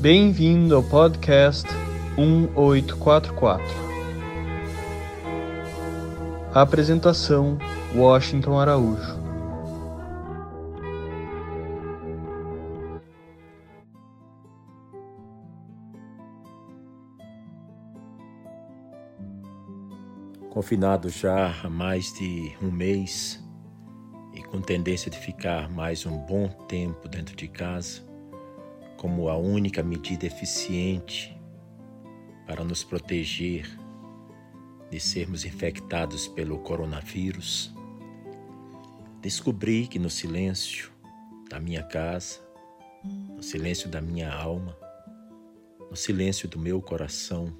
Bem-vindo ao podcast 1844. Apresentação: Washington Araújo. Confinado já há mais de um mês e com tendência de ficar mais um bom tempo dentro de casa, como a única medida eficiente para nos proteger de sermos infectados pelo coronavírus, descobri que no silêncio da minha casa, no silêncio da minha alma, no silêncio do meu coração,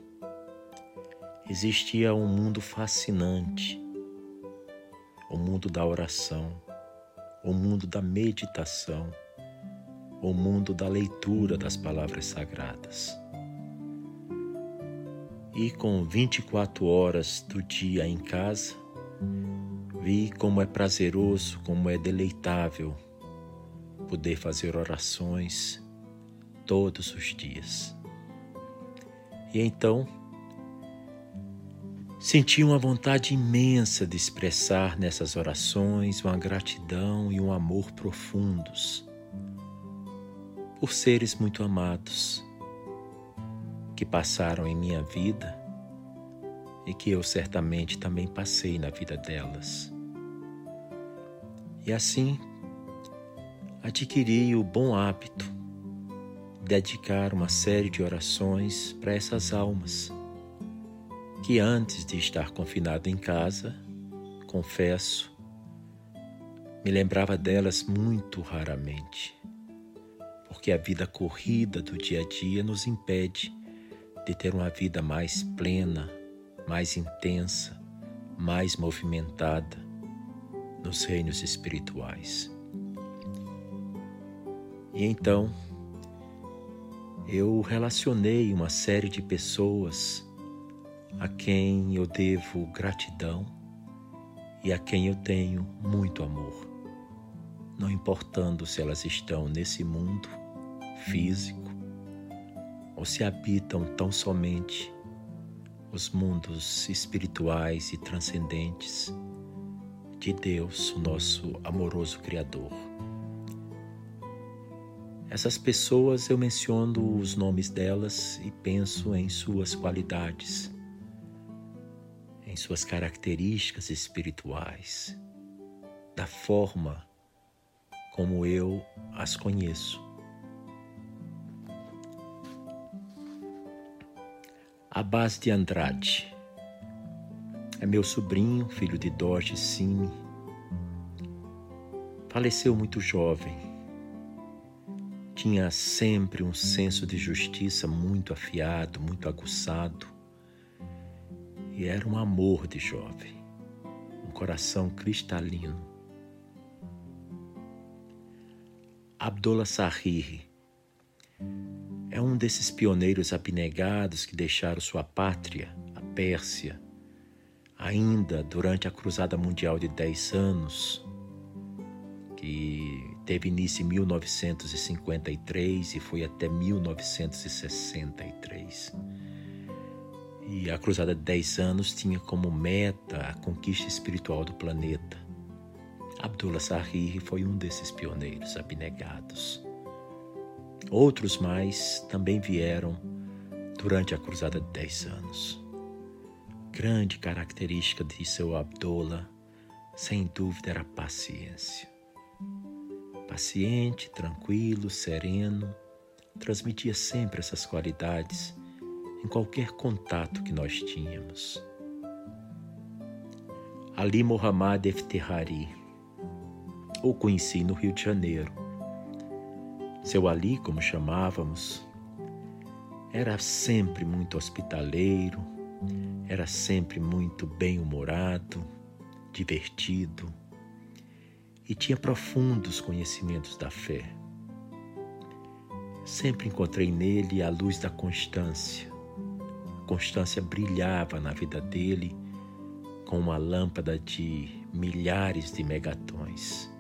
existia um mundo fascinante, o mundo da oração, o mundo da meditação, o mundo da leitura das palavras sagradas. E com 24 horas do dia em casa, vi como é prazeroso, como é deleitável poder fazer orações todos os dias. E então, Senti uma vontade imensa de expressar nessas orações uma gratidão e um amor profundos por seres muito amados que passaram em minha vida e que eu certamente também passei na vida delas. E assim, adquiri o bom hábito de dedicar uma série de orações para essas almas que antes de estar confinado em casa, confesso, me lembrava delas muito raramente, porque a vida corrida do dia a dia nos impede de ter uma vida mais plena, mais intensa, mais movimentada nos reinos espirituais. E então, eu relacionei uma série de pessoas a quem eu devo gratidão e a quem eu tenho muito amor, não importando se elas estão nesse mundo físico ou se habitam tão somente os mundos espirituais e transcendentes de Deus, o nosso amoroso Criador. Essas pessoas eu menciono os nomes delas e penso em suas qualidades em suas características espirituais, da forma como eu as conheço. A base de Andrade é meu sobrinho, filho de Dorje Simi. Faleceu muito jovem. Tinha sempre um senso de justiça muito afiado, muito aguçado e era um amor de jovem, um coração cristalino. Abdullah Sahiri é um desses pioneiros abnegados que deixaram sua pátria, a Pérsia, ainda durante a Cruzada Mundial de 10 anos, que teve início em 1953 e foi até 1963 e a Cruzada de 10 anos tinha como meta a conquista espiritual do planeta. Abdullah Sahir foi um desses pioneiros abnegados. Outros mais também vieram durante a Cruzada de 10 anos. Grande característica de seu Abdullah, sem dúvida, era a paciência. Paciente, tranquilo, sereno, transmitia sempre essas qualidades em qualquer contato que nós tínhamos. Ali Mohammad Efterhari, o conheci no Rio de Janeiro. Seu Ali, como chamávamos, era sempre muito hospitaleiro, era sempre muito bem-humorado, divertido e tinha profundos conhecimentos da fé. Sempre encontrei nele a luz da constância, Constância brilhava na vida dele com uma lâmpada de milhares de megatons.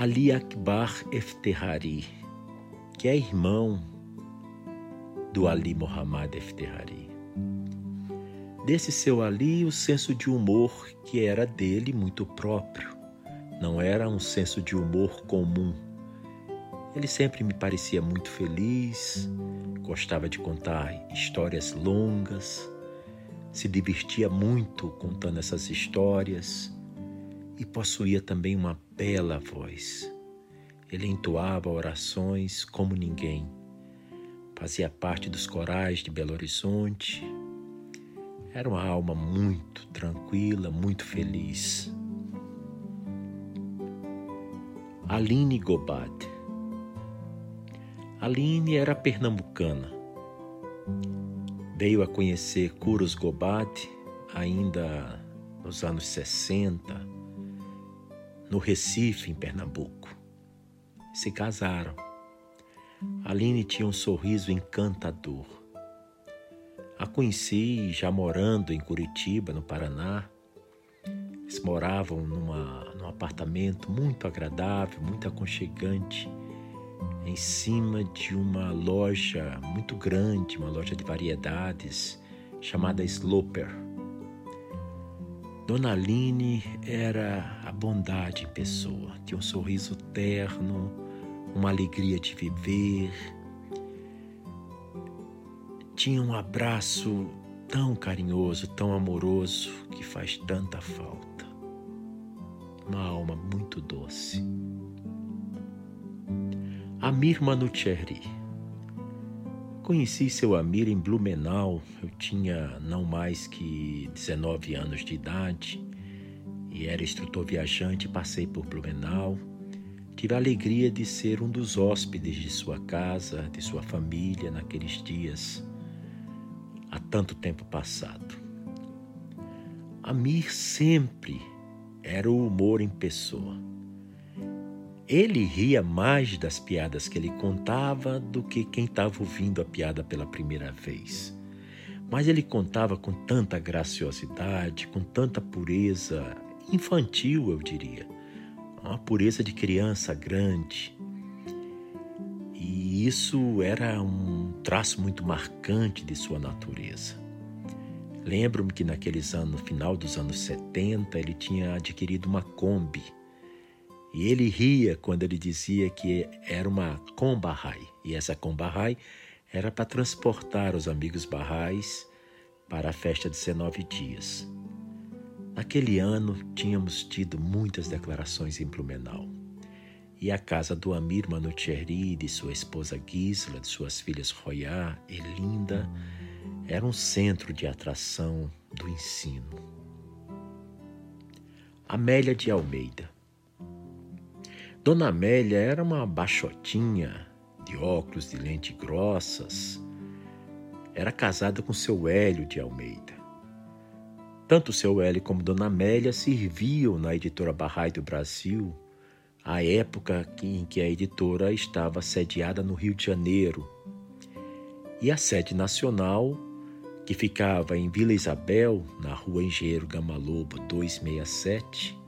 Ali Akbar Efterhari que é irmão do Ali Muhammad Efterhari. Desse seu Ali, o senso de humor que era dele muito próprio. Não era um senso de humor comum. Ele sempre me parecia muito feliz, gostava de contar histórias longas, se divertia muito contando essas histórias e possuía também uma bela voz. Ele entoava orações como ninguém. Fazia parte dos corais de Belo Horizonte. Era uma alma muito tranquila, muito feliz. Aline Gobad. Aline era pernambucana. Veio a conhecer Kuros Gobad ainda nos anos 60 no Recife, em Pernambuco. Se casaram. Aline tinha um sorriso encantador. A conheci já morando em Curitiba, no Paraná. Eles moravam numa, num apartamento muito agradável, muito aconchegante, em cima de uma loja muito grande, uma loja de variedades chamada Sloper Dona Aline era a bondade em pessoa, tinha um sorriso terno, uma alegria de viver, tinha um abraço tão carinhoso, tão amoroso, que faz tanta falta. Uma alma muito doce. Amir Manucherry Conheci seu Amir em Blumenau, eu tinha não mais que 19 anos de idade e era instrutor viajante. Passei por Blumenau. Tive a alegria de ser um dos hóspedes de sua casa, de sua família naqueles dias, há tanto tempo passado. Amir sempre era o humor em pessoa. Ele ria mais das piadas que ele contava do que quem estava ouvindo a piada pela primeira vez. Mas ele contava com tanta graciosidade, com tanta pureza infantil, eu diria. Uma pureza de criança grande. E isso era um traço muito marcante de sua natureza. Lembro-me que naqueles anos, no final dos anos 70, ele tinha adquirido uma Kombi e ele ria quando ele dizia que era uma combarrai. E essa combarrai era para transportar os amigos barrais para a festa de 19 dias. Naquele ano, tínhamos tido muitas declarações em Blumenau. E a casa do Amir Manucherry, de sua esposa Gisla, de suas filhas Royá e Linda, era um centro de atração do ensino. Amélia de Almeida Dona Amélia era uma baixotinha de óculos de lente grossas. Era casada com seu Hélio de Almeida. Tanto seu Hélio como Dona Amélia serviam na editora Barrai do Brasil, à época em que a editora estava sediada no Rio de Janeiro. E a sede nacional, que ficava em Vila Isabel, na rua Engenheiro Gamalobo 267,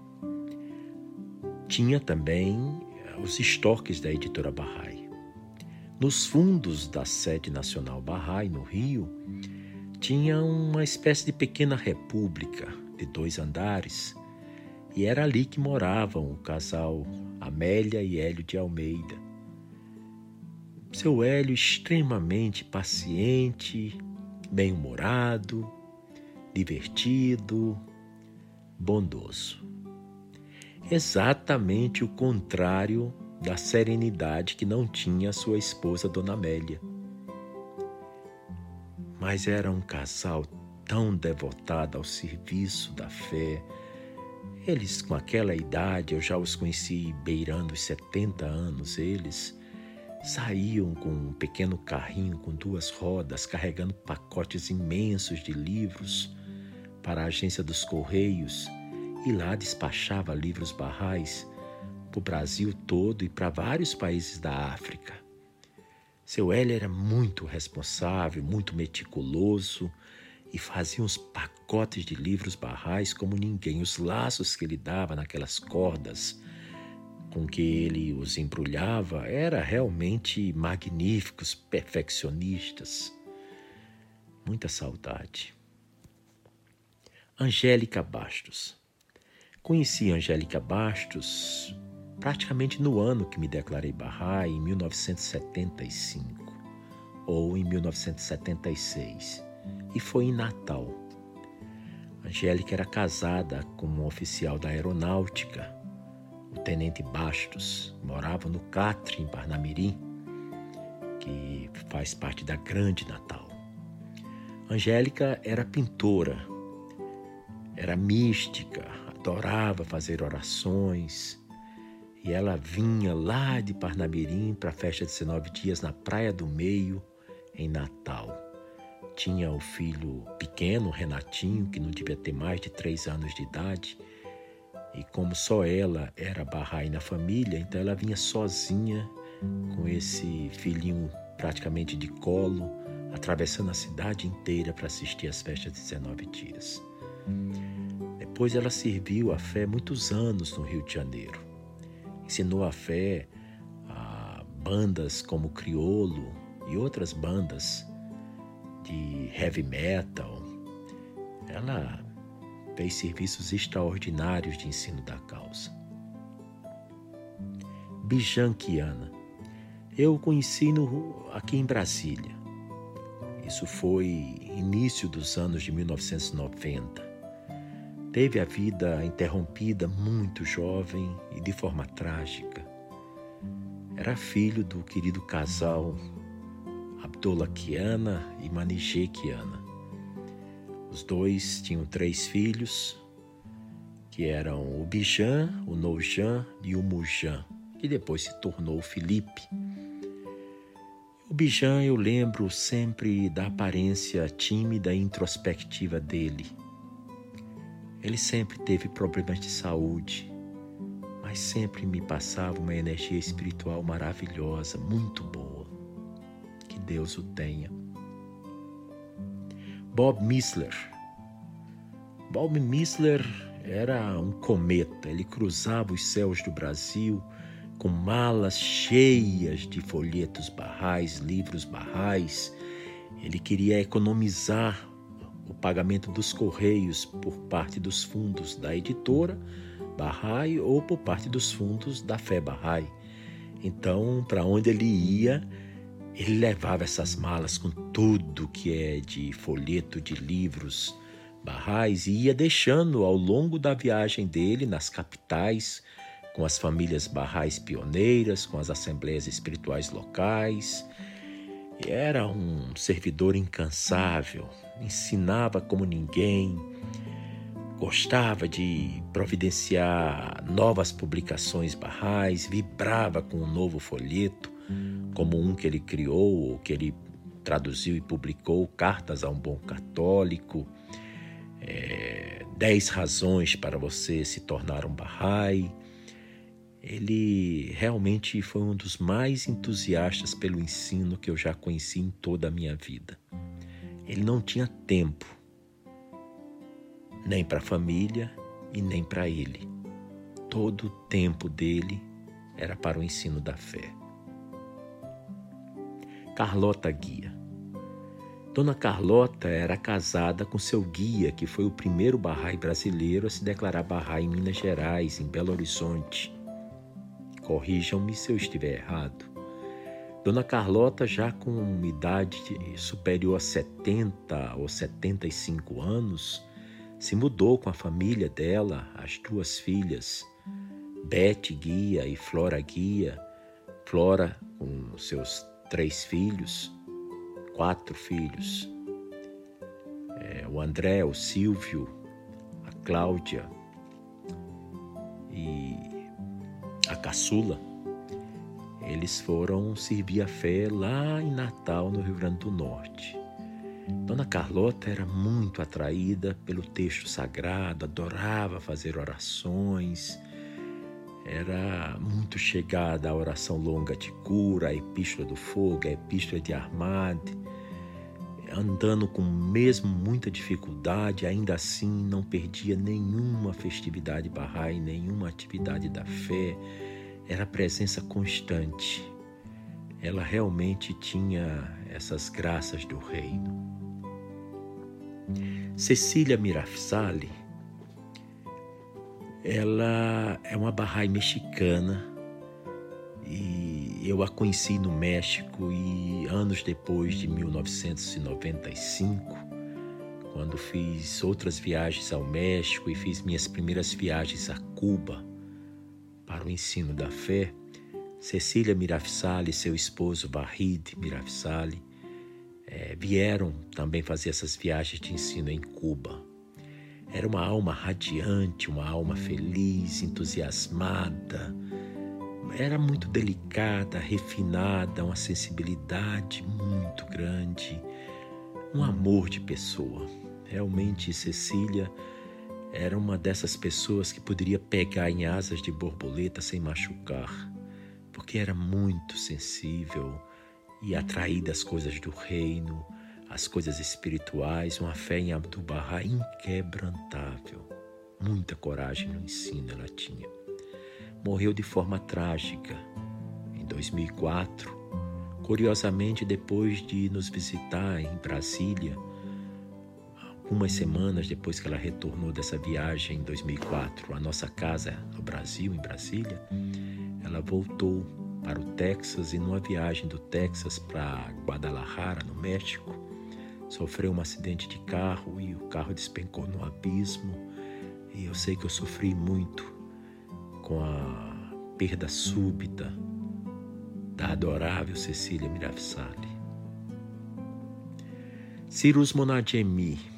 tinha também eh, os estoques da editora Bahá'í. Nos fundos da sede nacional Bahá'í, no Rio, tinha uma espécie de pequena república de dois andares e era ali que moravam o casal Amélia e Hélio de Almeida. Seu Hélio extremamente paciente, bem-humorado, divertido, bondoso exatamente o contrário da serenidade que não tinha sua esposa Dona Amélia. Mas era um casal tão devotado ao serviço da fé. Eles, com aquela idade, eu já os conheci beirando os 70 anos, eles saíam com um pequeno carrinho com duas rodas, carregando pacotes imensos de livros para a agência dos Correios e lá despachava livros barrais para o Brasil todo e para vários países da África. Seu Hélio era muito responsável, muito meticuloso e fazia uns pacotes de livros barrais como ninguém. Os laços que ele dava naquelas cordas com que ele os embrulhava era realmente magníficos, perfeccionistas. Muita saudade. Angélica Bastos. Conheci Angélica Bastos praticamente no ano que me declarei Bahá'í, em 1975 ou em 1976, e foi em Natal. Angélica era casada com um oficial da aeronáutica, o tenente Bastos, morava no Catre, em Parnamirim, que faz parte da Grande Natal. Angélica era pintora, era mística, adorava fazer orações, e ela vinha lá de Parnamirim para a festa de 19 dias na Praia do Meio, em Natal. Tinha o filho pequeno, Renatinho, que não devia ter mais de três anos de idade. E como só ela era Bahá'í na família, então ela vinha sozinha com esse filhinho praticamente de colo, atravessando a cidade inteira para assistir às festas de 19 dias. Depois ela serviu a fé muitos anos no Rio de Janeiro ensinou a fé a bandas como Criolo e outras bandas de heavy metal. Ela fez serviços extraordinários de ensino da causa. Bijan Kiana. Eu conheci no, aqui em Brasília. Isso foi início dos anos de 1990. Teve a vida interrompida muito jovem e de forma trágica. Era filho do querido casal Abdullah Kiana e Manijé Kiana. Os dois tinham três filhos, que eram o Bijan, o Noujan e o Mujan, que depois se tornou Felipe. O Bijan eu lembro sempre da aparência tímida e introspectiva dele ele sempre teve problemas de saúde, mas sempre me passava uma energia espiritual maravilhosa, muito boa. Que Deus o tenha. Bob Missler. Bob Missler era um cometa, ele cruzava os céus do Brasil com malas cheias de folhetos barrais, livros barrais. Ele queria economizar o pagamento dos correios por parte dos fundos da editora Bahá'í ou por parte dos fundos da fé Bahá'í. Então, para onde ele ia, ele levava essas malas com tudo que é de folheto de livros Bahá'ís e ia deixando ao longo da viagem dele nas capitais, com as famílias Bahá'ís pioneiras, com as assembleias espirituais locais. Era um servidor incansável, ensinava como ninguém, gostava de providenciar novas publicações barrais, vibrava com um novo folheto, como um que ele criou ou que ele traduziu e publicou, Cartas a um Bom Católico, é, Dez Razões para Você Se Tornar um Bahá'í. Ele realmente foi um dos mais entusiastas pelo ensino que eu já conheci em toda a minha vida. Ele não tinha tempo, nem para a família e nem para ele. Todo o tempo dele era para o ensino da fé. Carlota Guia. Dona Carlota era casada com seu guia, que foi o primeiro barrai brasileiro a se declarar barrai em Minas Gerais, em Belo Horizonte. Corrijam-me se eu estiver errado. Dona Carlota, já com uma idade superior a 70 ou 75 anos, se mudou com a família dela, as duas filhas, Bete Guia e Flora Guia. Flora com seus três filhos, quatro filhos. É, o André, o Silvio, a Cláudia e a caçula eles foram servir a fé lá em Natal, no Rio Grande do Norte. Dona Carlota era muito atraída pelo texto sagrado, adorava fazer orações, era muito chegada à oração longa de cura, à Epístola do Fogo, à Epístola de Armad, andando com mesmo muita dificuldade, ainda assim não perdia nenhuma festividade Bahá'í, nenhuma atividade da fé, era presença constante. Ela realmente tinha essas graças do reino. Cecília Mirafsali, ela é uma Bahá'í mexicana e eu a conheci no México e anos depois de 1995, quando fiz outras viagens ao México e fiz minhas primeiras viagens a Cuba para o ensino da fé, Cecília Mirafsali e seu esposo Bahid Mirafsali é, vieram também fazer essas viagens de ensino em Cuba. Era uma alma radiante, uma alma feliz, entusiasmada. Era muito delicada, refinada, uma sensibilidade muito grande, um amor de pessoa. Realmente, Cecília era uma dessas pessoas que poderia pegar em asas de borboleta sem machucar, porque era muito sensível e atraída às coisas do reino, às coisas espirituais, uma fé em Abdu'l-Bahá inquebrantável. Muita coragem no ensino ela tinha. Morreu de forma trágica em 2004. Curiosamente, depois de nos visitar em Brasília, algumas semanas depois que ela retornou dessa viagem em 2004 à nossa casa no Brasil, em Brasília, ela voltou para o Texas e numa viagem do Texas para Guadalajara, no México, sofreu um acidente de carro e o carro despencou no abismo. E eu sei que eu sofri muito com a perda súbita da adorável Cecília Mirafsali. Cyrus Monadjemi.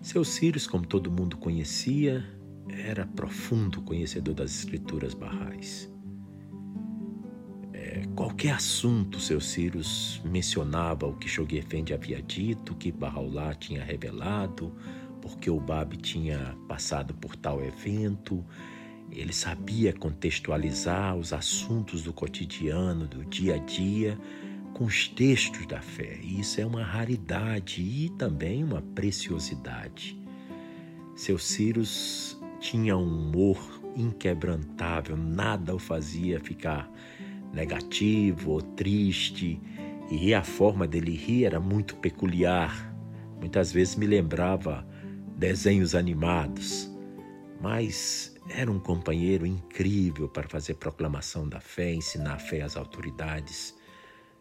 Seu Cyrus, como todo mundo conhecia, era profundo conhecedor das escrituras barrais. Qualquer assunto, seu Cyrus mencionava o que Shoghi Effendi havia dito, que Bahá'u'lláh tinha revelado, porque o Bab tinha passado por tal evento. Ele sabia contextualizar os assuntos do cotidiano, do dia a dia, com os textos da fé. E isso é uma raridade e também uma preciosidade. Seu Cyrus tinha um humor inquebrantável, nada o fazia ficar negativo ou triste, e a forma dele rir era muito peculiar. Muitas vezes me lembrava desenhos animados, mas era um companheiro incrível para fazer proclamação da fé, ensinar a fé às autoridades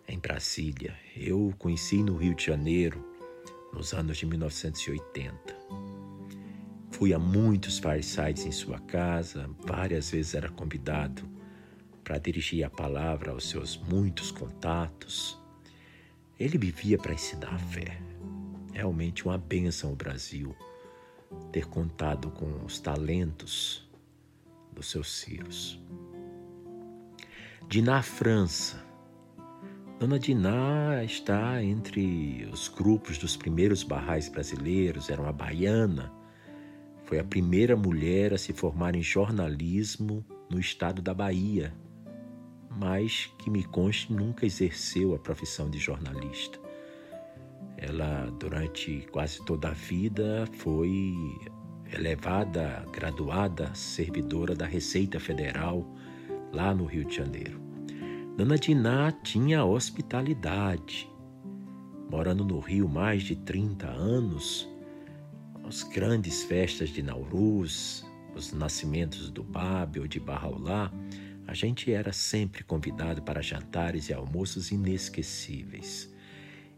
em Brasília. Eu conheci no Rio de Janeiro nos anos de 1980. Fui a muitos firesides em sua casa, várias vezes era convidado para dirigir a palavra aos seus muitos contatos. Ele vivia para ensinar a fé. Realmente uma bênção o Brasil ter contado com os talentos dos seus Círios. Diná França. Dona Diná está entre os grupos dos primeiros barrais brasileiros, era uma baiana. Foi a primeira mulher a se formar em jornalismo no estado da Bahia, mas que me conste nunca exerceu a profissão de jornalista. Ela, durante quase toda a vida, foi elevada, graduada servidora da Receita Federal lá no Rio de Janeiro. Dona Diná tinha hospitalidade. Morando no Rio mais de 30 anos, as grandes festas de Nauruz, os nascimentos do Bábio de Barraulá, a gente era sempre convidado para jantares e almoços inesquecíveis.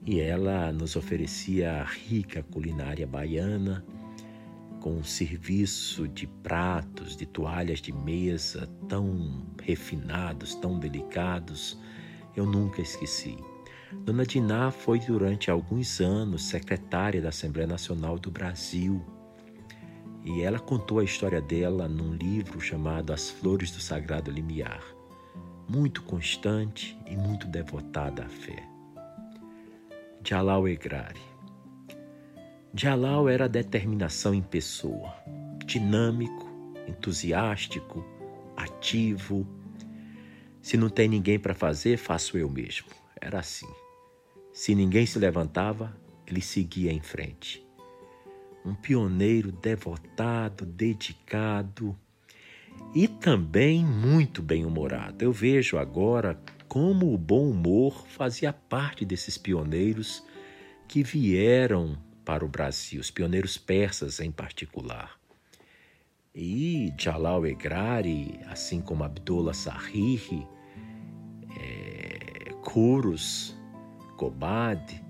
E ela nos oferecia a rica culinária baiana, com um serviço de pratos, de toalhas de mesa tão refinados, tão delicados, eu nunca esqueci. Dona Diná foi durante alguns anos secretária da Assembleia Nacional do Brasil e ela contou a história dela num livro chamado As Flores do Sagrado Limiar, muito constante e muito devotada à fé. Jalal Egrari. Jalal era determinação em pessoa, dinâmico, entusiástico, ativo. Se não tem ninguém para fazer, faço eu mesmo. Era assim. Se ninguém se levantava, ele seguia em frente um pioneiro devotado, dedicado. e também muito bem-humorado. Eu vejo agora como o bom humor fazia parte desses pioneiros que vieram para o Brasil, os pioneiros persas em particular. E Jalal Egrari, assim como Abdullah Sahiri, é, Kuros, Kobad,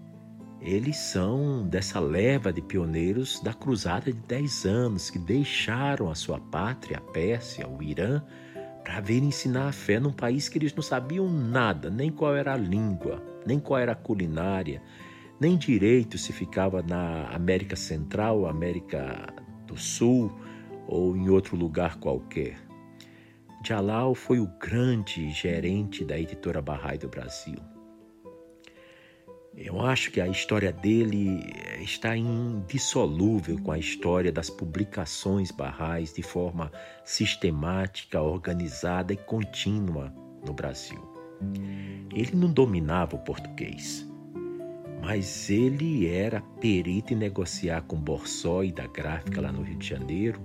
eles são dessa leva de pioneiros da cruzada de 10 anos que deixaram a sua pátria, a Pérsia, o Irã, para vir ensinar a fé num país que eles não sabiam nada, nem qual era a língua, nem qual era a culinária, nem direito se ficava na América Central, América do Sul ou em outro lugar qualquer. Jalal foi o grande gerente da editora Bahá'í do Brasil. Eu acho que a história dele está indissolúvel com a história das publicações barrais de forma sistemática, organizada e contínua no Brasil. Ele não dominava o português, mas ele era perito em negociar com Borsoi da gráfica lá no Rio de Janeiro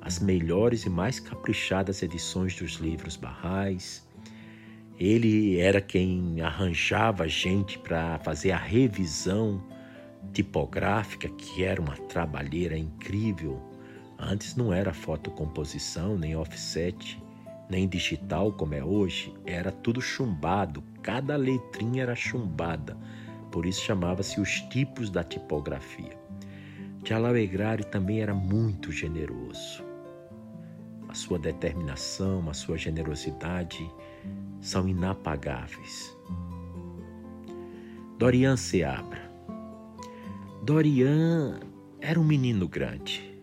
as melhores e mais caprichadas edições dos livros barrais. Ele era quem arranjava gente para fazer a revisão tipográfica, que era uma trabalheira incrível. Antes não era fotocomposição, nem offset, nem digital como é hoje, era tudo chumbado, cada letrinha era chumbada por isso chamava-se os tipos da tipografia. Jalal também era muito generoso. A sua determinação, a sua generosidade são inapagáveis. Dorian Seabra. Dorian era um menino grande.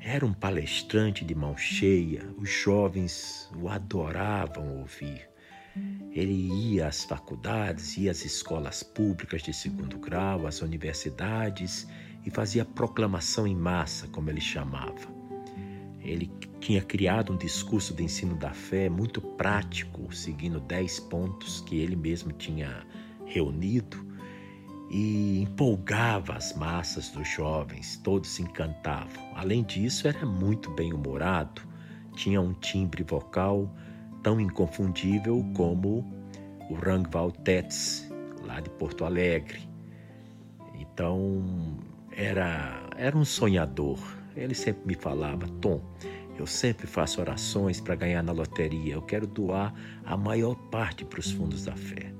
Era um palestrante de mão cheia. Os jovens o adoravam ouvir. Ele ia às faculdades, ia às escolas públicas de segundo grau, às universidades e fazia proclamação em massa, como ele chamava. Ele tinha criado um discurso de ensino da fé muito prático, seguindo dez pontos que ele mesmo tinha reunido e empolgava as massas dos jovens, todos se encantavam. Além disso, era muito bem-humorado, tinha um timbre vocal tão inconfundível como o Rangval Tets, lá de Porto Alegre. Então, era, era um sonhador. Ele sempre me falava: Tom, eu sempre faço orações para ganhar na loteria. Eu quero doar a maior parte para os fundos da fé.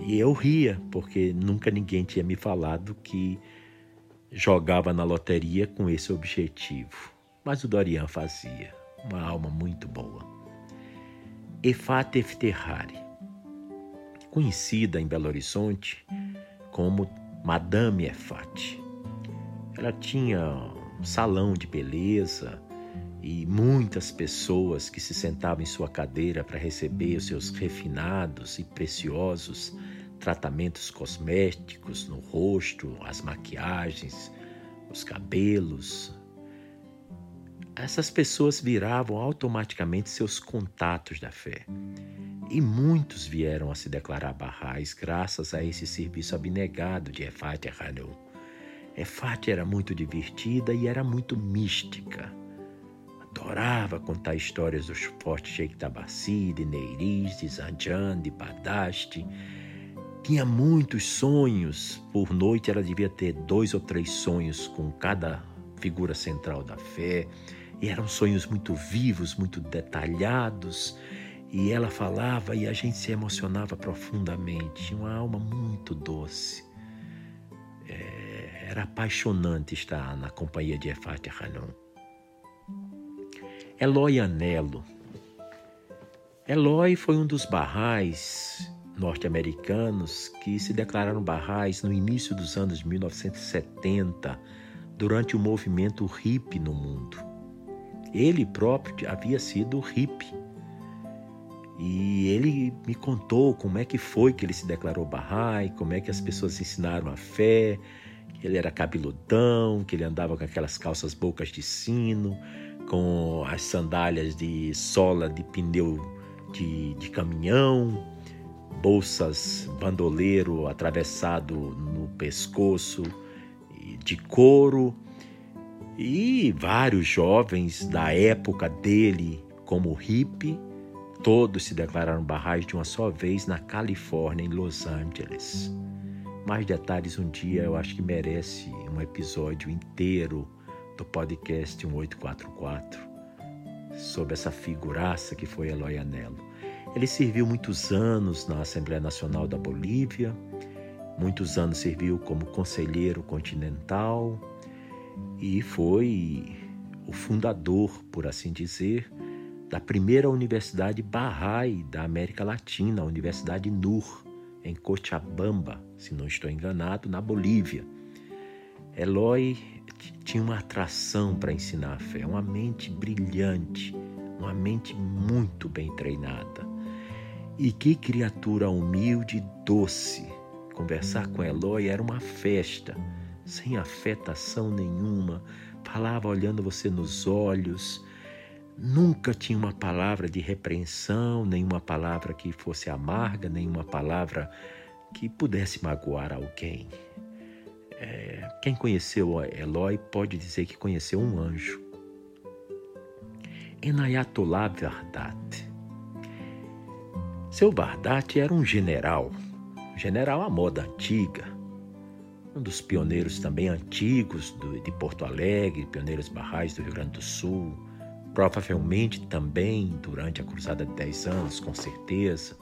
E eu ria, porque nunca ninguém tinha me falado que jogava na loteria com esse objetivo. Mas o Dorian fazia uma alma muito boa. Efate Efterrari, conhecida em Belo Horizonte como Madame Efate. Ela tinha um salão de beleza e muitas pessoas que se sentavam em sua cadeira para receber os seus refinados e preciosos tratamentos cosméticos no rosto, as maquiagens, os cabelos, essas pessoas viravam automaticamente seus contatos da fé. E muitos vieram a se declarar barrais graças a esse serviço abnegado de Efat Hanun. Efat era muito divertida e era muito mística. Adorava contar histórias dos fortes Sheikh Tabassi, de Neiris, de Zanjan, de Badaste. Tinha muitos sonhos. Por noite ela devia ter dois ou três sonhos com cada figura central da fé. E eram sonhos muito vivos, muito detalhados. E ela falava e a gente se emocionava profundamente. Uma alma muito doce. É, era apaixonante estar na companhia de Efat Hanon. Eloy Anelo. Eloy foi um dos barrais norte-americanos que se declararam barrais no início dos anos 1970, durante o movimento hippie no mundo. Ele próprio havia sido hippie. E ele me contou como é que foi que ele se declarou Bahá'í, como é que as pessoas ensinaram a fé, que ele era cabeludão, que ele andava com aquelas calças bocas de sino, com as sandálias de sola de pneu de, de caminhão, bolsas bandoleiro atravessado no pescoço de couro E vários jovens da época dele, como hippie, todos se declararam barrais de uma só vez na Califórnia, em Los Angeles. Mais detalhes um dia eu acho que merece um episódio inteiro do podcast 1844 sobre essa figuraça que foi Eloy Anelo. Ele serviu muitos anos na Assembleia Nacional da Bolívia, muitos anos serviu como conselheiro continental e foi o fundador, por assim dizer, da primeira universidade Bahá'í da América Latina, a Universidade NUR, em Cochabamba, se não estou enganado, na Bolívia. Eloy tinha uma atração para ensinar a fé, uma mente brilhante, uma mente muito bem treinada. E que criatura humilde e doce. Conversar com Eloy era uma festa, sem afetação nenhuma, falava olhando você nos olhos, Nunca tinha uma palavra de repreensão, nenhuma palavra que fosse amarga, nenhuma palavra que pudesse magoar alguém. É, quem conheceu Eloy pode dizer que conheceu um anjo. Enayatollah Vardat. Seu Vardat era um general, general à moda antiga, um dos pioneiros também antigos do, de Porto Alegre, pioneiros barrais do Rio Grande do Sul, provavelmente também durante a Cruzada de Dez Anos, com certeza.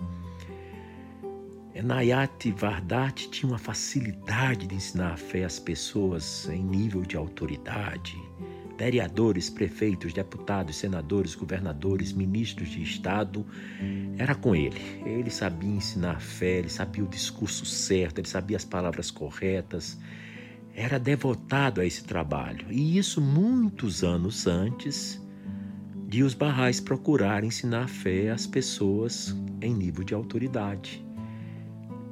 Nayat Vardat tinha uma facilidade de ensinar a fé às pessoas em nível de autoridade. Vereadores, prefeitos, deputados, senadores, governadores, ministros de Estado, era com ele. Ele sabia ensinar a fé, ele sabia o discurso certo, ele sabia as palavras corretas. Era devotado a esse trabalho. E isso muitos anos antes de os barrais procurar ensinar a fé às pessoas em nível de autoridade.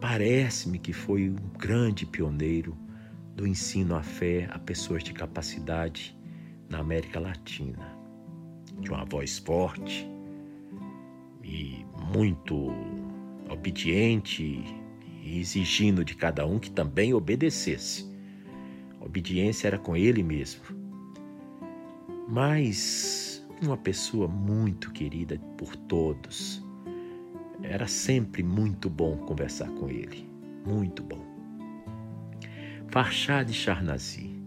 Parece-me que foi um grande pioneiro do ensino à fé a pessoas de capacidade na América Latina. De uma voz forte e muito obediente exigindo de cada um que também obedecesse. Obediência era com ele mesmo. Mas uma pessoa muito querida por todos. Era sempre muito bom conversar com ele, muito bom. Farshad Charnazi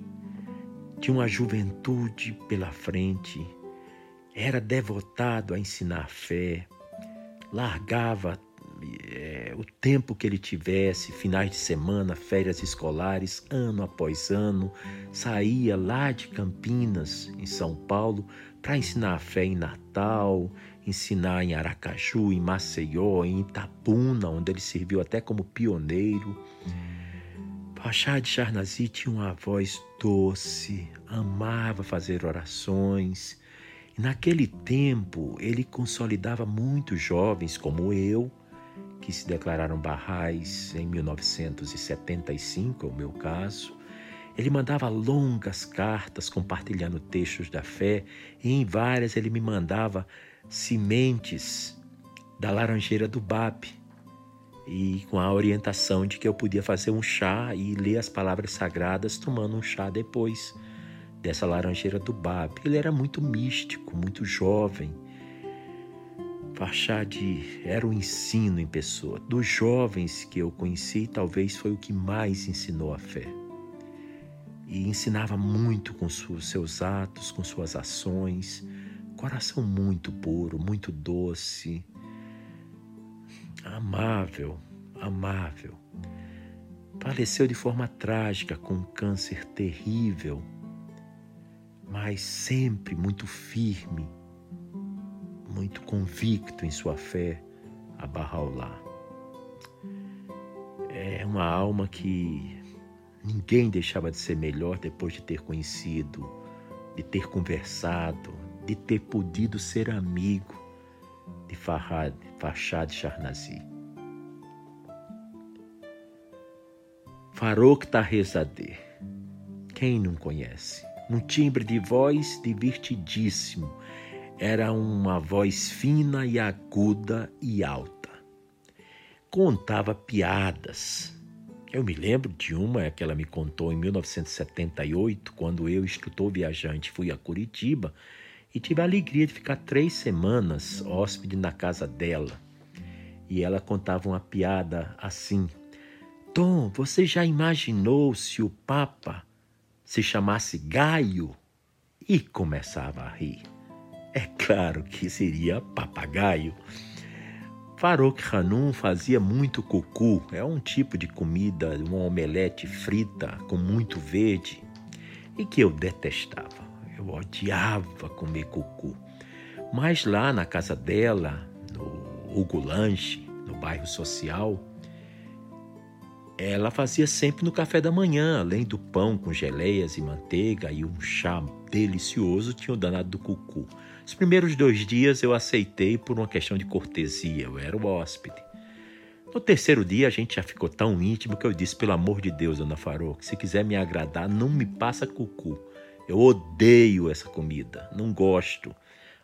tinha uma juventude pela frente, era devotado a ensinar a fé, largava é, o tempo que ele tivesse, finais de semana, férias escolares, ano após ano, saía lá de Campinas, em São Paulo, para ensinar a fé em Natal, ensinar em Aracaju, em Maceió, em Itapuna, onde ele serviu até como pioneiro. Pachá de Charnazi tinha uma voz doce, amava fazer orações. E naquele tempo ele consolidava muitos jovens como eu, que se declararam barrais em 1975, é o meu caso. Ele mandava longas cartas compartilhando textos da fé, e em várias ele me mandava sementes da laranjeira do Bab, e com a orientação de que eu podia fazer um chá e ler as palavras sagradas tomando um chá depois dessa laranjeira do Bab. Ele era muito místico, muito jovem, Farshad era o ensino em pessoa. Dos jovens que eu conheci, talvez foi o que mais ensinou a fé. E ensinava muito com seus atos, com suas ações. Coração muito puro, muito doce, amável, amável. Faleceu de forma trágica, com um câncer terrível, mas sempre muito firme muito convicto em sua fé a Bahá'u'lláh. É uma alma que ninguém deixava de ser melhor depois de ter conhecido, de ter conversado, de ter podido ser amigo de Farhad, Farshad Sharnazi. Farouk Tahezadeh, quem não conhece? Um timbre de voz divertidíssimo, era uma voz fina e aguda e alta. Contava piadas Eu me lembro de uma que ela me contou em 1978, quando eu, instrutor viajante, fui a Curitiba e tive a alegria de ficar três semanas hóspede na casa dela. E ela contava uma piada assim: Tom, você já imaginou se o Papa se chamasse Gaio? E começava a rir. É claro que seria papagaio. Farouk Hanum fazia muito cucu, é um tipo de comida, uma omelete frita com muito verde, e que eu detestava. Eu odiava comer cucu. Mas lá na casa dela, no Hugo Lanche, no bairro social, ela fazia sempre no café da manhã, além do pão com geleias e manteiga e um chá delicioso, tinha o danado do cucu. Os primeiros dois dias eu aceitei por uma questão de cortesia, eu era o hóspede. No terceiro dia a gente já ficou tão íntimo que eu disse: pelo amor de Deus, dona Farouk, se quiser me agradar, não me passa cucu. Eu odeio essa comida, não gosto.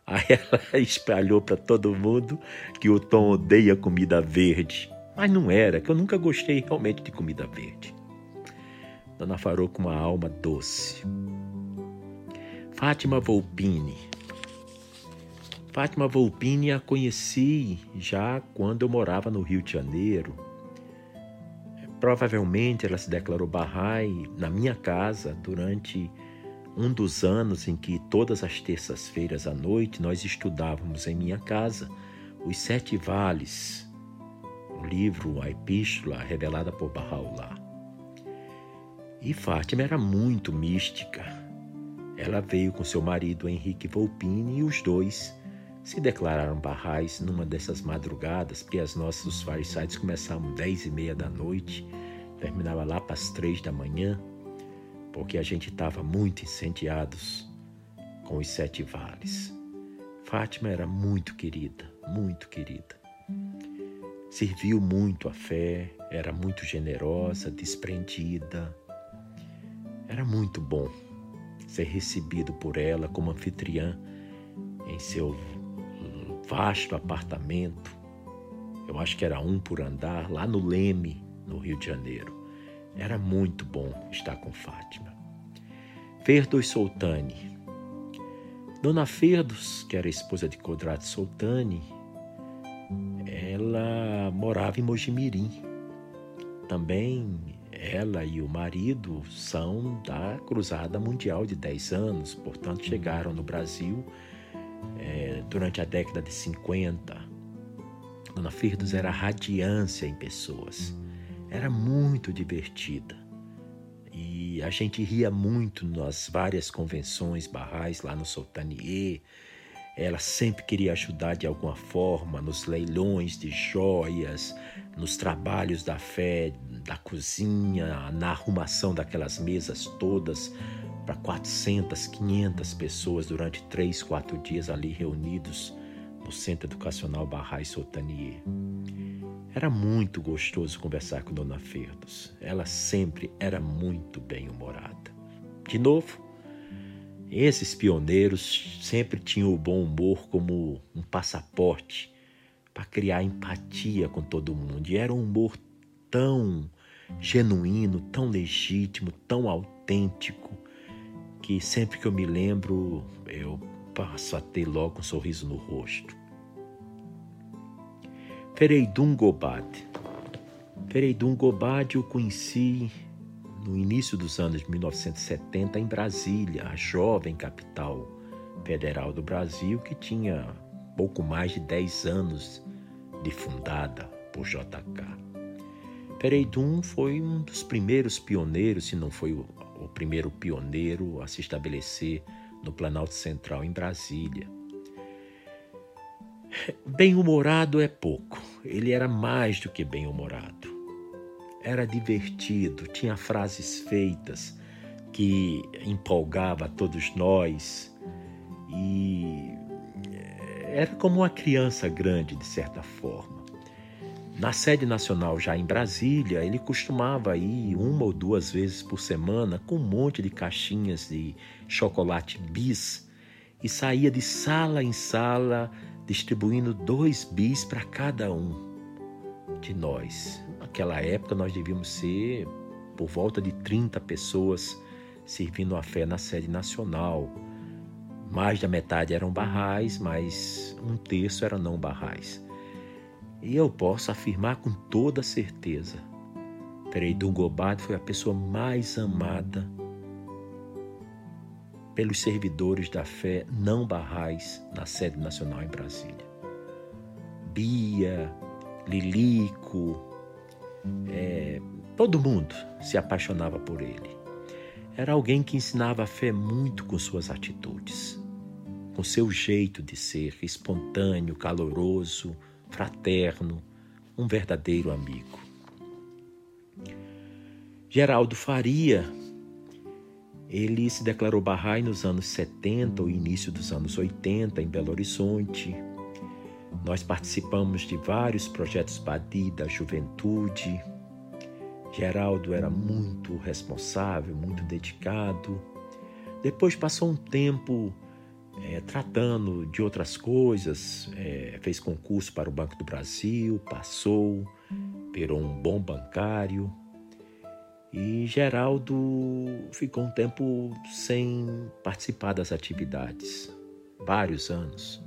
Aí ela espalhou para todo mundo que o Tom odeia comida verde. Mas não era, que eu nunca gostei realmente de comida verde. Dona Farouk com uma alma doce. Fátima Volpini, Fátima Volpini a conheci já quando eu morava no Rio de Janeiro. Provavelmente ela se declarou Bahá'í na minha casa durante um dos anos em que todas as terças-feiras à noite nós estudávamos em minha casa os Sete Vales, o livro, a epístola revelada por Bahá'u'lláh. E Fátima era muito mística. Ela veio com seu marido Henrique Volpini e os dois se declararam barrais numa dessas madrugadas, porque as nossas fireside começavam dez e meia da noite, terminava lá para as três da manhã, porque a gente estava muito incendiados com os sete vales. Fátima era muito querida, muito querida. Serviu muito a fé, era muito generosa, desprendida. Era muito bom ser recebido por ela como anfitriã em seu vasto apartamento, eu acho que era um por andar, lá no Leme, no Rio de Janeiro. Era muito bom estar com Fátima. Ferdos Soltani. Dona Ferdos, que era esposa de Codrato Soltani, ela morava em Mojimirim. Também ela e o marido são da Cruzada Mundial de 10 anos, portanto chegaram no Brasil é, durante a década de 50. Dona Firdos era radiância em pessoas. Era muito divertida. E a gente ria muito nas várias convenções barrais lá no Sultanier. Ela sempre queria ajudar de alguma forma nos leilões de joias, nos trabalhos da fé, da cozinha, na arrumação daquelas mesas todas para 400, 500 pessoas durante três, quatro dias ali reunidos no Centro Educacional Barrais Sotanier. Era muito gostoso conversar com Dona Ferdos. Ela sempre era muito bem-humorada. De novo, esses pioneiros sempre tinham o bom humor como um passaporte para criar empatia com todo mundo. E era um humor tão genuíno, tão legítimo, tão autêntico, que sempre que eu me lembro, eu passo a ter logo um sorriso no rosto. Fereidun Gobad. Fereidun Gobad eu conheci no início dos anos de 1970 em Brasília, a jovem capital federal do Brasil que tinha pouco mais de 10 anos de fundada por JK. Fereidun foi um dos primeiros pioneiros, se não foi o o primeiro pioneiro a se estabelecer no Planalto Central, em Brasília. Bem-humorado é pouco, ele era mais do que bem-humorado. Era divertido, tinha frases feitas que empolgava a todos nós e era como uma criança grande, de certa forma. Na sede nacional, já em Brasília, ele costumava ir uma ou duas vezes por semana com um monte de caixinhas de chocolate bis e saía de sala em sala distribuindo dois bis para cada um de nós. Naquela época nós devíamos ser por volta de 30 pessoas servindo a fé na sede nacional. Mais da metade eram barrais, mas um terço era não barrais. E eu posso afirmar com toda certeza, Frei Dungobad foi a pessoa mais amada pelos servidores da fé não barrais na sede nacional em Brasília. Bia, Lilico, é, todo mundo se apaixonava por ele. Era alguém que ensinava a fé muito com suas atitudes, com seu jeito de ser espontâneo, caloroso, fraterno, um verdadeiro amigo. Geraldo Faria, ele se declarou Bahá'í nos anos 70 ou início dos anos 80 em Belo Horizonte. Nós participamos de vários projetos Badi da juventude. Geraldo era muito responsável, muito dedicado. Depois passou um tempo é, tratando de outras coisas, é, fez concurso para o Banco do Brasil, passou, virou um bom bancário. E Geraldo ficou um tempo sem participar das atividades, vários anos.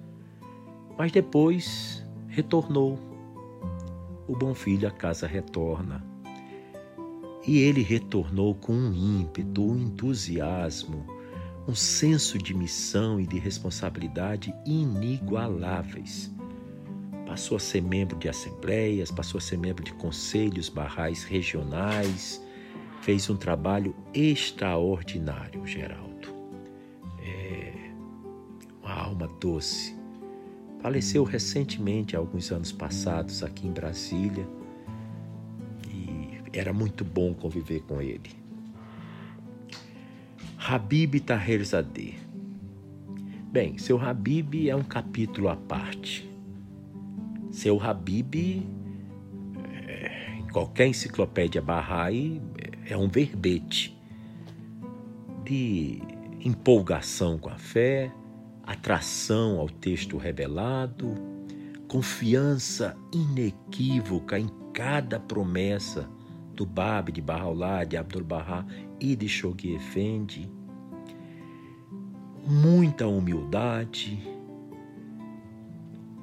Mas depois retornou. O bom filho a casa retorna. E ele retornou com um ímpeto, um entusiasmo, um senso de missão e de responsabilidade inigualáveis. Passou a ser membro de assembleias, passou a ser membro de conselhos barrais regionais, fez um trabalho extraordinário, Geraldo. É uma alma doce. Faleceu recentemente, alguns anos passados, aqui em Brasília, e era muito bom conviver com ele. Habib Taherzadeh. Bem, seu Habib é um capítulo à parte. Seu Habib, é, em qualquer enciclopédia Bahá'í, é um verbete de empolgação com a fé, atração ao texto revelado, confiança inequívoca em cada promessa do Bab de Bahá'u'lláh, de Abdul Bahá e de Shoghi Effendi, muita humildade.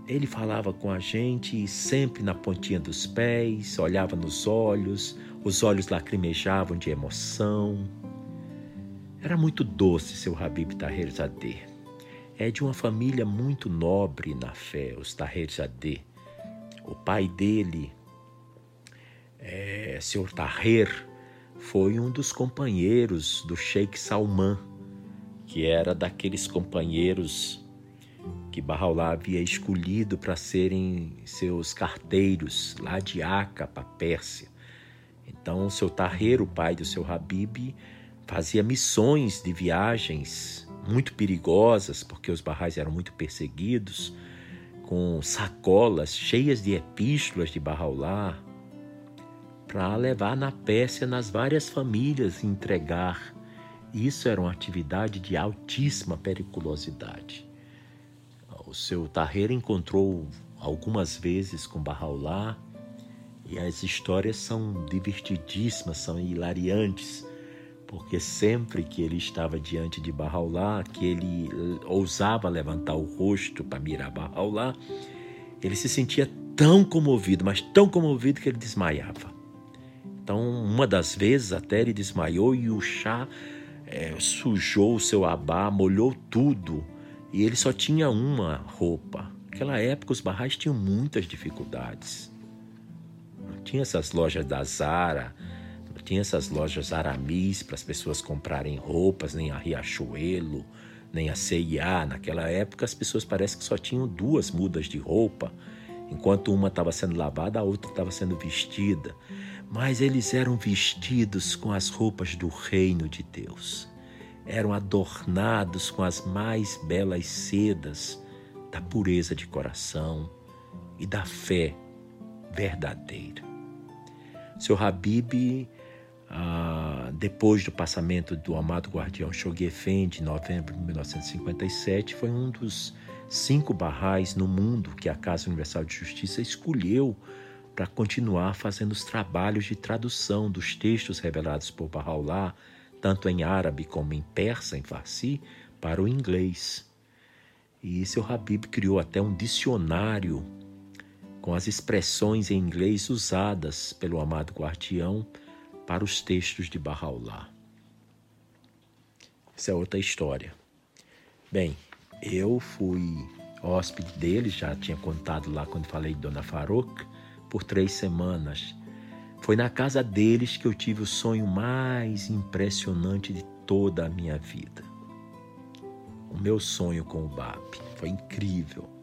Ele falava com a gente sempre na pontinha dos pés, olhava nos olhos, os olhos lacrimejavam de emoção. Era muito doce seu Habib Taherzadeh. É de uma família muito nobre na fé, os Taherzadeh. O pai dele, é, Sr. Taher, foi um dos companheiros do Sheikh Salman, que era daqueles companheiros que Bahá'u'lláh havia escolhido para serem seus carteiros lá de Aca para Pérsia. Então, o seu Taher, o pai do seu Habib, fazia missões de viagens muito perigosas, porque os barrais eram muito perseguidos, com sacolas cheias de epístolas de Bahá'u'lláh, para levar na Pérsia nas várias famílias e entregar. Isso era uma atividade de altíssima periculosidade. O seu Taher encontrou algumas vezes com Bahá'u'lláh e as histórias são divertidíssimas, são hilariantes, porque sempre que ele estava diante de Bahá'u'lláh, que ele ousava levantar o rosto para mirar Bahá'u'lláh, ele se sentia tão comovido, mas tão comovido que ele desmaiava. Então, uma das vezes até ele desmaiou e o chá é, sujou o seu abá, molhou tudo e ele só tinha uma roupa. Naquela época, os barrais tinham muitas dificuldades. Tinha essas lojas da Zara, não tinha essas lojas Aramis para as pessoas comprarem roupas, nem a Riachuelo, nem a CIA. Naquela época, as pessoas parece que só tinham duas mudas de roupa. Enquanto uma estava sendo lavada, a outra estava sendo vestida. Mas eles eram vestidos com as roupas do reino de Deus. Eram adornados com as mais belas sedas da pureza de coração e da fé verdadeira. Seu Habib, ah, depois do passamento do amado guardião Shoghi Effendi, em novembro de 1957, foi um dos cinco barrais no mundo que a Casa Universal de Justiça escolheu para continuar fazendo os trabalhos de tradução dos textos revelados por Bahá'u'lláh, tanto em árabe como em persa, em farsi, para o inglês. E seu Habib criou até um dicionário com as expressões em inglês usadas pelo amado guardião para os textos de Bahá'u'lláh. Essa é outra história. Bem, eu fui hóspede dele, já tinha contado lá quando falei de Dona Farouk, por três semanas. Foi na casa deles que eu tive o sonho mais impressionante de toda a minha vida. O meu sonho com o BAP foi incrível.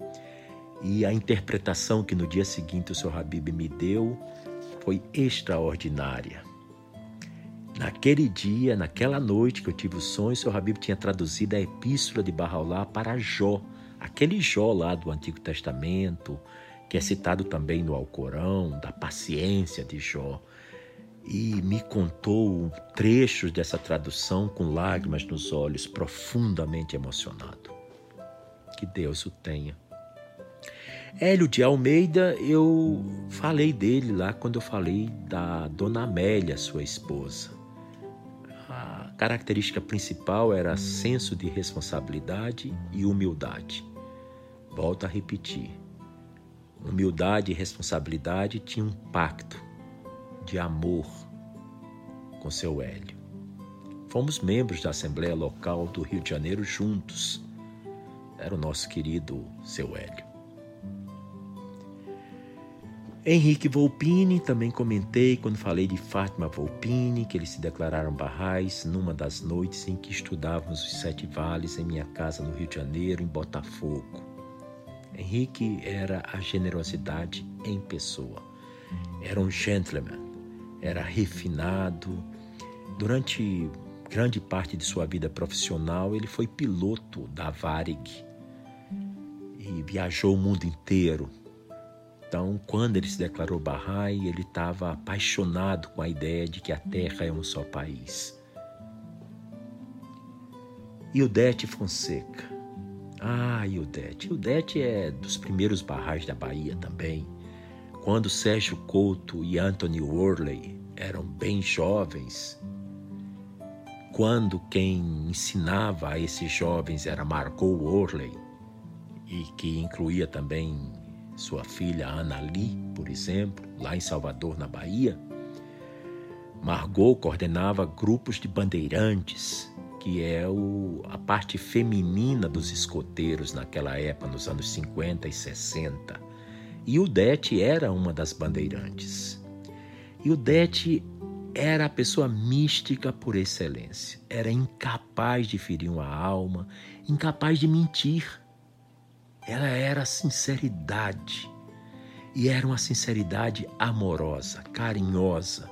E a interpretação que no dia seguinte o Sr. Habib me deu foi extraordinária. Naquele dia, naquela noite que eu tive o sonho, o Sr. Habib tinha traduzido a epístola de Barraulá para Jó, aquele Jó lá do Antigo Testamento, que é citado também no Alcorão, da paciência de Jó. E me contou trechos dessa tradução com lágrimas nos olhos, profundamente emocionado. Que Deus o tenha. Hélio de Almeida, eu falei dele lá quando eu falei da Dona Amélia, sua esposa. A característica principal era senso de responsabilidade e humildade. Volto a repetir humildade e responsabilidade, tinha um pacto de amor com seu Hélio. Fomos membros da Assembleia Local do Rio de Janeiro juntos. Era o nosso querido seu Hélio. Henrique Volpini, também comentei quando falei de Fátima Volpini, que eles se declararam barrais numa das noites em que estudávamos os Sete Vales em minha casa no Rio de Janeiro, em Botafogo. Henrique era a generosidade em pessoa. Era um gentleman, era refinado. Durante grande parte de sua vida profissional, ele foi piloto da Varig e viajou o mundo inteiro. Então, quando ele se declarou Bahá'í, ele estava apaixonado com a ideia de que a Terra é um só país. E o Dete Fonseca ah, Ildete. Ildete é dos primeiros barrais da Bahia também. Quando Sérgio Couto e Anthony Worley eram bem jovens, quando quem ensinava a esses jovens era Margot Worley, e que incluía também sua filha Ana Lee, por exemplo, lá em Salvador, na Bahia, Margot coordenava grupos de bandeirantes que é o, a parte feminina dos escoteiros naquela época, nos anos 50 e 60. E o Dete era uma das bandeirantes. E o Dete era a pessoa mística por excelência. Era incapaz de ferir uma alma, incapaz de mentir. Ela era sinceridade. E era uma sinceridade amorosa, carinhosa,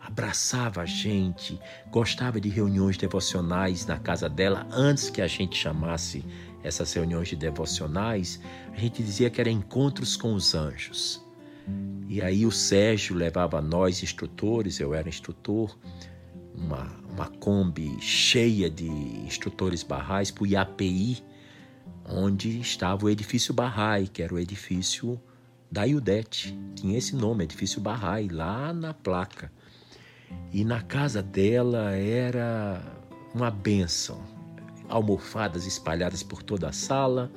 abraçava a gente, gostava de reuniões devocionais na casa dela antes que a gente chamasse essas reuniões de devocionais, a gente dizia que eram encontros com os anjos. E aí o Sérgio levava nós instrutores, eu era instrutor, uma, uma Kombi cheia de instrutores barrais para o IAPI, onde estava o edifício Barrai, que era o edifício da Iudete. Tinha esse nome, edifício Barrai, lá na placa. E na casa dela era uma bênção. Almofadas espalhadas por toda a sala,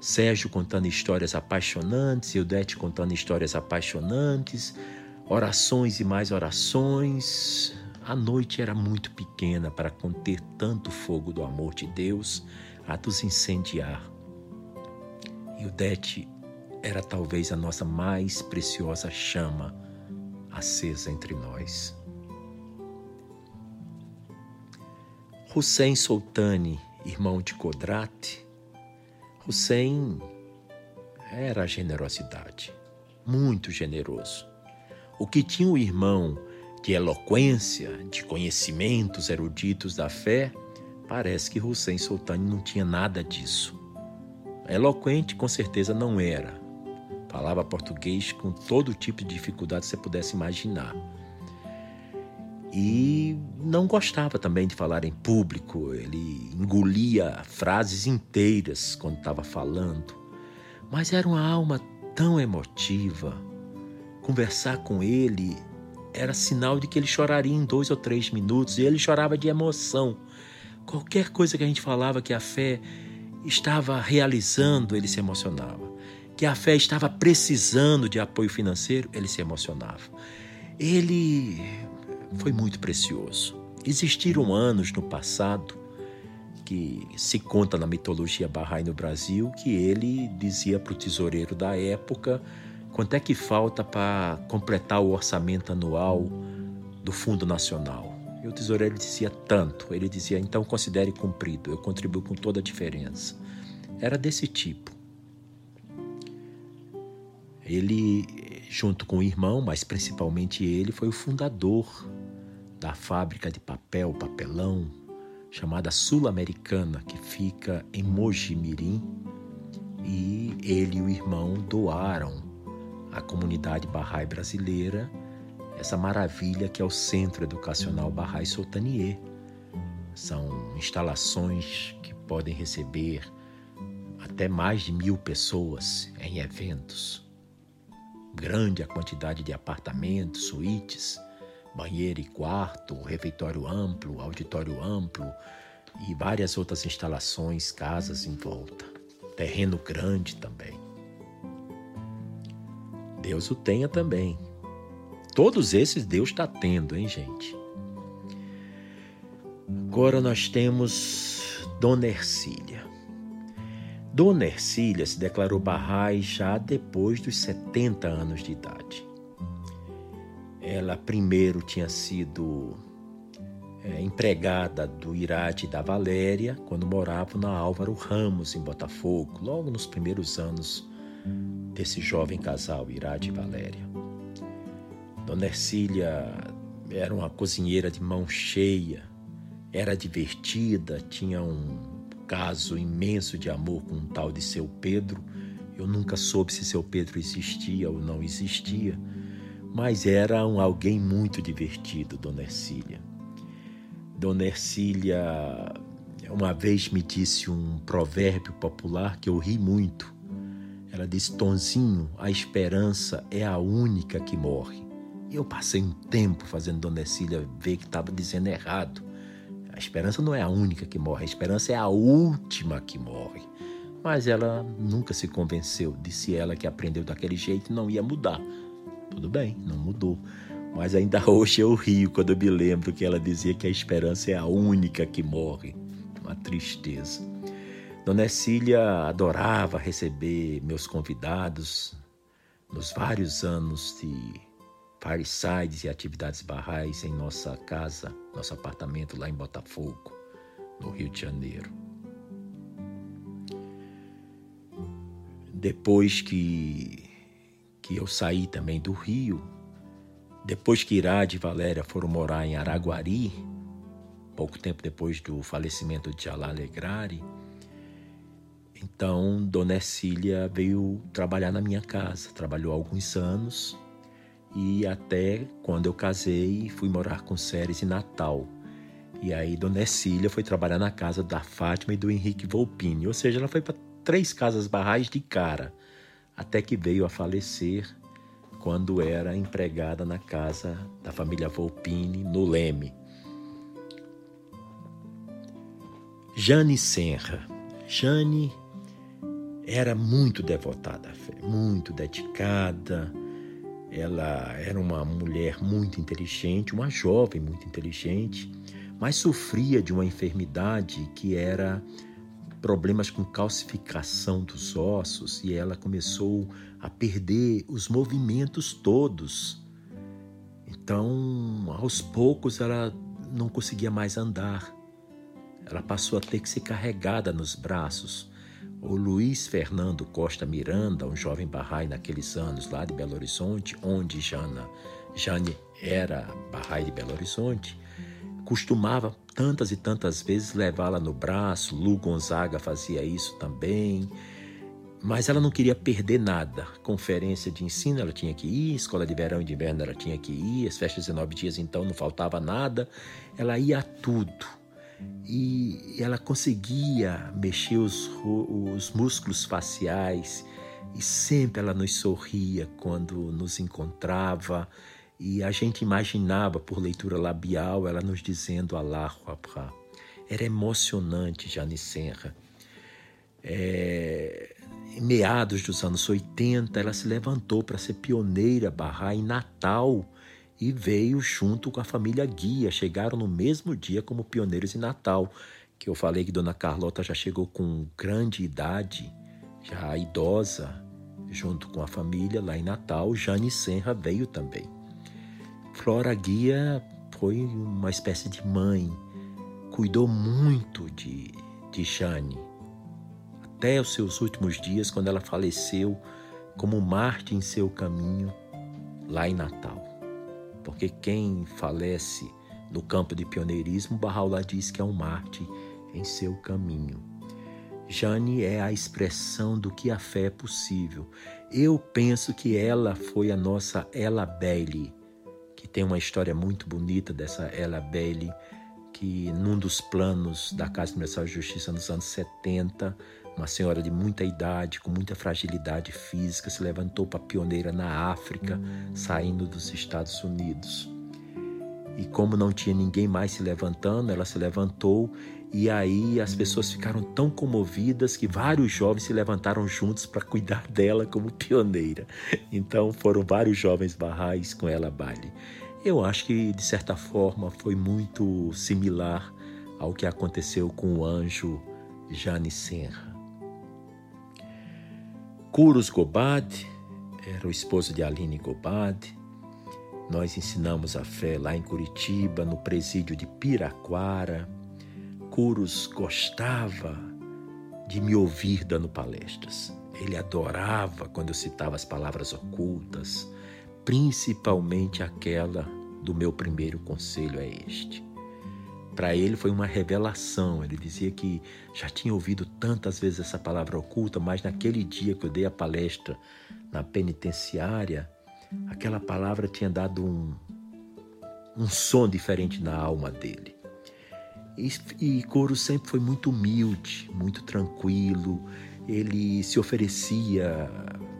Sérgio contando histórias apaixonantes, Ildete contando histórias apaixonantes, orações e mais orações. A noite era muito pequena para conter tanto fogo do amor de Deus a nos incendiar. Ildete era talvez a nossa mais preciosa chama acesa entre nós. Hussein Sultani, irmão de Kodrat, Hussein era a generosidade, muito generoso. O que tinha o irmão de eloquência, de conhecimentos eruditos da fé, parece que Hussein Sultani não tinha nada disso. Eloquente, com certeza, não era. Falava português com todo tipo de dificuldade que você pudesse imaginar e não gostava também de falar em público, ele engolia frases inteiras quando estava falando, mas era uma alma tão emotiva conversar com ele era sinal de que ele choraria em dois ou três minutos e ele chorava de emoção. Qualquer coisa que a gente falava que a fé estava realizando, ele se emocionava. Que a fé estava precisando de apoio financeiro, ele se emocionava. Ele foi muito precioso. Existiram anos no passado que se conta na mitologia Bahá'í no Brasil que ele dizia para o tesoureiro da época quanto é que falta para completar o orçamento anual do Fundo Nacional. E o tesoureiro dizia tanto. Ele dizia, então considere cumprido, eu contribuo com toda a diferença. Era desse tipo. Ele, junto com o irmão, mas principalmente ele, foi o fundador da fábrica de papel, papelão, chamada Sul-Americana, que fica em Mojimirim, e ele e o irmão doaram à comunidade Bahá'í brasileira essa maravilha que é o Centro Educacional Bahá'í Soltanier. São instalações que podem receber até mais de mil pessoas em eventos. Grande a quantidade de apartamentos, suítes, banheiro e quarto, refeitório amplo, auditório amplo e várias outras instalações, casas em volta. Terreno grande também. Deus o tenha também. Todos esses Deus está tendo, hein, gente? Agora nós temos Dona Ercília. Dona Ercília se declarou Bahá'í já depois dos 70 anos de idade. Ela primeiro tinha sido é, empregada do Irade da Valéria quando morava na Álvaro Ramos, em Botafogo, logo nos primeiros anos desse jovem casal, Irade e Valéria. Dona Ercília era uma cozinheira de mão cheia, era divertida, tinha um caso imenso de amor com um tal de seu Pedro. Eu nunca soube se seu Pedro existia ou não existia mas era um alguém muito divertido, Dona Ercília. Dona Ercília uma vez me disse um provérbio popular que eu ri muito. Ela disse: Tonzinho, a esperança é a única que morre. Eu passei um tempo fazendo Dona Ercília ver que estava dizendo errado. A esperança não é a única que morre, a esperança é a última que morre. Mas ela nunca se convenceu, disse ela que aprendeu daquele jeito não ia mudar. Tudo bem, não mudou. Mas ainda hoje eu rio quando eu me lembro que ela dizia que a esperança é a única que morre. Uma tristeza. Dona Cília adorava receber meus convidados nos vários anos de firesides e atividades barrais em nossa casa, nosso apartamento lá em Botafogo, no Rio de Janeiro. Depois que que eu saí também do Rio. Depois que Irade e Valéria foram morar em Araguari, pouco tempo depois do falecimento de Alá Legrari, então Dona Cília veio trabalhar na minha casa. Trabalhou alguns anos e até quando eu casei fui morar com Séries em Natal. E aí Dona Cília foi trabalhar na casa da Fátima e do Henrique Volpini, ou seja, ela foi para três casas barrais de cara até que veio a falecer quando era empregada na casa da família Volpini, no Leme. Jane Senra. Jane era muito devotada à fé, muito dedicada. Ela era uma mulher muito inteligente, uma jovem muito inteligente, mas sofria de uma enfermidade que era problemas com calcificação dos ossos e ela começou a perder os movimentos todos. Então, aos poucos, ela não conseguia mais andar. Ela passou a ter que ser carregada nos braços. O Luiz Fernando Costa Miranda, um jovem barrai naqueles anos lá de Belo Horizonte, onde Jana, Jane era barrai de Belo Horizonte, costumava tantas e tantas vezes levá-la no braço. Lu Gonzaga fazia isso também. Mas ela não queria perder nada. Conferência de ensino ela tinha que ir, escola de verão e de inverno ela tinha que ir, as festas de 19 dias então não faltava nada. Ela ia a tudo. E ela conseguia mexer os, os músculos faciais e sempre ela nos sorria quando nos encontrava e a gente imaginava por leitura labial ela nos dizendo Allahu Akbar. Era emocionante, Jane Senra. É, em meados dos anos 80, ela se levantou para ser pioneira Barra em Natal e veio junto com a família Guia. Chegaram no mesmo dia como pioneiros em Natal, que eu falei que Dona Carlota já chegou com grande idade, já idosa, junto com a família lá em Natal. Jane Senra veio também. Flora Guia foi uma espécie de mãe, cuidou muito de, de Jane até os seus últimos dias, quando ela faleceu como Marte em seu caminho lá em Natal. Porque quem falece no campo de pioneirismo, Barraula diz que é um Marte em seu caminho. Jane é a expressão do que a fé é possível. Eu penso que ela foi a nossa Ella Bailey, que tem uma história muito bonita dessa Ella Bailey, que num dos planos da Casa Universal de Justiça nos anos 70, uma senhora de muita idade, com muita fragilidade física, se levantou para pioneira na África, saindo dos Estados Unidos. E como não tinha ninguém mais se levantando, ela se levantou e aí as pessoas ficaram tão comovidas que vários jovens se levantaram juntos para cuidar dela como pioneira. Então foram vários jovens barrais com ela a baile. Eu acho que de certa forma foi muito similar ao que aconteceu com o anjo Jane Senra. Kuros Gobad era o esposo de Aline Gobad. Nós ensinamos a fé lá em Curitiba, no presídio de Piraquara. Kuros gostava de me ouvir dando palestras. Ele adorava quando eu citava as palavras ocultas, principalmente aquela do meu primeiro conselho é este. Para ele foi uma revelação. Ele dizia que já tinha ouvido tantas vezes essa palavra oculta, mas naquele dia que eu dei a palestra na penitenciária, aquela palavra tinha dado um, um som diferente na alma dele. E, e Coro sempre foi muito humilde, muito tranquilo. Ele se oferecia,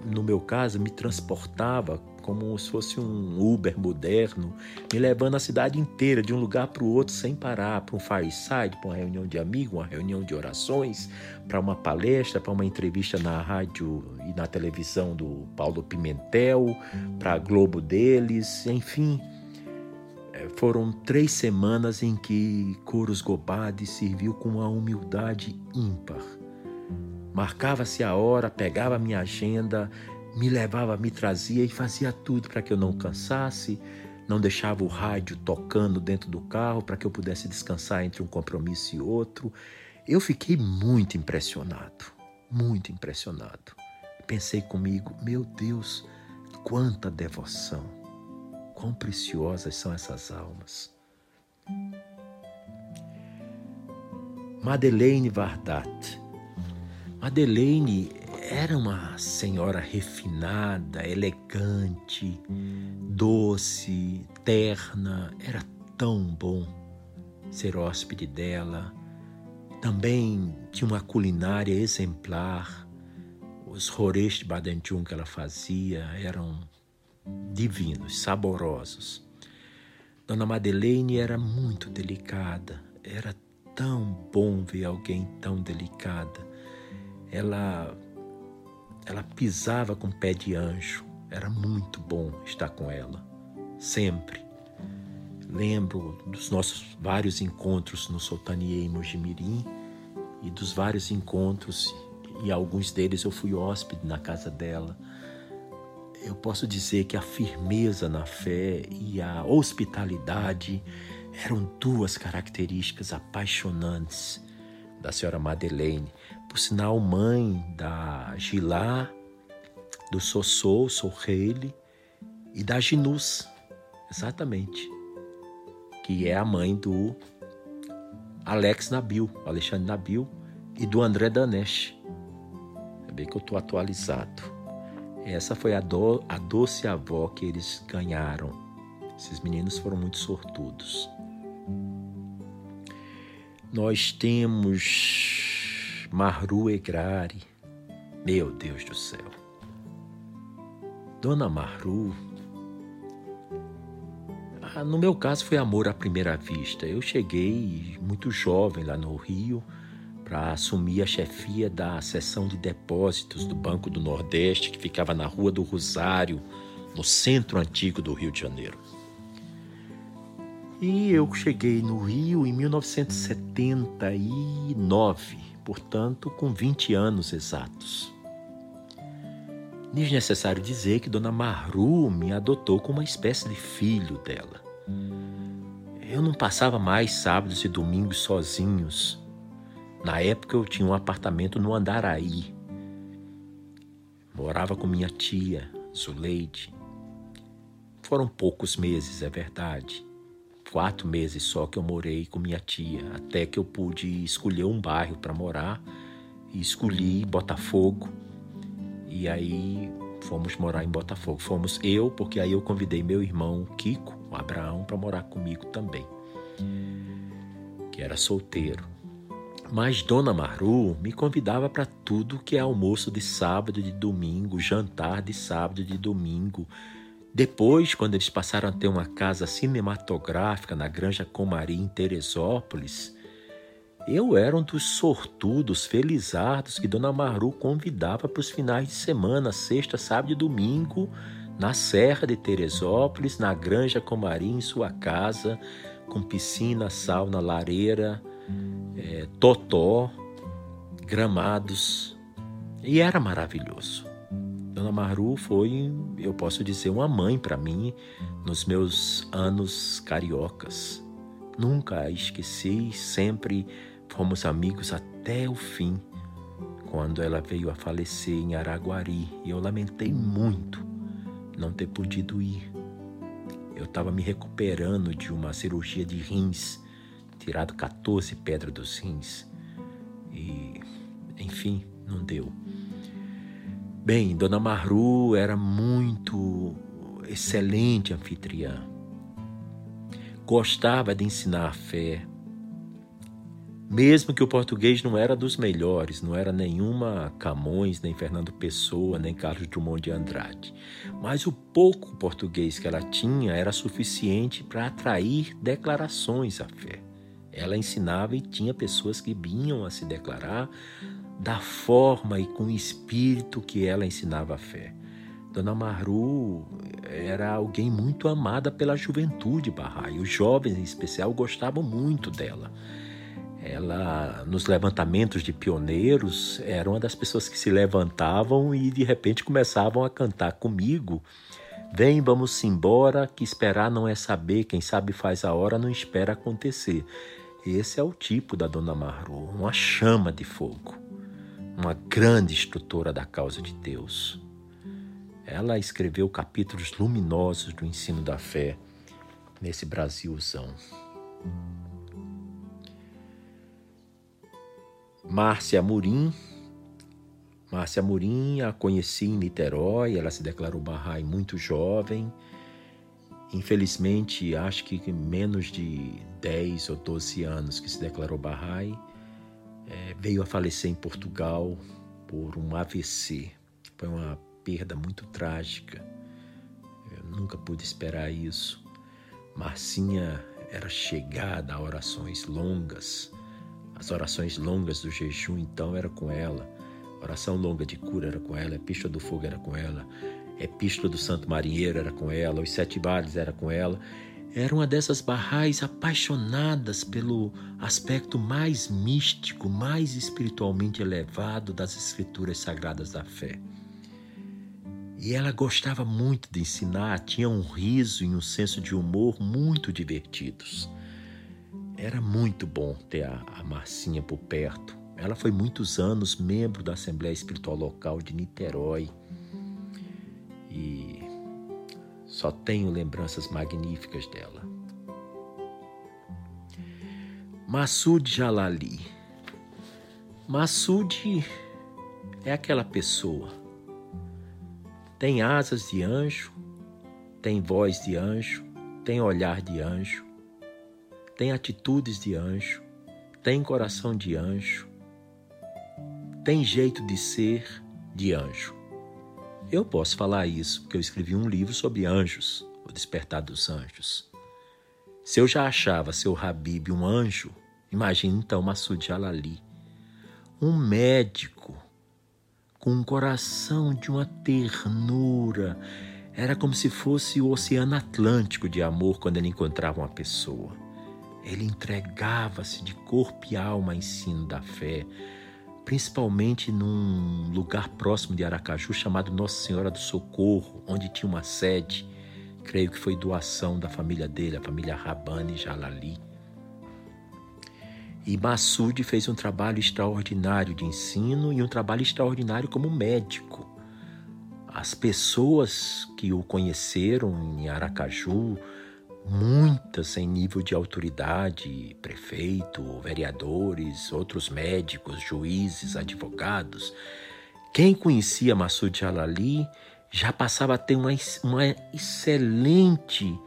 no meu caso, me transportava como se fosse um Uber moderno, me levando a cidade inteira, de um lugar para o outro, sem parar, para um fireside, para uma reunião de amigos, uma reunião de orações, para uma palestra, para uma entrevista na rádio e na televisão do Paulo Pimentel, para a Globo deles, enfim. É, foram três semanas em que Coros Gobade serviu com uma humildade ímpar. Marcava-se a hora, pegava minha agenda, me levava, me trazia e fazia tudo para que eu não cansasse, não deixava o rádio tocando dentro do carro para que eu pudesse descansar entre um compromisso e outro. Eu fiquei muito impressionado, muito impressionado. Pensei comigo, meu Deus, quanta devoção, quão preciosas são essas almas. Madeleine Vardat. Madeleine era uma senhora refinada, elegante, doce, terna. Era tão bom ser hóspede dela. Também tinha uma culinária exemplar. Os rorês de Badenjum que ela fazia eram divinos, saborosos. Dona Madeleine era muito delicada. Era tão bom ver alguém tão delicada. Ela ela pisava com pé de anjo. Era muito bom estar com ela, sempre. Lembro dos nossos vários encontros no Soltanier em Mojimirim e dos vários encontros, e alguns deles eu fui hóspede na casa dela. Eu posso dizer que a firmeza na fé e a hospitalidade eram duas características apaixonantes da senhora Madeleine, por sinal mãe da Gilá, do Sossô, Sorreile e da Ginus, exatamente, que é a mãe do Alex Nabil, Alexandre Nabil e do André Danesh. É bem que eu estou atualizado. Essa foi a, do, a doce avó que eles ganharam. Esses meninos foram muito sortudos nós temos Mahru Egrari. Meu Deus do céu. Dona Maru. Ah, no meu caso foi amor à primeira vista. Eu cheguei muito jovem lá no Rio para assumir a chefia da seção de depósitos do Banco do Nordeste, que ficava na Rua do Rosário, no centro antigo do Rio de Janeiro. E eu cheguei no Rio em 1979, portanto, com 20 anos exatos. Desnecessário dizer que Dona Maru me adotou como uma espécie de filho dela. Eu não passava mais sábados e domingos sozinhos. Na época eu tinha um apartamento no Andaraí. Morava com minha tia, Zuleide. Foram poucos meses, é verdade quatro meses só que eu morei com minha tia, até que eu pude escolher um bairro para morar e escolhi Botafogo. E aí fomos morar em Botafogo. Fomos eu, porque aí eu convidei meu irmão Kiko, o Abraão, para morar comigo também, que era solteiro. Mas Dona Maru me convidava para tudo que é almoço de sábado de domingo, jantar de sábado de domingo, depois, quando eles passaram a ter uma casa cinematográfica na Granja Comari, em Teresópolis, eu era um dos sortudos, felizardos que Dona Maru convidava para os finais de semana, sexta, sábado e domingo, na Serra de Teresópolis, na Granja Comari, em sua casa, com piscina, sauna, lareira, é, totó, gramados. E era maravilhoso. Dona Maru foi, eu posso dizer, uma mãe para mim nos meus anos cariocas. Nunca a esqueci, sempre fomos amigos até o fim, quando ela veio a falecer em Araguari. Eu lamentei muito não ter podido ir. Eu estava me recuperando de uma cirurgia de rins, tirado 14 pedras dos rins. E, enfim, não deu. Bem, Dona Maru era muito excelente anfitriã. Gostava de ensinar a fé. Mesmo que o português não era dos melhores, não era nenhuma Camões, nem Fernando Pessoa, nem Carlos Drummond de Andrade. Mas o pouco português que ela tinha era suficiente para atrair declarações à fé. Ela ensinava e tinha pessoas que vinham a se declarar da forma e com o espírito que ela ensinava a fé. Dona Maru era alguém muito amada pela juventude Bahá'í. Os jovens, em especial, gostavam muito dela. Ela, nos levantamentos de pioneiros, era uma das pessoas que se levantavam e de repente começavam a cantar comigo. Vem, vamos embora, que esperar não é saber, quem sabe faz a hora, não espera acontecer. Esse é o tipo da Dona Maru, uma chama de fogo uma grande instrutora da causa de Deus. Ela escreveu capítulos luminosos do ensino da fé nesse Brasilzão. Márcia Murim. Márcia Murim a conheci em Niterói, ela se declarou Bahá'í muito jovem. Infelizmente, acho que menos de 10 ou 12 anos que se declarou Bahá'í é, veio a falecer em Portugal por um AVC. Foi uma perda muito trágica. Eu nunca pude esperar isso. Marcinha era chegada a orações longas. As orações longas do jejum, então, era com ela. Oração longa de cura era com ela. Epístola do fogo era com ela. Epístola do Santo Marinheiro era com ela. Os Sete Vales era com ela era uma dessas barrais apaixonadas pelo aspecto mais místico, mais espiritualmente elevado das escrituras sagradas da fé. E ela gostava muito de ensinar, tinha um riso e um senso de humor muito divertidos. Era muito bom ter a, Marcinha por perto. Ela foi muitos anos membro da Assembleia Espiritual Local de Niterói. E só tenho lembranças magníficas dela. Massoud Jalali. Massoud é aquela pessoa. Tem asas de anjo, tem voz de anjo, tem olhar de anjo, tem atitudes de anjo, tem coração de anjo, tem jeito de ser de anjo. Eu posso falar isso porque eu escrevi um livro sobre anjos, O Despertar dos Anjos. Se eu já achava seu Habib um anjo, imagine então Masud Jalali, um médico com um coração de uma ternura. Era como se fosse o oceano Atlântico de amor quando ele encontrava uma pessoa. Ele entregava-se de corpo e alma ao ensino da fé, principalmente num lugar próximo de Aracaju chamado Nossa Senhora do Socorro, onde tinha uma sede creio que foi doação da família dele, a família Rabani Jalali. E Massoud fez um trabalho extraordinário de ensino e um trabalho extraordinário como médico. As pessoas que o conheceram em Aracaju, muitas em nível de autoridade, prefeito, vereadores, outros médicos, juízes, advogados. Quem conhecia Massoud Jalali já passava a ter uma, uma excelente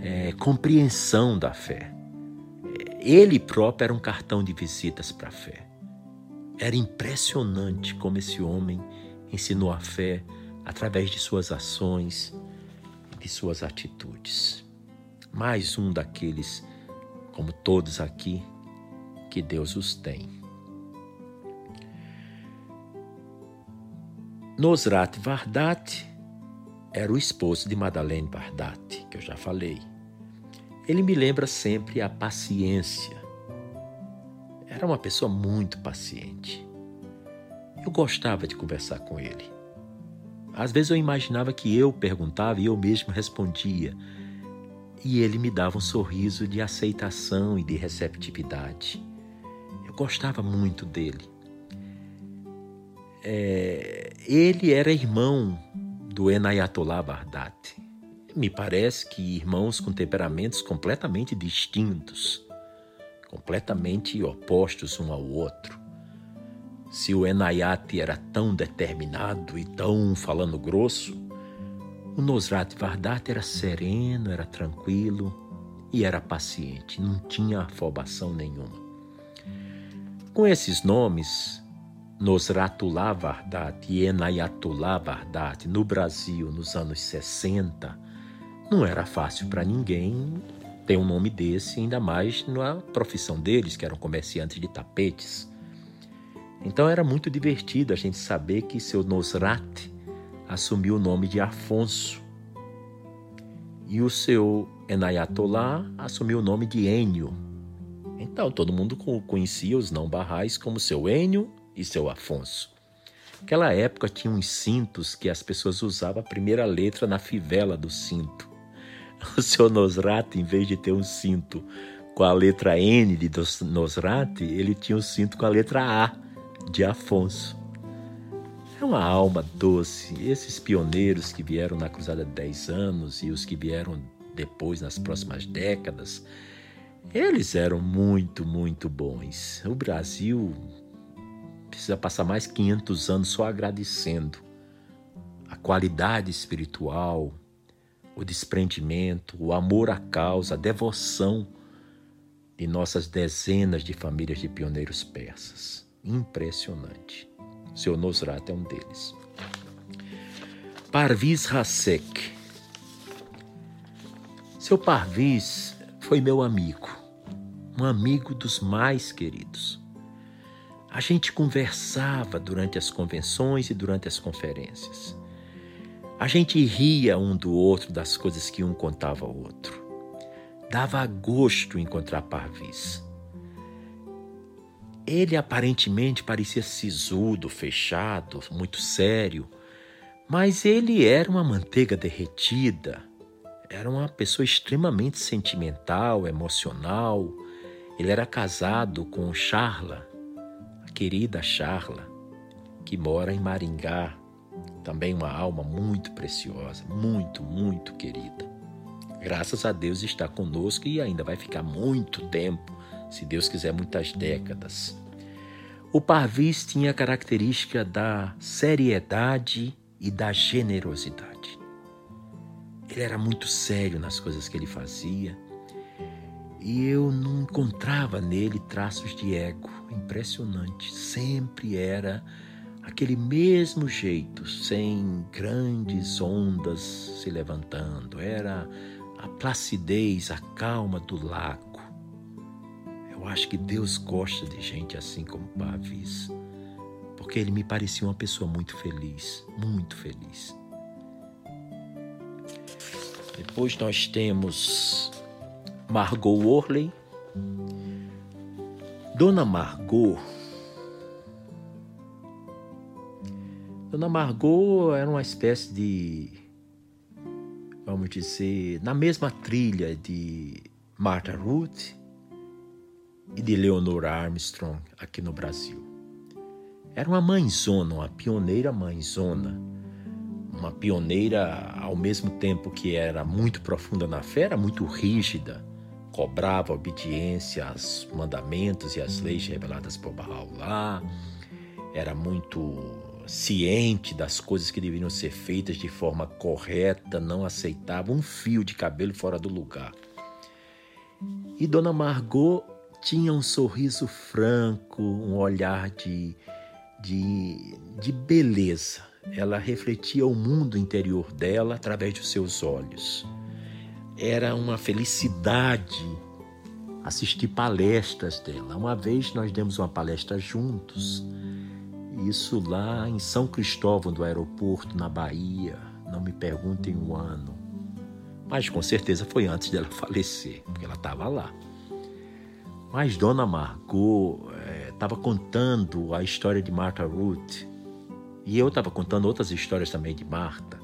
é, compreensão da fé. Ele próprio era um cartão de visitas para a fé. Era impressionante como esse homem ensinou a fé através de suas ações e de suas atitudes. Mais um daqueles, como todos aqui, que Deus os tem. Nosrat Vardat era o esposo de Madeleine Vardat, que eu já falei. Ele me lembra sempre a paciência. Era uma pessoa muito paciente. Eu gostava de conversar com ele. Às vezes eu imaginava que eu perguntava e eu mesmo respondia. E ele me dava um sorriso de aceitação e de receptividade. Eu gostava muito dele. É, ele era irmão do Enayatollah Bardat. Me parece que irmãos com temperamentos completamente distintos, completamente opostos um ao outro. Se o Enayat era tão determinado e tão falando grosso, o Nosrat Vardat era sereno, era tranquilo e era paciente, não tinha afobação nenhuma. Com esses nomes, Nosratullah Vardat e Enayatullah Vardat no Brasil nos anos 60, não era fácil para ninguém ter um nome desse, ainda mais na profissão deles, que eram comerciantes de tapetes. Então era muito divertido a gente saber que seu Nosrat assumiu o nome de Afonso e o seu Enayatollah assumiu o nome de Enio. Então todo mundo conhecia os não barrais como seu Enio e seu Afonso. Naquela época tinha uns cintos que as pessoas usavam a primeira letra na fivela do cinto. O seu Nosrat, em vez de ter um cinto com a letra N de Nosrat, ele tinha um cinto com a letra A de Afonso. É uma alma doce. Esses pioneiros que vieram na Cruzada de 10 anos e os que vieram depois nas próximas décadas, eles eram muito, muito bons. O Brasil precisa passar mais 500 anos só agradecendo a qualidade espiritual, o desprendimento, o amor à causa, a devoção de nossas dezenas de famílias de pioneiros persas. Impressionante. Seu Nosrat é um deles. Parviz Hasek. Seu Parviz foi meu amigo, um amigo dos mais queridos. A gente conversava durante as convenções e durante as conferências. A gente ria um do outro das coisas que um contava ao outro. Dava gosto encontrar Parvis. Ele aparentemente parecia sisudo, fechado, muito sério, mas ele era uma manteiga derretida. Era uma pessoa extremamente sentimental, emocional. Ele era casado com Charla, querida Charla, que mora em Maringá, também uma alma muito preciosa, muito, muito querida. Graças a Deus está conosco e ainda vai ficar muito tempo, se Deus quiser, muitas décadas. O Parvis tinha a característica da seriedade e da generosidade. Ele era muito sério nas coisas que ele fazia e eu não encontrava nele traços de ego. Impressionante. Sempre era aquele mesmo jeito, sem grandes ondas se levantando. Era a placidez, a calma do lago. Eu acho que Deus gosta de gente assim como Pavis, porque ele me parecia uma pessoa muito feliz, muito feliz. Depois nós temos Margot Worley. Dona Margot Dona Margot era uma espécie de, vamos dizer, na mesma trilha de Martha Ruth e de Leonor Armstrong aqui no Brasil. Era uma mãezona, uma pioneira mãezona, uma pioneira ao mesmo tempo que era muito profunda na fé, era muito rígida, cobrava obediência aos mandamentos e às leis reveladas por Bahá'u'lláh, era muito ciente das coisas que deveriam ser feitas de forma correta, não aceitava um fio de cabelo fora do lugar. E Dona Margot tinha um sorriso franco, um olhar de, de, de beleza. Ela refletia o mundo interior dela através dos seus olhos. Era uma felicidade assistir palestras dela. Uma vez nós demos uma palestra juntos isso lá em São Cristóvão do aeroporto, na Bahia. Não me perguntem o ano. Mas com certeza foi antes dela falecer, porque ela estava lá. Mas Dona Margot estava é, contando a história de Martha Ruth. E eu estava contando outras histórias também de Marta.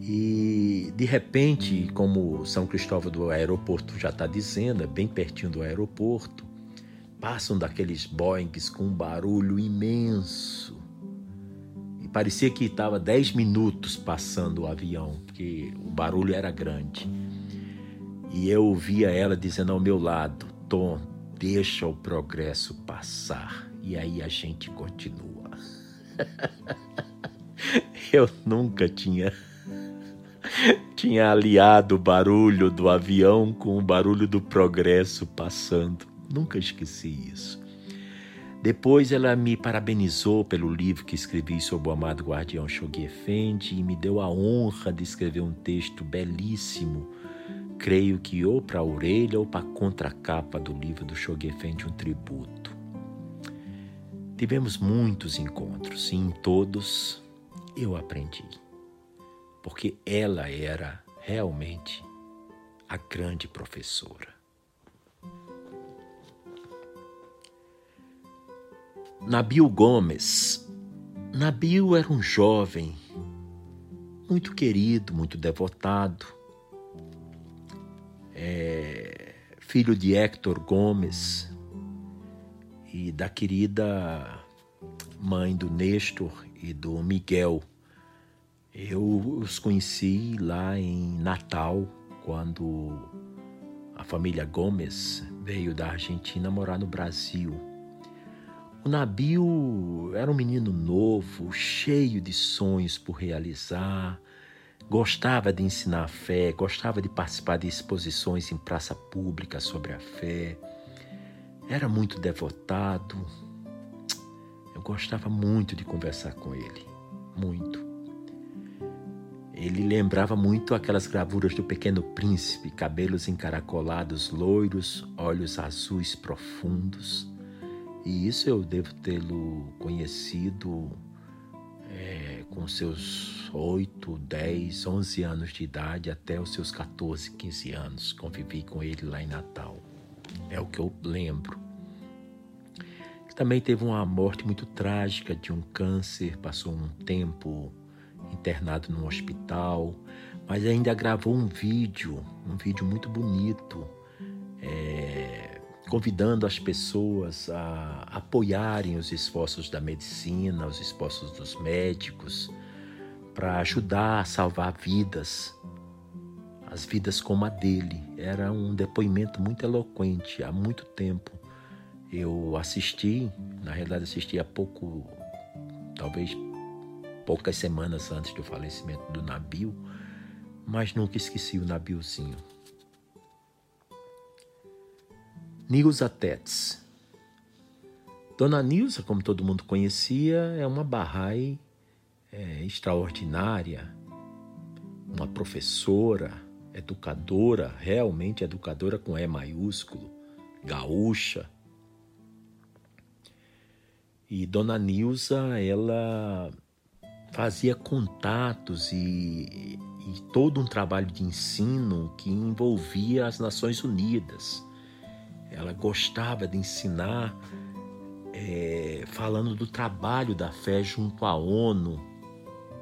E de repente, como São Cristóvão do aeroporto já está dizendo, é bem pertinho do aeroporto, passam daqueles Boeings com um barulho imenso. E parecia que estava dez minutos passando o avião, porque o barulho era grande. E eu ouvia ela dizendo ao meu lado: Tom, deixa o progresso passar. E aí a gente continua. eu nunca tinha tinha aliado o barulho do avião com o barulho do progresso passando. Nunca esqueci isso. Depois ela me parabenizou pelo livro que escrevi sobre o amado guardião Shoghi Effendi e me deu a honra de escrever um texto belíssimo, creio que ou para a orelha ou para a contracapa do livro do Shoghi Effendi, um tributo. Tivemos muitos encontros e em todos eu aprendi, porque ela era realmente a grande professora. Nabil Gomes. Nabil era um jovem muito querido, muito devotado, é, filho de Héctor Gomes e da querida mãe do Nestor e do Miguel. Eu os conheci lá em Natal, quando a família Gomes veio da Argentina morar no Brasil. O Nabil era um menino novo, cheio de sonhos por realizar, gostava de ensinar a fé, gostava de participar de exposições em praça pública sobre a fé, era muito devotado. Eu gostava muito de conversar com ele, muito. Ele lembrava muito aquelas gravuras do Pequeno Príncipe, cabelos encaracolados loiros, olhos azuis profundos e isso eu devo tê-lo conhecido com seus 8, 10, 11 anos de idade até os seus 14, 15 anos. Convivi com ele lá em Natal. É o que eu lembro. Também teve uma morte muito trágica de um câncer, passou um tempo internado no hospital, mas ainda gravou um vídeo, um vídeo muito bonito. É, convidando as pessoas a apoiarem os esforços da medicina, os esforços dos médicos, para ajudar a salvar vidas, as vidas como a dele. Era um depoimento muito eloquente, há muito tempo. Eu assisti, na realidade assisti há pouco, talvez poucas semanas antes do falecimento do Nabil, mas nunca esqueci o Nabilzinho. Nilza Tetz. Dona Nilza, como todo mundo conhecia, é uma Bahá'í é, extraordinária, uma professora, educadora, realmente educadora com E maiúsculo, gaúcha. E Dona Nilza, ela fazia contatos e, e todo um trabalho de ensino que envolvia as Nações Unidas. Ela gostava de ensinar é, falando do trabalho da fé junto à ONU,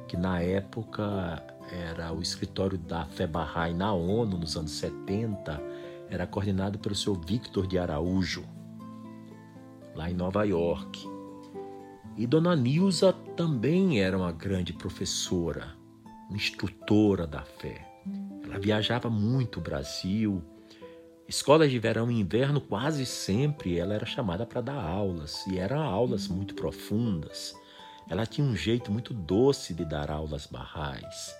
que na época era o escritório da Fé Bahá'í na ONU, nos anos 70, era coordenado pelo seu Victor de Araújo, lá em Nova York. E Dona Nilza também era uma grande professora, instrutora da fé. Ela viajava muito o Brasil. Escolas de verão e inverno, quase sempre ela era chamada para dar aulas, e eram aulas muito profundas. Ela tinha um jeito muito doce de dar aulas barrais.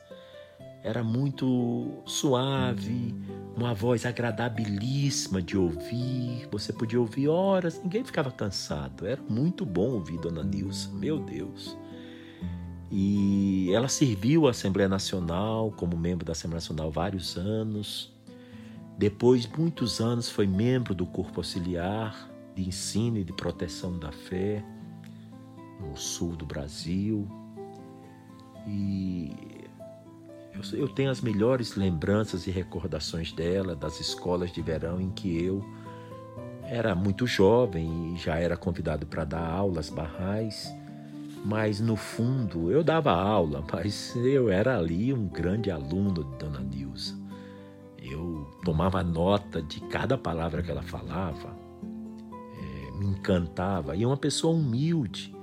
Era muito suave, uma voz agradabilíssima de ouvir. Você podia ouvir horas, ninguém ficava cansado. Era muito bom ouvir Dona Nilza, meu Deus. E ela serviu a Assembleia Nacional como membro da Assembleia Nacional vários anos. Depois, muitos anos, foi membro do Corpo Auxiliar de Ensino e de Proteção da Fé no sul do Brasil. E eu tenho as melhores lembranças e recordações dela, das escolas de verão em que eu era muito jovem e já era convidado para dar aulas barrais mas no fundo eu dava aula, mas eu era ali um grande aluno de Dona Nilza. Eu tomava nota de cada palavra que ela falava, é, me encantava. E uma pessoa humilde.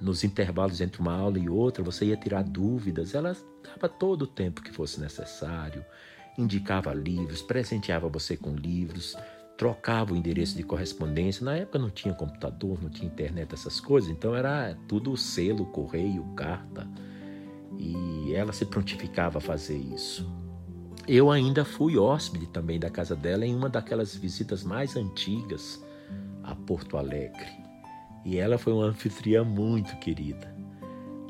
Nos intervalos entre uma aula e outra, você ia tirar dúvidas. Ela dava todo o tempo que fosse necessário, indicava livros, presenteava você com livros, trocava o endereço de correspondência. Na época não tinha computador, não tinha internet, essas coisas, então era tudo selo, correio, carta. E ela se prontificava a fazer isso. Eu ainda fui hóspede também da casa dela em uma daquelas visitas mais antigas a Porto Alegre. E ela foi uma anfitriã muito querida.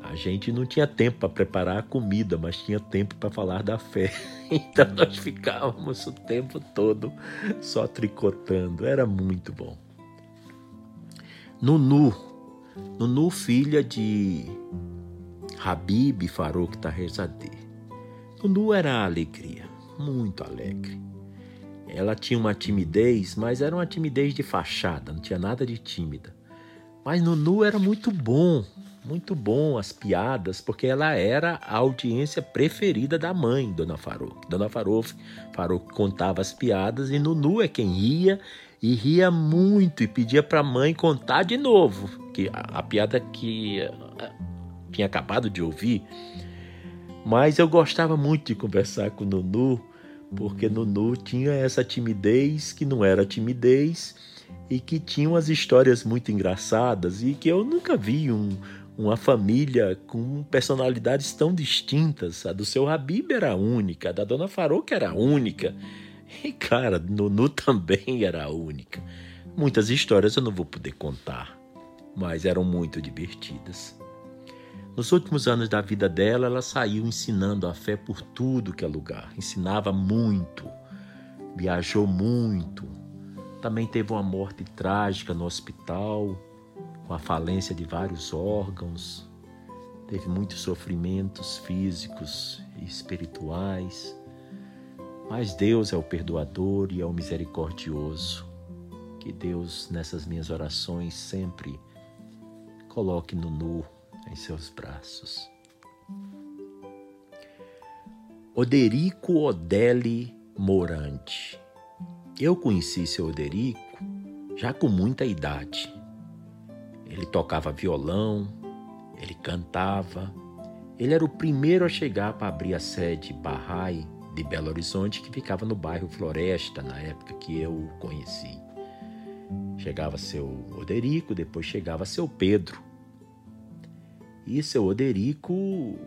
A gente não tinha tempo para preparar a comida, mas tinha tempo para falar da fé. Então nós ficávamos o tempo todo só tricotando. Era muito bom. Nunu, Nunu, filha de Habib Farouk Tahezadeh. Nunu era alegria, muito alegre. Ela tinha uma timidez, mas era uma timidez de fachada, não tinha nada de tímida. Mas Nunu era muito bom, muito bom as piadas, porque ela era a audiência preferida da mãe, Dona Farouk. Dona Farouk, Farouk contava as piadas e Nunu é quem ria e ria muito e pedia para a mãe contar de novo, que a, a piada que a, tinha acabado de ouvir. Mas eu gostava muito de conversar com Nunu, porque Nunu tinha essa timidez que não era timidez e que tinha umas histórias muito engraçadas e que eu nunca vi um, uma família com personalidades tão distintas. A do seu Habib era única, a da dona Farouk era única. E, cara, Nunu também era única. Muitas histórias eu não vou poder contar, mas eram muito divertidas. Nos últimos anos da vida dela, ela saiu ensinando a fé por tudo que é lugar. Ensinava muito, viajou muito. Também teve uma morte trágica no hospital com a falência de vários órgãos, teve muitos sofrimentos físicos e espirituais. Mas Deus é o perdoador e é o misericordioso. Que Deus, nessas minhas orações, sempre coloque no nu em seus braços. Oderico Odeli Morante. Eu conheci seu Oderico já com muita idade. Ele tocava violão, ele cantava. Ele era o primeiro a chegar para abrir a sede Bahá'í de Belo Horizonte, que ficava no bairro Floresta, na época que eu o conheci. Chegava seu Oderico, depois chegava seu Pedro. E seu Oderico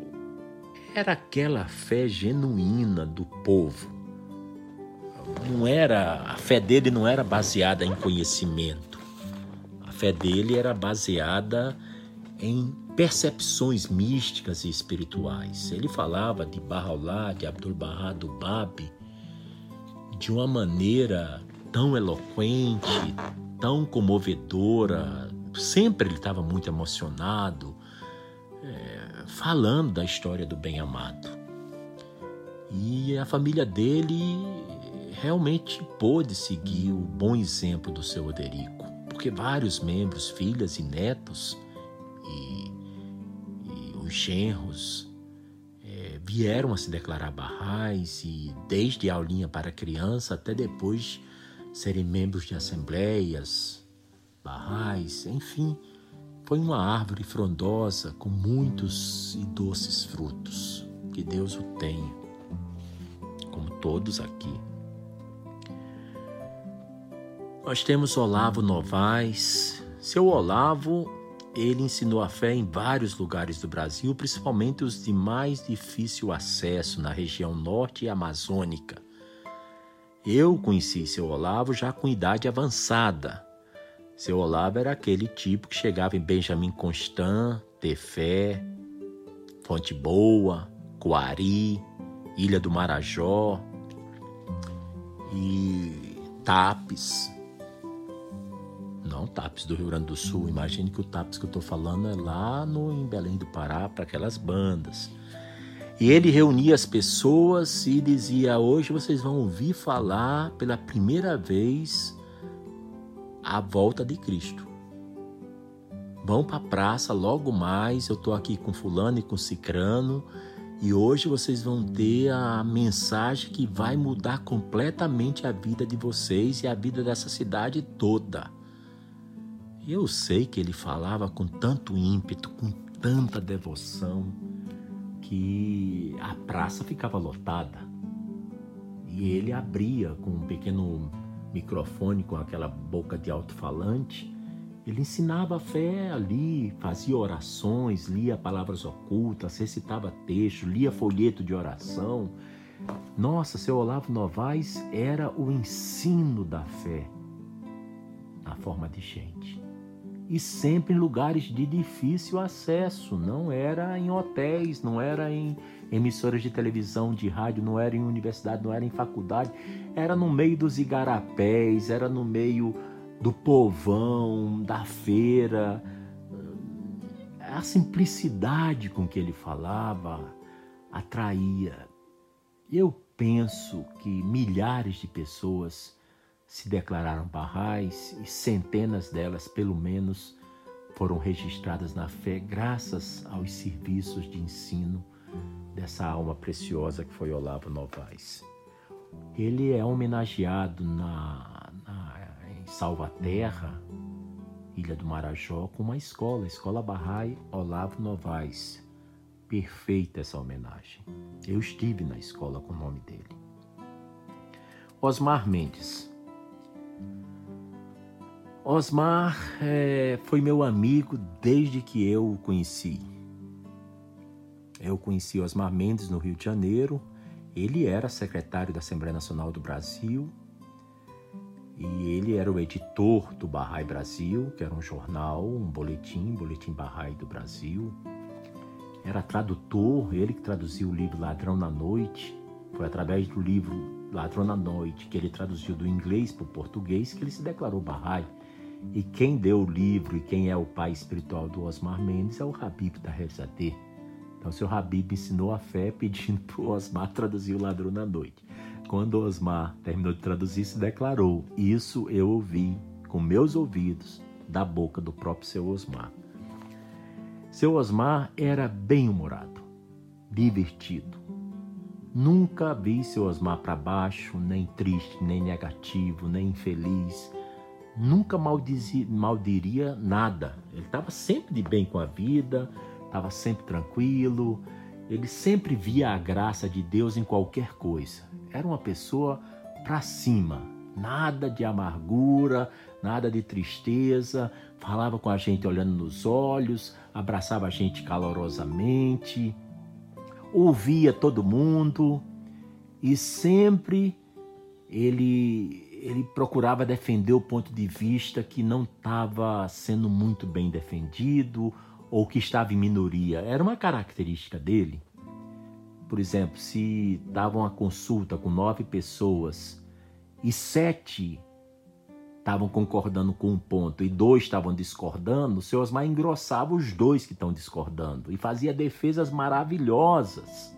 era aquela fé genuína do povo. Não era a fé dele não era baseada em conhecimento fé dele era baseada em percepções místicas e espirituais. Ele falava de Bahá'u'lláh, de Abdul-Bahá do Bab, de uma maneira tão eloquente, tão comovedora. Sempre ele estava muito emocionado, é, falando da história do bem-amado. E a família dele realmente pôde seguir o bom exemplo do seu Oderico, porque vários membros, filhas e netos e, e os genros é, vieram a se declarar barrais e desde aulinha para criança até depois serem membros de assembleias, barrais, enfim, foi uma árvore frondosa com muitos e doces frutos. Que Deus o tenha, como todos aqui. Nós temos Olavo Novaes. Seu Olavo, ele ensinou a fé em vários lugares do Brasil, principalmente os de mais difícil acesso na região norte e amazônica. Eu conheci seu Olavo já com idade avançada. Seu Olavo era aquele tipo que chegava em Benjamin Constant, Tefé, Fonte Boa, Coari, Ilha do Marajó e Tapes. Não, Tapes do Rio Grande do Sul. Imagine que o Tapes que eu estou falando é lá no, em Belém do Pará, para aquelas bandas. E ele reunia as pessoas e dizia: Hoje vocês vão ouvir falar pela primeira vez a volta de Cristo. Vão para a praça logo mais. Eu estou aqui com Fulano e com Cicrano. E hoje vocês vão ter a mensagem que vai mudar completamente a vida de vocês e a vida dessa cidade toda. Eu sei que ele falava com tanto ímpeto, com tanta devoção que a praça ficava lotada. E ele abria com um pequeno microfone, com aquela boca de alto-falante. Ele ensinava a fé ali, fazia orações, lia palavras ocultas, recitava texto, lia folheto de oração. Nossa, seu Olavo Novaes era o ensino da fé na forma de gente e sempre em lugares de difícil acesso. Não era em hotéis, não era em emissoras de televisão, de rádio, não era em universidade, não era em faculdade. Era no meio dos igarapés, era no meio do povão, da feira. A simplicidade com que ele falava atraía. Eu penso que milhares de pessoas se declararam barrais e centenas delas, pelo menos, foram registradas na fé graças aos serviços de ensino dessa alma preciosa que foi Olavo Novaes. Ele é homenageado na, na, em Salvaterra, Ilha do Marajó, com uma escola, a Escola Barrai Olavo Novaes. Perfeita essa homenagem. Eu estive na escola com o nome dele. Osmar Mendes. Osmar é, foi meu amigo desde que eu o conheci. Eu conheci Osmar Mendes no Rio de Janeiro. Ele era secretário da Assembleia Nacional do Brasil e ele era o editor do Barrai Brasil, que era um jornal, um boletim, Boletim Barrai do Brasil. Era tradutor, ele que traduziu o livro Ladrão na Noite. Foi através do livro Ladrão na Noite que ele traduziu do inglês para o português que ele se declarou Barrai. E quem deu o livro e quem é o pai espiritual do Osmar Mendes é o Habib da Rezadeh. Então, seu Habib ensinou a fé pedindo para o Osmar traduzir o ladrão na noite. Quando Osmar terminou de traduzir, se declarou: Isso eu ouvi com meus ouvidos da boca do próprio seu Osmar. Seu Osmar era bem-humorado, divertido. Nunca vi seu Osmar para baixo, nem triste, nem negativo, nem infeliz nunca maldizia, maldiria nada. Ele estava sempre de bem com a vida, estava sempre tranquilo, ele sempre via a graça de Deus em qualquer coisa. Era uma pessoa para cima, nada de amargura, nada de tristeza, falava com a gente olhando nos olhos, abraçava a gente calorosamente, ouvia todo mundo. E sempre ele ele procurava defender o ponto de vista que não estava sendo muito bem defendido ou que estava em minoria. Era uma característica dele. Por exemplo, se dava uma consulta com nove pessoas e sete estavam concordando com um ponto e dois estavam discordando, o seu Osmar engrossava os dois que estão discordando e fazia defesas maravilhosas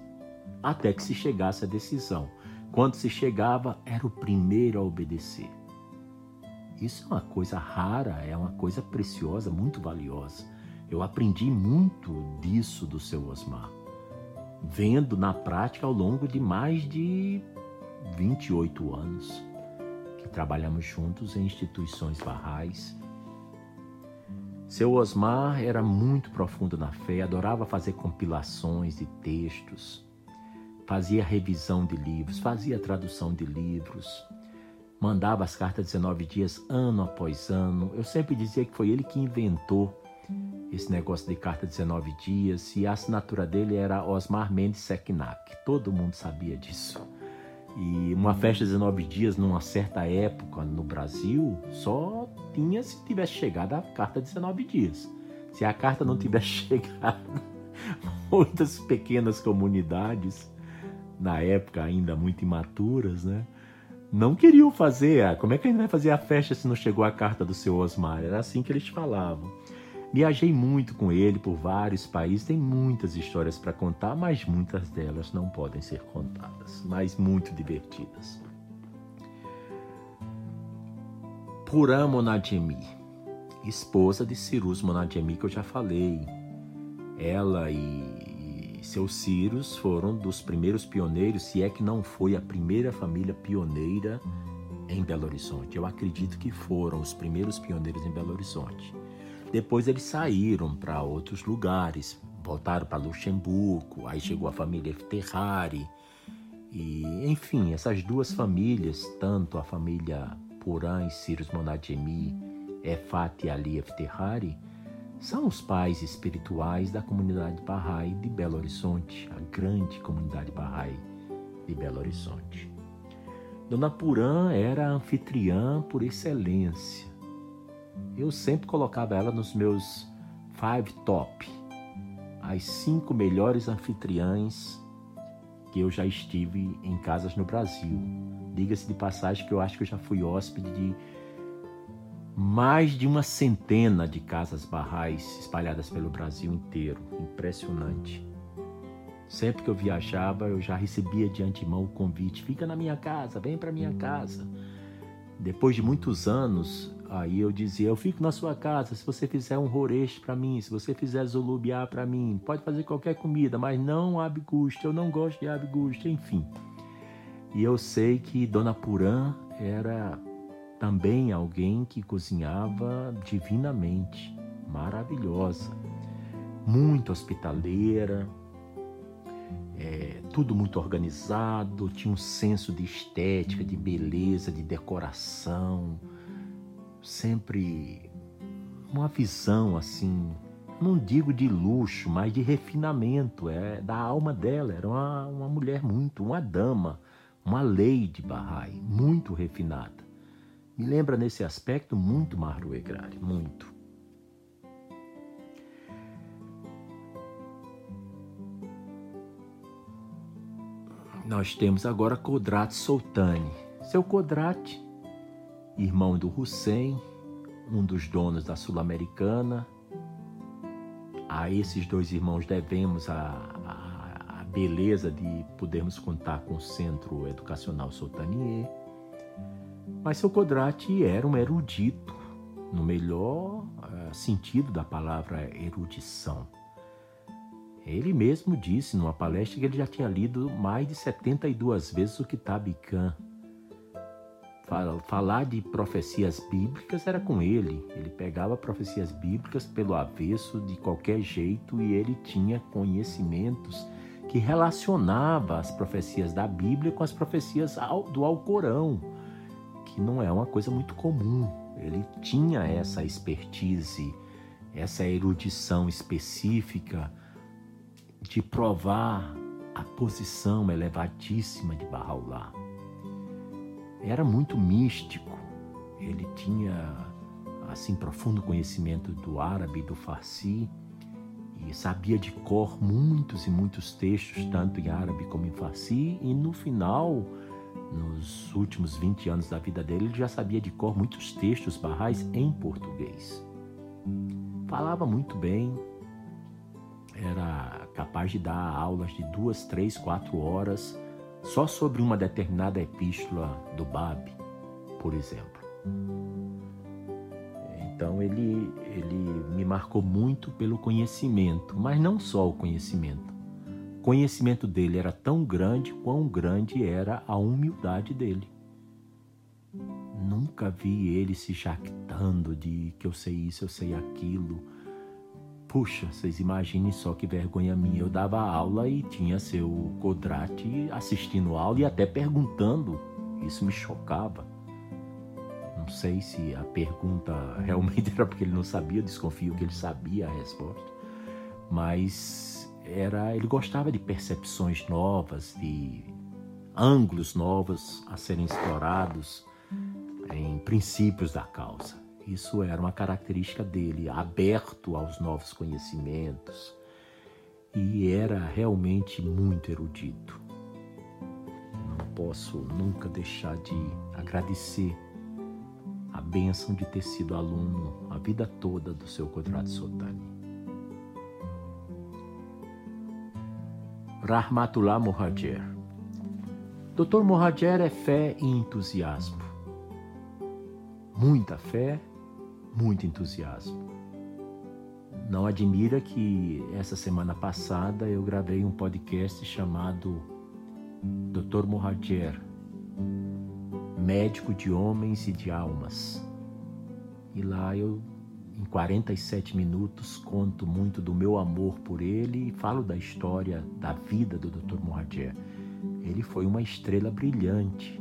até que se chegasse a decisão. Quando se chegava, era o primeiro a obedecer. Isso é uma coisa rara, é uma coisa preciosa, muito valiosa. Eu aprendi muito disso do seu Osmar, vendo na prática ao longo de mais de 28 anos que trabalhamos juntos em instituições barrais. Seu Osmar era muito profundo na fé, adorava fazer compilações de textos, fazia revisão de livros, fazia tradução de livros, mandava as cartas 19 dias ano após ano. Eu sempre dizia que foi ele que inventou esse negócio de carta 19 dias e a assinatura dele era Osmar Mendes Seknak. Todo mundo sabia disso. E uma festa de 19 dias, numa certa época no Brasil, só tinha se tivesse chegado a carta 19 dias. Se a carta não tivesse chegado, muitas pequenas comunidades na época ainda muito imaturas, né? Não queriam fazer. Como é que a gente vai fazer a festa se não chegou a carta do seu Osmar? Era assim que eles falavam. Viajei muito com ele por vários países, tem muitas histórias para contar, mas muitas delas não podem ser contadas, mas muito divertidas. Puram Monadjemi, esposa de Cirus Monadjemi, que eu já falei. Ela e seus Círios foram dos primeiros pioneiros, se é que não foi a primeira família pioneira em Belo Horizonte. Eu acredito que foram os primeiros pioneiros em Belo Horizonte. Depois eles saíram para outros lugares, voltaram para Luxemburgo, aí chegou a família Ferrari. E, enfim, essas duas famílias, tanto a família Porã e Círios Monadjemi, Efat e Ali Ferrari, são os pais espirituais da comunidade Bahá'í de Belo Horizonte, a grande comunidade Bahá'í de Belo Horizonte. Dona Purã era anfitriã por excelência. Eu sempre colocava ela nos meus five top, as cinco melhores anfitriãs que eu já estive em casas no Brasil. Diga-se de passagem que eu acho que eu já fui hóspede de mais de uma centena de casas barrais espalhadas pelo Brasil inteiro. Impressionante. Sempre que eu viajava, eu já recebia de antemão o convite: fica na minha casa, vem para minha casa. Depois de muitos anos, aí eu dizia: eu fico na sua casa se você fizer um roreche para mim, se você fizer zulubiá para mim, pode fazer qualquer comida, mas não abguste, eu não gosto de abguste, enfim. E eu sei que Dona Purã era também alguém que cozinhava divinamente, maravilhosa, muito hospitaleira, é, tudo muito organizado, tinha um senso de estética, de beleza, de decoração, sempre uma visão assim, não digo de luxo, mas de refinamento, é da alma dela. Era uma, uma mulher muito, uma dama, uma lady Bahá'í, muito refinada. Me lembra nesse aspecto muito Mahru Egrari, muito. Nós temos agora Kodrat Soltani. Seu Kodrat, irmão do Hussein, um dos donos da Sul-Americana. A esses dois irmãos devemos a, a, a, beleza de podermos contar com o Centro Educacional Soltanier. Mas seu Kodrati era um erudito, no melhor uh, sentido da palavra erudição. Ele mesmo disse numa palestra que ele já tinha lido mais de 72 vezes o Kitab Khan. Falar de profecias bíblicas era com ele. Ele pegava profecias bíblicas pelo avesso de qualquer jeito e ele tinha conhecimentos que relacionava as profecias da Bíblia com as profecias do Alcorão que não é uma coisa muito comum. Ele tinha essa expertise, essa erudição específica de provar a posição elevadíssima de Bahá'u'lláh. Era muito místico. Ele tinha assim profundo conhecimento do árabe, do farsi e sabia de cor muitos e muitos textos, tanto em árabe como em farsi, e no final, nos últimos 20 anos da vida dele, ele já sabia de cor muitos textos barrais em português. Falava muito bem, era capaz de dar aulas de duas, três, quatro horas só sobre uma determinada epístola do Bab, por exemplo. Então ele, ele me marcou muito pelo conhecimento, mas não só o conhecimento. O conhecimento dele era tão grande quão grande era a humildade dele. Nunca vi ele se jactando de que eu sei isso, eu sei aquilo. Puxa, vocês imaginem só que vergonha minha. Eu dava aula e tinha seu Codrate assistindo aula e até perguntando. Isso me chocava. Não sei se a pergunta realmente era porque ele não sabia, eu desconfio que ele sabia a resposta. Mas era, ele gostava de percepções novas, de ângulos novos a serem explorados em princípios da causa. Isso era uma característica dele, aberto aos novos conhecimentos. E era realmente muito erudito. Não posso nunca deixar de agradecer a bênção de ter sido aluno a vida toda do seu Kodrato Sotani. Rahmatullah Mohajer. Dr. Mohajer é fé e entusiasmo. Muita fé, muito entusiasmo. Não admira que essa semana passada eu gravei um podcast chamado Dr. Mohajer, médico de homens e de almas. E lá eu, em 47 minutos, conto muito do meu amor por ele e falo da história da vida do Dr. Mohajer. Ele foi uma estrela brilhante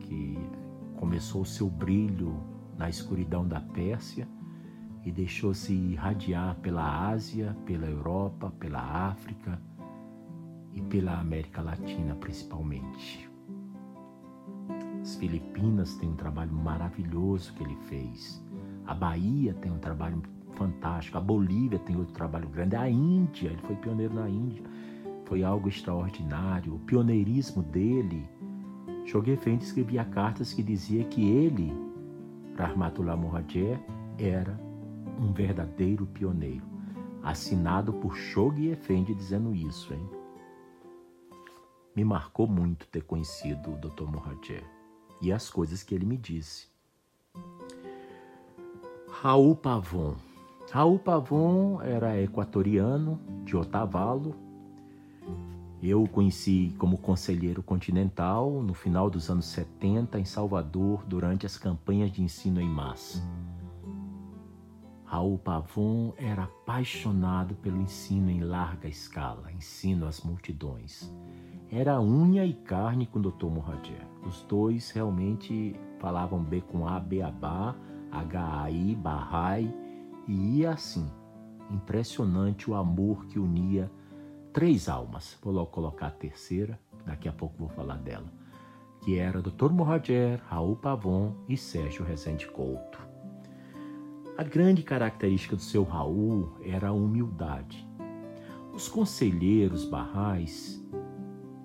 que começou seu brilho na escuridão da Pérsia e deixou-se irradiar pela Ásia, pela Europa, pela África e pela América Latina principalmente. As Filipinas têm um trabalho maravilhoso que ele fez. A Bahia tem um trabalho fantástico. A Bolívia tem outro trabalho grande. A Índia, ele foi pioneiro na Índia. Foi algo extraordinário. O pioneirismo dele. Joguei frente escrevia cartas que dizia que ele, Rahmatullah Mohajer, era um verdadeiro pioneiro. Assinado por Shoghi Effendi dizendo isso, hein? Me marcou muito ter conhecido o Dr. Mohajer e as coisas que ele me disse. Raul Pavon. Raul Pavon era equatoriano, de Otavalo. Eu o conheci como conselheiro continental no final dos anos 70 em Salvador durante as campanhas de ensino em massa. Raul Pavon era apaixonado pelo ensino em larga escala, ensino às multidões era unha e carne com o Dr. Mohajer. Os dois realmente falavam B com A, B, A, Ba, H, A, I, Bahai, e ia assim. Impressionante o amor que unia três almas. Vou logo colocar a terceira, daqui a pouco vou falar dela. Que era Dr. Mohajer, Raul Pavon e Sérgio Rezende Couto. A grande característica do seu Raul era a humildade. Os conselheiros barrais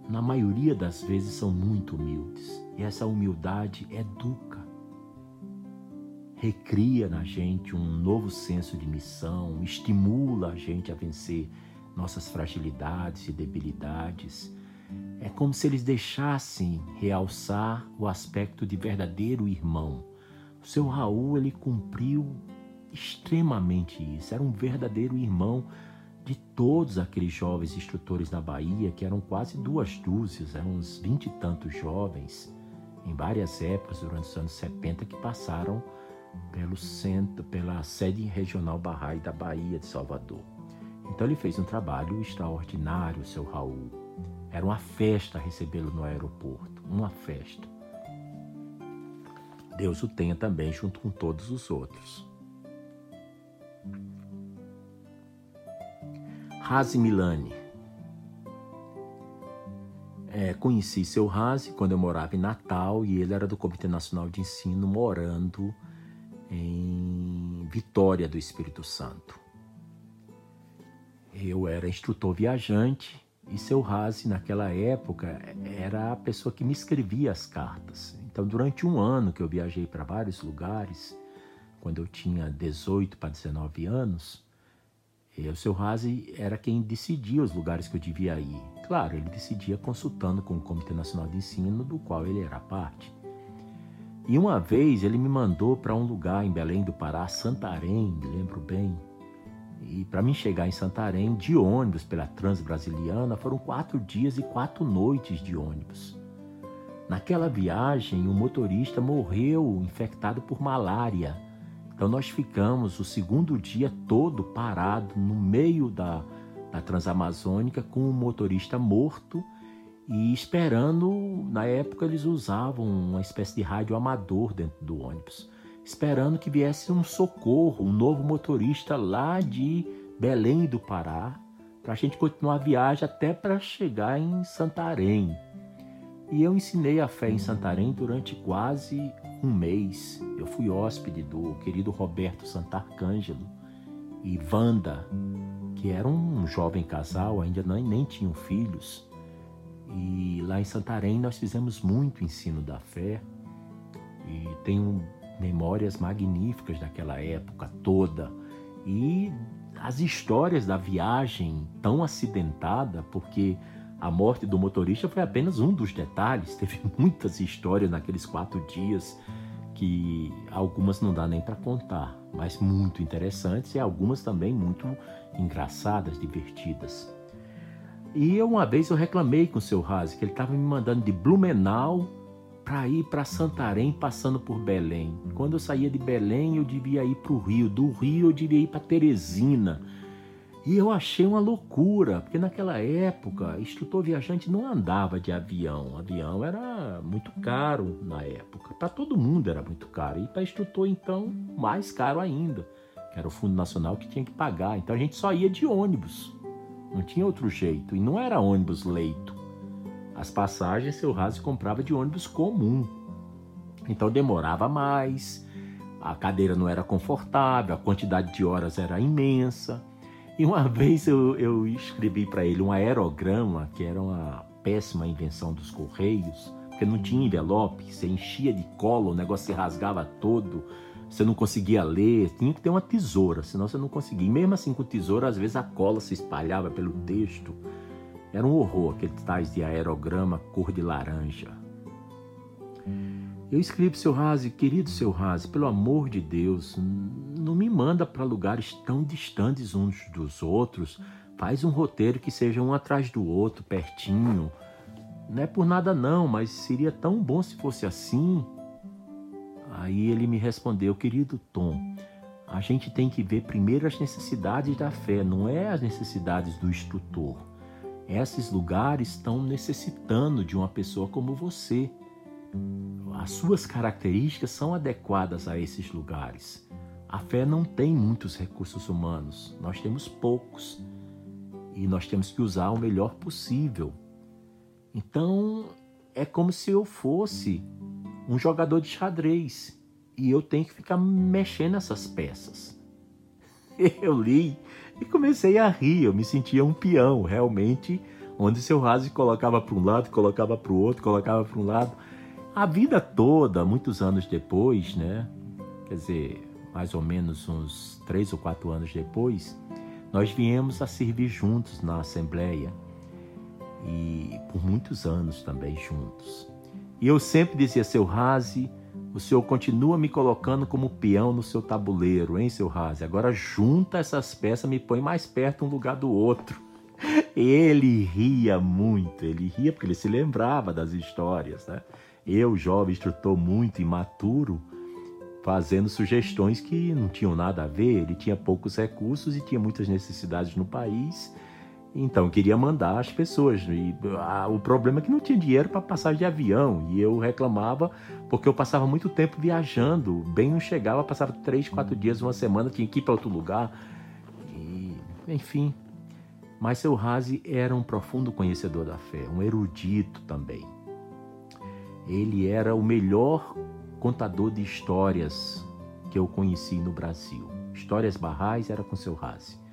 na maioria das vezes, são muito humildes. E essa humildade educa, recria na gente um novo senso de missão, estimula a gente a vencer nossas fragilidades e debilidades. É como se eles deixassem realçar o aspecto de verdadeiro irmão. O seu Raul, ele cumpriu extremamente isso. Era um verdadeiro irmão de todos aqueles jovens instrutores na Bahia, que eram quase duas dúzias, eram uns vinte e tantos jovens, em várias épocas durante os anos 70, que passaram pelo centro, pela sede regional Bahá'í da Bahia de Salvador. Então ele fez um trabalho extraordinário, seu Raul. Era uma festa recebê-lo no aeroporto, uma festa. Deus o tenha também junto com todos os outros. Razi Milani é, conheci seu Razi quando eu morava em Natal e ele era do Comitê Nacional de Ensino, morando em Vitória do Espírito Santo. Eu era instrutor viajante e seu Razi, naquela época, era a pessoa que me escrevia as cartas. Então, durante um ano que eu viajei para vários lugares, quando eu tinha 18 para 19 anos, o seu Razi era quem decidia os lugares que eu devia ir. Claro, ele decidia consultando com o Comitê Nacional de Ensino, do qual ele era parte. E uma vez ele me mandou para um lugar em Belém do Pará, Santarém, me lembro bem. E para mim chegar em Santarém de ônibus pela Transbrasiliana foram quatro dias e quatro noites de ônibus. Naquela viagem, o motorista morreu infectado por malária então nós ficamos o segundo dia todo parado no meio da, da Transamazônica com o motorista morto e esperando. Na época eles usavam uma espécie de rádio amador dentro do ônibus, esperando que viesse um socorro, um novo motorista lá de Belém do Pará, para a gente continuar a viagem até para chegar em Santarém. E eu ensinei a fé em Santarém durante quase um mês. Eu fui hóspede do querido Roberto Santarcângelo e Wanda, que era um jovem casal, ainda nem, nem tinham filhos. E lá em Santarém nós fizemos muito ensino da fé e tenho memórias magníficas daquela época toda. E as histórias da viagem tão acidentada, porque a morte do motorista foi apenas um dos detalhes. Teve muitas histórias naqueles quatro dias que algumas não dá nem para contar, mas muito interessantes e algumas também muito engraçadas, divertidas. E uma vez eu reclamei com o seu Razi que ele estava me mandando de Blumenau para ir para Santarém, passando por Belém. Quando eu saía de Belém, eu devia ir para o Rio. Do Rio, eu devia ir para Teresina e eu achei uma loucura, porque naquela época, instrutor viajante não andava de avião. Avião era muito caro na época. Para todo mundo era muito caro. E para instrutor, então, mais caro ainda. Que era o Fundo Nacional que tinha que pagar. Então a gente só ia de ônibus. Não tinha outro jeito. E não era ônibus leito. As passagens, seu raso comprava de ônibus comum. Então demorava mais, a cadeira não era confortável, a quantidade de horas era imensa. E uma vez eu, eu escrevi para ele um aerograma, que era uma péssima invenção dos Correios, porque não tinha envelope, você enchia de cola, o negócio se rasgava todo, você não conseguia ler, tinha que ter uma tesoura, senão você não conseguia. E mesmo assim, com tesoura, às vezes a cola se espalhava pelo texto. Era um horror, aqueles tais de aerograma cor de laranja. Eu escrevi seu Razi, querido seu Razi, pelo amor de Deus, não me manda para lugares tão distantes uns dos outros. Faz um roteiro que seja um atrás do outro, pertinho. Não é por nada não, mas seria tão bom se fosse assim. Aí ele me respondeu, querido Tom, a gente tem que ver primeiro as necessidades da fé, não é as necessidades do instrutor. Esses lugares estão necessitando de uma pessoa como você as suas características são adequadas a esses lugares. A fé não tem muitos recursos humanos, nós temos poucos e nós temos que usar o melhor possível. Então é como se eu fosse um jogador de xadrez e eu tenho que ficar mexendo nessas peças. Eu li e comecei a rir, eu me sentia um peão, realmente, onde seu raso colocava para um lado, colocava para o outro, colocava para um lado. A vida toda, muitos anos depois, né? Quer dizer, mais ou menos uns três ou quatro anos depois, nós viemos a servir juntos na Assembleia e por muitos anos também juntos. E eu sempre dizia, seu Razi, o senhor continua me colocando como peão no seu tabuleiro, hein, seu Razi? Agora junta essas peças, me põe mais perto um lugar do outro. Ele ria muito, ele ria porque ele se lembrava das histórias, né? eu, jovem instrutor muito imaturo, fazendo sugestões que não tinham nada a ver. Ele tinha poucos recursos e tinha muitas necessidades no país. Então queria mandar as pessoas. E, ah, o problema é que não tinha dinheiro para passagem de avião. E eu reclamava porque eu passava muito tempo viajando. Bem não chegava, passava três, quatro dias, uma semana, tinha que ir para outro lugar. E, enfim. Mas seu Razi era um profundo conhecedor da fé, um erudito também. Ele era o melhor contador de histórias que eu conheci no Brasil. Histórias barrais era com seu Razi.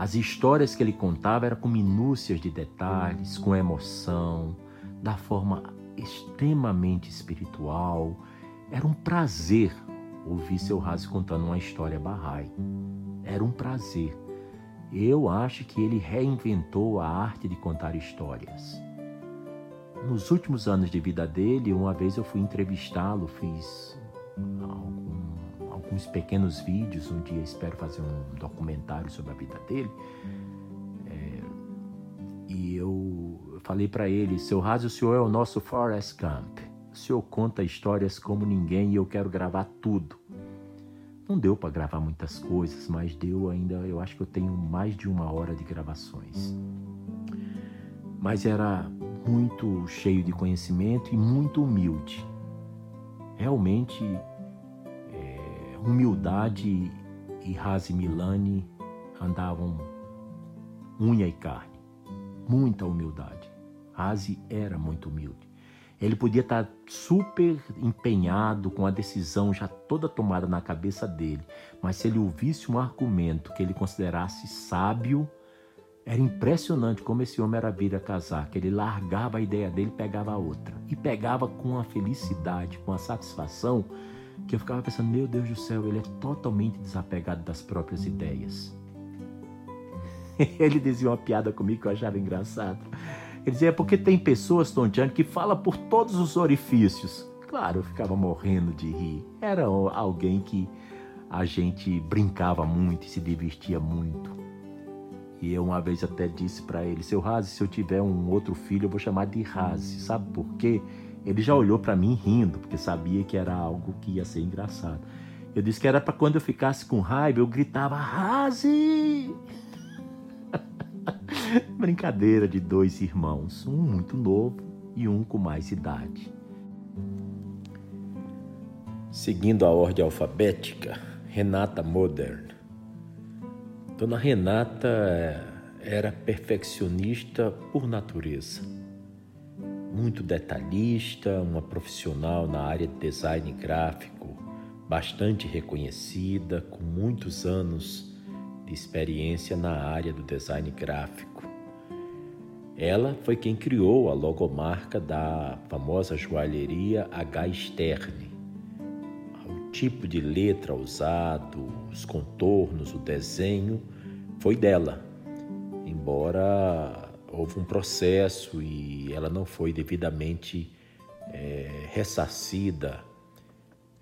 As histórias que ele contava eram com minúcias de detalhes, com emoção, da forma extremamente espiritual. Era um prazer ouvir seu Razi contando uma história barrai. Era um prazer. Eu acho que ele reinventou a arte de contar histórias. Nos últimos anos de vida dele, uma vez eu fui entrevistá-lo, fiz alguns pequenos vídeos. Um dia espero fazer um documentário sobre a vida dele. É, e eu falei para ele: Seu Raso, o senhor é o nosso Forrest Gump. O senhor conta histórias como ninguém e eu quero gravar tudo. Não deu para gravar muitas coisas, mas deu ainda. Eu acho que eu tenho mais de uma hora de gravações. Mas era muito cheio de conhecimento e muito humilde. Realmente, humildade e Razi Milani andavam unha e carne. Muita humildade. Razi era muito humilde. Ele podia estar super empenhado com a decisão já toda tomada na cabeça dele, mas se ele ouvisse um argumento que ele considerasse sábio, era impressionante como esse homem era vir a casar, que ele largava a ideia dele pegava a outra. E pegava com a felicidade, com a satisfação, que eu ficava pensando, meu Deus do céu, ele é totalmente desapegado das próprias ideias. Ele dizia uma piada comigo que eu achava engraçado. Ele dizia, é porque tem pessoas, Tontiano, que fala por todos os orifícios. Claro, eu ficava morrendo de rir. Era alguém que a gente brincava muito e se divertia muito. E eu uma vez até disse para ele, seu Razi, se eu tiver um outro filho, eu vou chamar de Razi. Sabe por quê? Ele já olhou para mim rindo, porque sabia que era algo que ia ser engraçado. Eu disse que era para quando eu ficasse com raiva, eu gritava Razi! Brincadeira de dois irmãos, um muito novo e um com mais idade. Seguindo a ordem alfabética, Renata Modern. Dona Renata era perfeccionista por natureza. Muito detalhista, uma profissional na área de design gráfico, bastante reconhecida, com muitos anos de experiência na área do design gráfico. Ela foi quem criou a logomarca da famosa joalheria H. Sterne. O tipo de letra usado, os contornos, o desenho foi dela, embora houve um processo e ela não foi devidamente é, ressarcida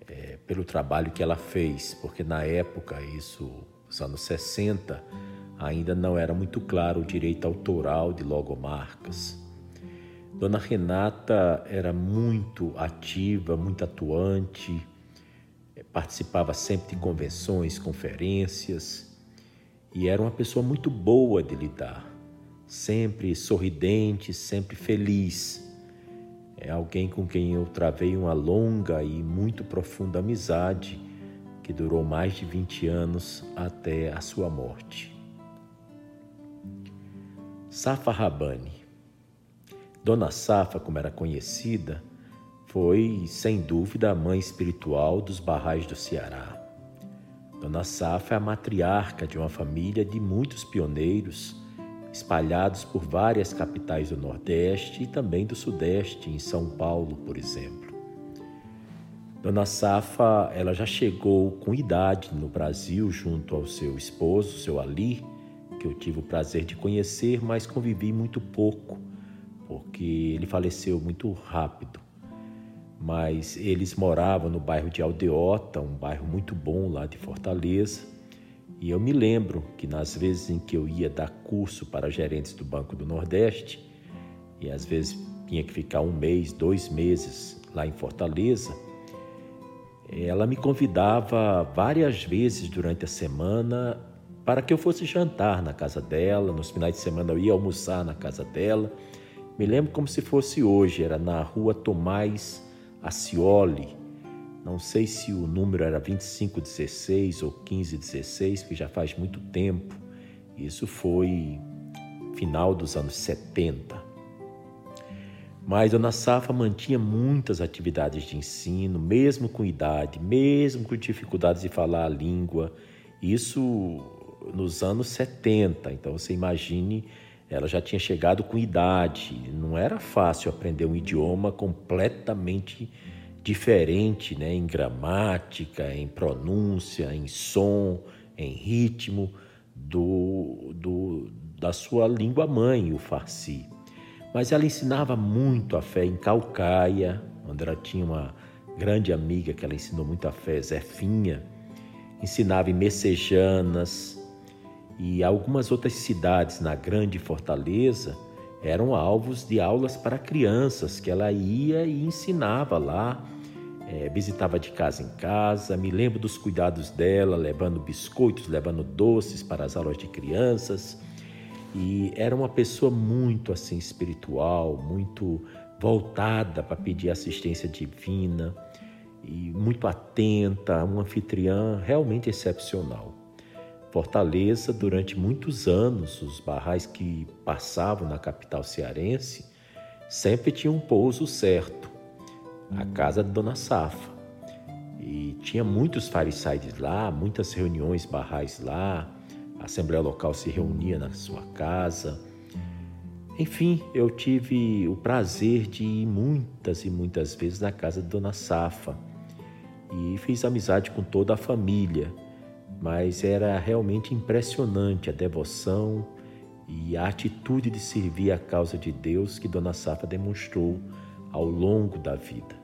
é, pelo trabalho que ela fez, porque na época isso nos anos 60, ainda não era muito claro o direito autoral de logomarcas. Dona Renata era muito ativa, muito atuante, participava sempre de convenções, conferências e era uma pessoa muito boa de lidar, sempre sorridente, sempre feliz. É alguém com quem eu travei uma longa e muito profunda amizade que durou mais de 20 anos até a sua morte. Safa Rabani. Dona Safa, como era conhecida, foi, sem dúvida, a mãe espiritual dos barrais do Ceará. Dona Safa é a matriarca de uma família de muitos pioneiros espalhados por várias capitais do Nordeste e também do Sudeste, em São Paulo, por exemplo. Dona Safa, ela já chegou com idade no Brasil junto ao seu esposo, seu Ali, que eu tive o prazer de conhecer, mas convivi muito pouco, porque ele faleceu muito rápido. Mas eles moravam no bairro de Aldeota, um bairro muito bom lá de Fortaleza. E eu me lembro que nas vezes em que eu ia dar curso para gerentes do Banco do Nordeste, e às vezes tinha que ficar um mês, dois meses lá em Fortaleza, ela me convidava várias vezes durante a semana para que eu fosse jantar na casa dela. Nos finais de semana eu ia almoçar na casa dela. Me lembro como se fosse hoje, era na rua Tomás Acioli. Não sei se o número era 2516 ou 1516, que já faz muito tempo. Isso foi final dos anos 70. Mas Dona Safa mantinha muitas atividades de ensino, mesmo com idade, mesmo com dificuldades de falar a língua. Isso nos anos 70. Então você imagine, ela já tinha chegado com idade. Não era fácil aprender um idioma completamente diferente, né? em gramática, em pronúncia, em som, em ritmo do, do, da sua língua mãe, o farsi. Mas ela ensinava muito a fé em Calcaia, onde ela tinha uma grande amiga que ela ensinou muito a fé, Zefinha. Ensinava em Messejanas e algumas outras cidades na grande fortaleza eram alvos de aulas para crianças que ela ia e ensinava lá. É, visitava de casa em casa, me lembro dos cuidados dela, levando biscoitos, levando doces para as aulas de crianças. E era uma pessoa muito assim espiritual, muito voltada para pedir assistência divina e muito atenta, uma anfitriã realmente excepcional. Fortaleza, durante muitos anos, os barrais que passavam na capital cearense sempre tinham um pouso certo, a casa de Dona Safa. E tinha muitos farisaídes lá, muitas reuniões barrais lá, a Assembleia Local se reunia na sua casa. Enfim, eu tive o prazer de ir muitas e muitas vezes na casa de Dona Safa e fiz amizade com toda a família, mas era realmente impressionante a devoção e a atitude de servir a causa de Deus que Dona Safa demonstrou ao longo da vida.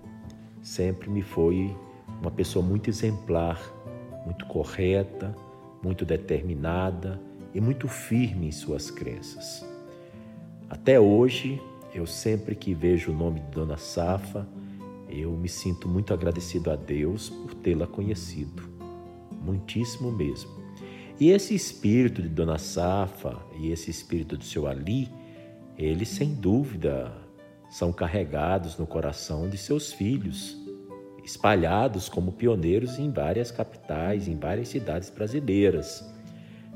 Sempre me foi uma pessoa muito exemplar, muito correta, muito determinada e muito firme em suas crenças. Até hoje, eu sempre que vejo o nome de Dona Safa, eu me sinto muito agradecido a Deus por tê-la conhecido. Muitíssimo mesmo. E esse espírito de Dona Safa e esse espírito do seu Ali, eles sem dúvida são carregados no coração de seus filhos espalhados como pioneiros em várias capitais, em várias cidades brasileiras.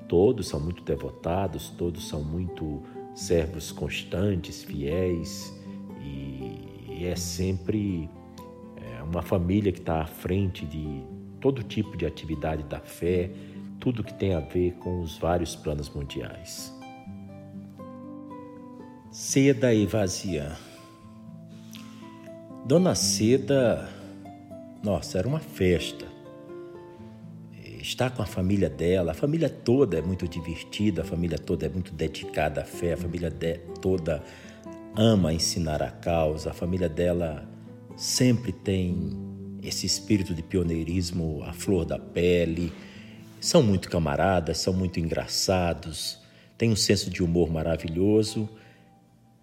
Todos são muito devotados, todos são muito servos constantes, fiéis, e é sempre é, uma família que está à frente de todo tipo de atividade da fé, tudo que tem a ver com os vários planos mundiais. Seda e vazia. Dona Seda nossa, era uma festa. Estar com a família dela, a família toda é muito divertida, a família toda é muito dedicada à fé, a família toda ama ensinar a causa, a família dela sempre tem esse espírito de pioneirismo à flor da pele. São muito camaradas, são muito engraçados, têm um senso de humor maravilhoso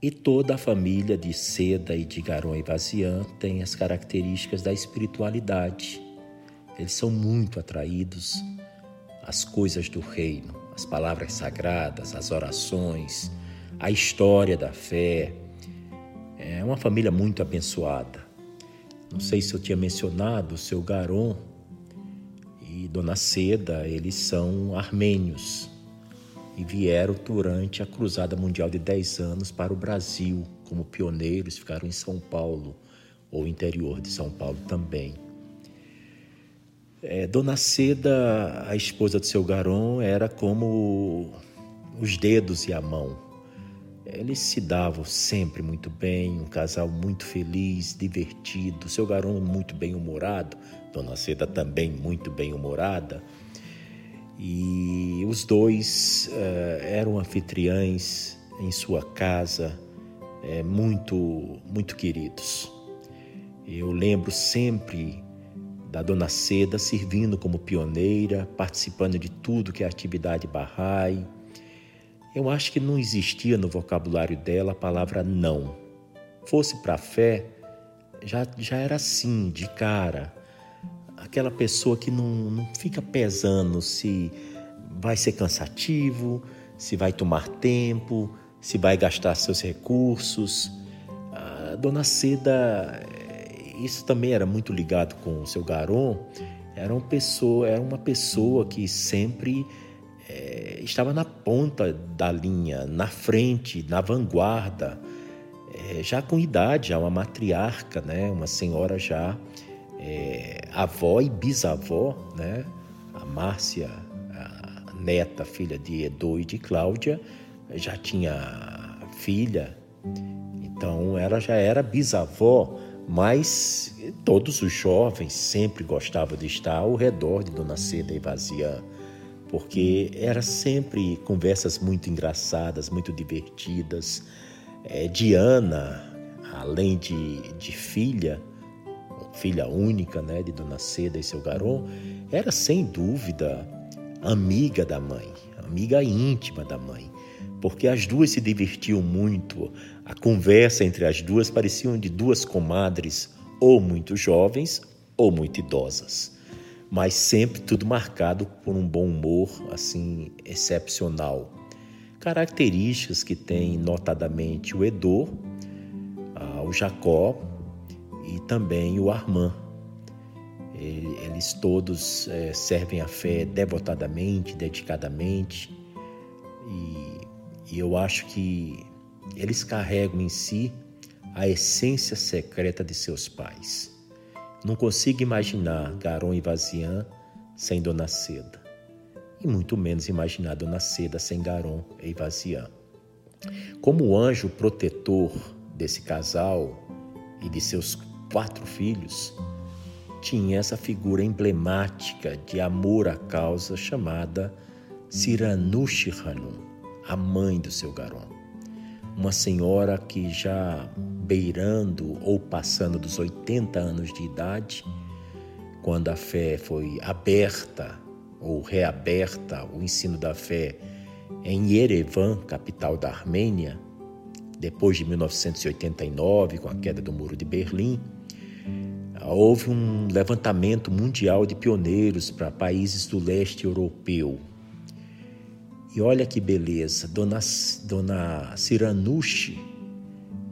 e toda a família de Seda e de Garon e Vazian tem as características da espiritualidade. Eles são muito atraídos às coisas do reino, às palavras sagradas, às orações, à história da fé. É uma família muito abençoada. Não sei se eu tinha mencionado, o seu Garon e Dona Seda, eles são armênios e vieram durante a Cruzada Mundial de 10 anos para o Brasil como pioneiros, ficaram em São Paulo ou interior de São Paulo também. É, Dona Seda, a esposa do seu Garon, era como os dedos e a mão. Eles se davam sempre muito bem, um casal muito feliz, divertido. Seu Garon muito bem humorado, Dona Seda também muito bem humorada. E os dois uh, eram anfitriães em sua casa, uh, muito, muito queridos. Eu lembro sempre da Dona Seda servindo como pioneira, participando de tudo que é atividade Bahá'í. Eu acho que não existia no vocabulário dela a palavra não. Fosse para a fé, já, já era assim, de cara aquela pessoa que não, não fica pesando se vai ser cansativo, se vai tomar tempo, se vai gastar seus recursos. A dona Seda, isso também era muito ligado com o seu Garon, era uma pessoa, era uma pessoa que sempre é, estava na ponta da linha, na frente, na vanguarda, é, já com idade, já uma matriarca, né? uma senhora já é, avó e bisavó, né? a Márcia, a neta, filha de Edu e de Cláudia, já tinha filha, então ela já era bisavó, mas todos os jovens sempre gostavam de estar ao redor de Dona Seda e Vazia, porque era sempre conversas muito engraçadas, muito divertidas. É, Diana, além de, de filha, filha única né, de Dona Seda e seu garoto, era sem dúvida amiga da mãe, amiga íntima da mãe, porque as duas se divertiam muito. A conversa entre as duas parecia de duas comadres, ou muito jovens ou muito idosas, mas sempre tudo marcado por um bom humor assim excepcional. Características que tem notadamente o Edor, o Jacó e também o Armand. Eles todos é, servem a fé devotadamente, dedicadamente, e eu acho que eles carregam em si a essência secreta de seus pais. Não consigo imaginar Garon e Vazian sem Dona Seda, e muito menos imaginar Dona Seda sem Garon e Vazian. Como anjo protetor desse casal e de seus quatro filhos, tinha essa figura emblemática de amor à causa chamada Siranushi Hanum, a mãe do seu Garon. Uma senhora que já beirando ou passando dos 80 anos de idade, quando a fé foi aberta ou reaberta, o ensino da fé em Yerevan, capital da Armênia, depois de 1989, com a queda do Muro de Berlim, houve um levantamento mundial de pioneiros para países do leste europeu. E olha que beleza, Dona, Dona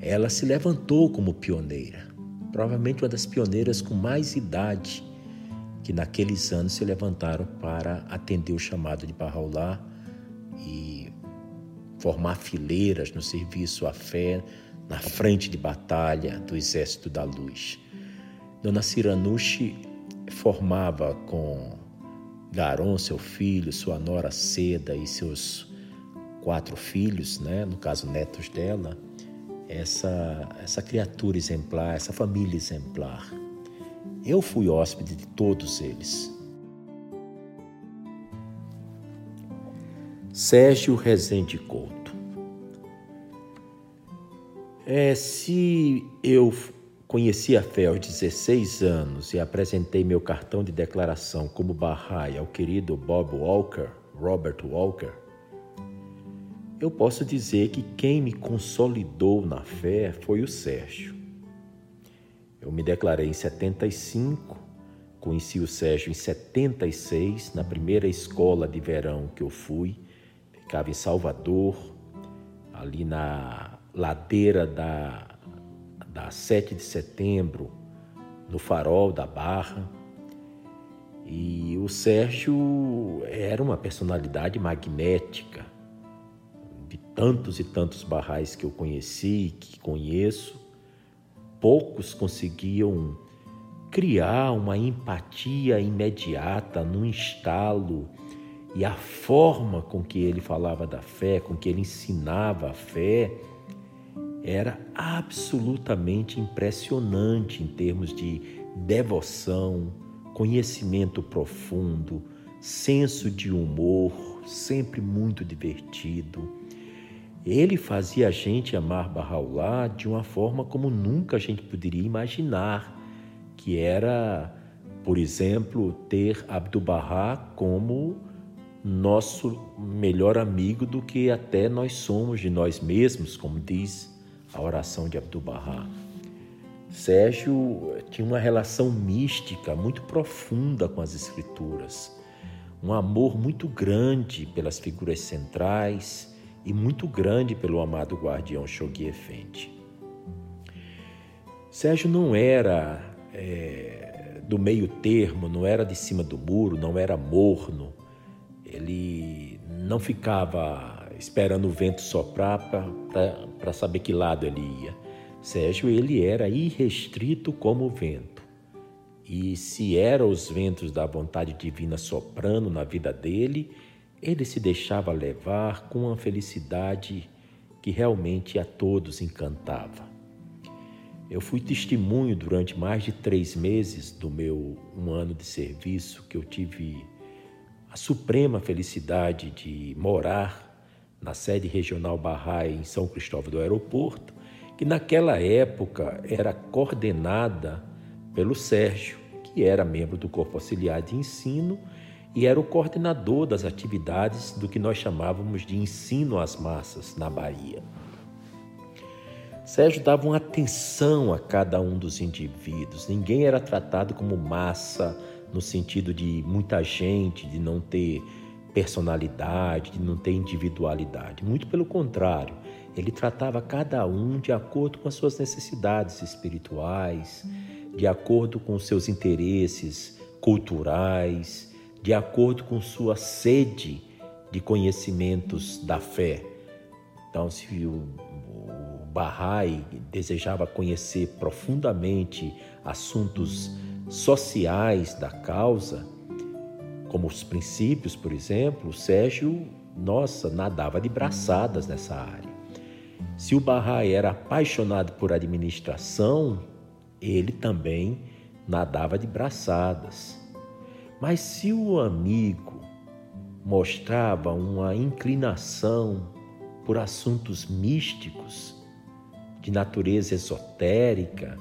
ela se levantou como pioneira, provavelmente uma das pioneiras com mais idade que naqueles anos se levantaram para atender o chamado de Bahá'u'lláh e formar fileiras no serviço à fé na frente de batalha do Exército da Luz. Dona Ciranucci formava com Garon, seu filho, sua nora Seda e seus quatro filhos, né, no caso netos dela, essa, essa criatura exemplar, essa família exemplar. Eu fui hóspede de todos eles. Sérgio Rezende Couto. É, se eu Conheci a fé aos 16 anos e apresentei meu cartão de declaração como Bahá'í ao querido Bob Walker, Robert Walker. Eu posso dizer que quem me consolidou na fé foi o Sérgio. Eu me declarei em 75, conheci o Sérgio em 76, na primeira escola de verão que eu fui, ficava em Salvador, ali na ladeira da da 7 de setembro, no farol da Barra. E o Sérgio era uma personalidade magnética, de tantos e tantos barrais que eu conheci, que conheço, poucos conseguiam criar uma empatia imediata num estalo e a forma com que ele falava da fé, com que ele ensinava a fé, era absolutamente impressionante em termos de devoção, conhecimento profundo, senso de humor, sempre muito divertido. Ele fazia a gente amar Bahá'u'lláh de uma forma como nunca a gente poderia imaginar, que era, por exemplo, ter Abdu'l-Bahá como nosso melhor amigo do que até nós somos de nós mesmos, como diz a oração de Abdu'l-Bahá. Sérgio tinha uma relação mística muito profunda com as escrituras, um amor muito grande pelas figuras centrais e muito grande pelo amado guardião Shoghi Effendi. Sérgio não era é, do meio termo, não era de cima do muro, não era morno, ele não ficava esperando o vento soprar para saber que lado ele ia. Sérgio ele era irrestrito como o vento. E se eram os ventos da vontade divina soprando na vida dele, ele se deixava levar com uma felicidade que realmente a todos encantava. Eu fui testemunho durante mais de três meses do meu um ano de serviço que eu tive a suprema felicidade de morar na sede regional Barrai em São Cristóvão do Aeroporto, que naquela época era coordenada pelo Sérgio, que era membro do Corpo Auxiliar de Ensino e era o coordenador das atividades do que nós chamávamos de ensino às massas na Bahia. Sérgio dava uma atenção a cada um dos indivíduos, ninguém era tratado como massa no sentido de muita gente, de não ter personalidade, de não ter individualidade. Muito pelo contrário, ele tratava cada um de acordo com as suas necessidades espirituais, de acordo com seus interesses culturais, de acordo com sua sede de conhecimentos da fé. Então, se o Bahá'í desejava conhecer profundamente assuntos sociais da causa, como os princípios, por exemplo, o Sérgio, nossa, nadava de braçadas nessa área. Se o Bahá'í era apaixonado por administração, ele também nadava de braçadas. Mas se o amigo mostrava uma inclinação por assuntos místicos, de natureza esotérica,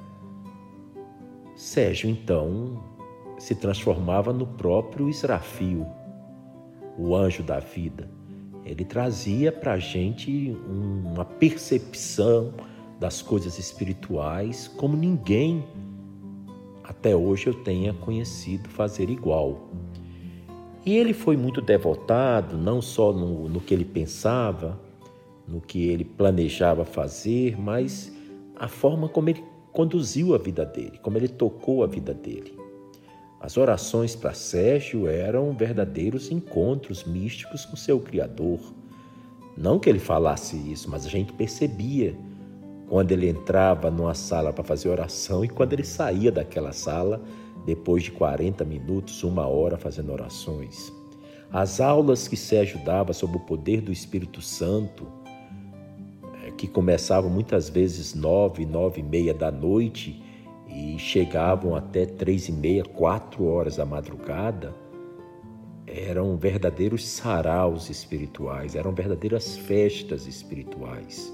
Sérgio então se transformava no próprio Israfil, o anjo da vida. Ele trazia para a gente uma percepção das coisas espirituais como ninguém até hoje eu tenha conhecido fazer igual. E ele foi muito devotado, não só no, no que ele pensava, no que ele planejava fazer, mas a forma como ele conduziu a vida dele, como ele tocou a vida dele. As orações para Sérgio eram verdadeiros encontros místicos com seu Criador. Não que ele falasse isso, mas a gente percebia quando ele entrava numa sala para fazer oração e quando ele saía daquela sala depois de 40 minutos, uma hora fazendo orações. As aulas que Sérgio dava sobre o poder do Espírito Santo, eh, que começavam muitas vezes nove, nove e meia da noite e chegavam até três e meia, quatro horas da madrugada, eram verdadeiros saraus espirituais, eram verdadeiras festas espirituais.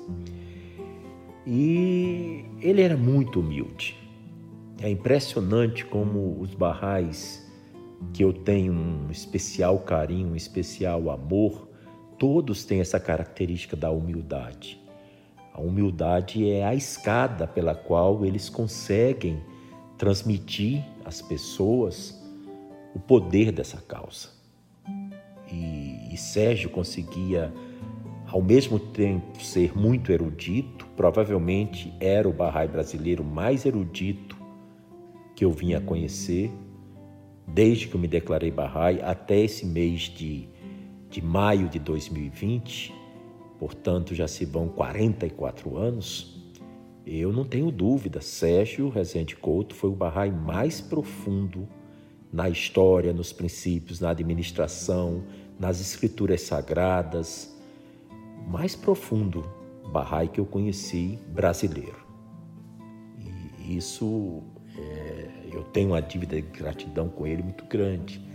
E ele era muito humilde. É impressionante como os barrais, que eu tenho um especial carinho, um especial amor, todos têm essa característica da humildade. A humildade é a escada pela qual eles conseguem transmitir às pessoas o poder dessa causa. E, e Sérgio conseguia ao mesmo tempo ser muito erudito, provavelmente era o Bahá'í brasileiro mais erudito que eu vinha a conhecer, desde que eu me declarei Bahá'í até esse mês de, de maio de 2020, portanto já se vão 44 anos. Eu não tenho dúvida, Sérgio Rezende Couto foi o Bahá'í mais profundo na história, nos princípios, na administração, nas escrituras sagradas, mais profundo Bahá'í que eu conheci brasileiro. E isso, é, eu tenho uma dívida de gratidão com ele muito grande.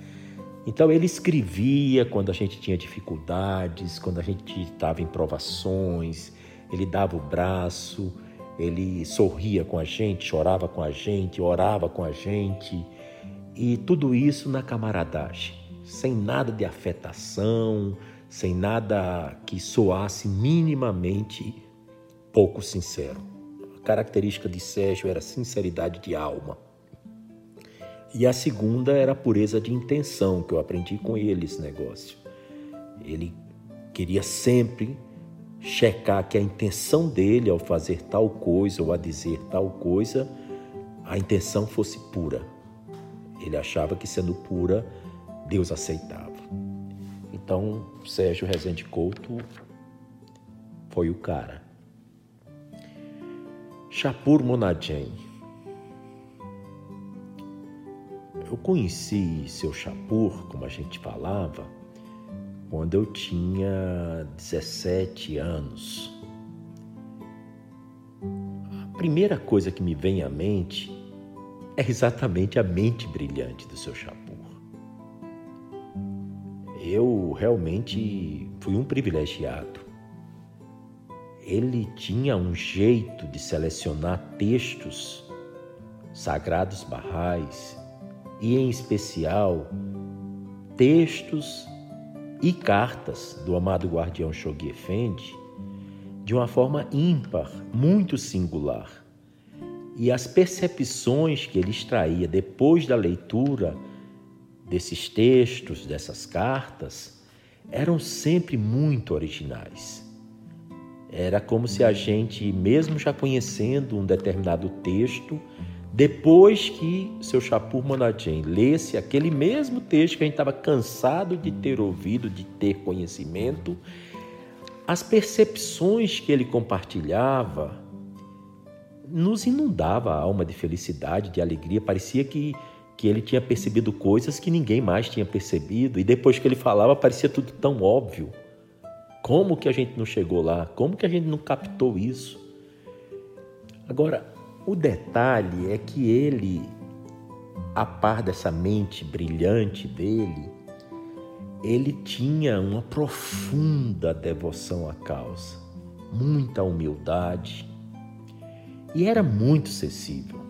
Então ele escrevia quando a gente tinha dificuldades, quando a gente estava em provações, ele dava o braço, ele sorria com a gente, chorava com a gente, orava com a gente, e tudo isso na camaradagem, sem nada de afetação, sem nada que soasse minimamente pouco sincero. A característica de Sérgio era sinceridade de alma. E a segunda era a pureza de intenção, que eu aprendi com ele esse negócio. Ele queria sempre checar que a intenção dele ao fazer tal coisa ou a dizer tal coisa, a intenção fosse pura. Ele achava que sendo pura, Deus aceitava. Então, Sérgio Rezende Couto foi o cara. Chapur Monadjem. Eu conheci seu Chapur, como a gente falava, quando eu tinha 17 anos. A primeira coisa que me vem à mente é exatamente a mente brilhante do seu Chapur. Eu realmente fui um privilegiado. Ele tinha um jeito de selecionar textos sagrados barrais e, em especial, textos e cartas do amado guardião Shoghi Effendi de uma forma ímpar, muito singular. E as percepções que ele extraía depois da leitura desses textos, dessas cartas, eram sempre muito originais. Era como se a gente, mesmo já conhecendo um determinado texto, depois que seu Chapur Monadjem lesse aquele mesmo texto que a gente estava cansado de ter ouvido, de ter conhecimento, as percepções que ele compartilhava nos inundava a alma de felicidade, de alegria. Parecia que, que ele tinha percebido coisas que ninguém mais tinha percebido, e depois que ele falava, parecia tudo tão óbvio. Como que a gente não chegou lá? Como que a gente não captou isso? Agora, o detalhe é que ele, a par dessa mente brilhante dele, ele tinha uma profunda devoção à causa, muita humildade e era muito sensível.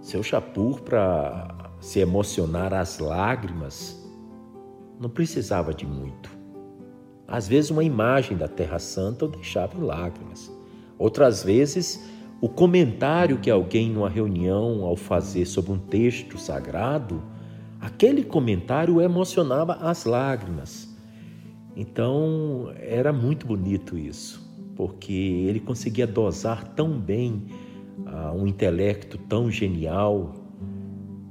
Seu Chapur, para se emocionar às lágrimas, não precisava de muito. Às vezes, uma imagem da Terra Santa o deixava em lágrimas. Outras vezes, o comentário que alguém numa reunião ao fazer sobre um texto sagrado, aquele comentário emocionava às lágrimas. Então era muito bonito isso, porque ele conseguia dosar tão bem uh, um intelecto tão genial,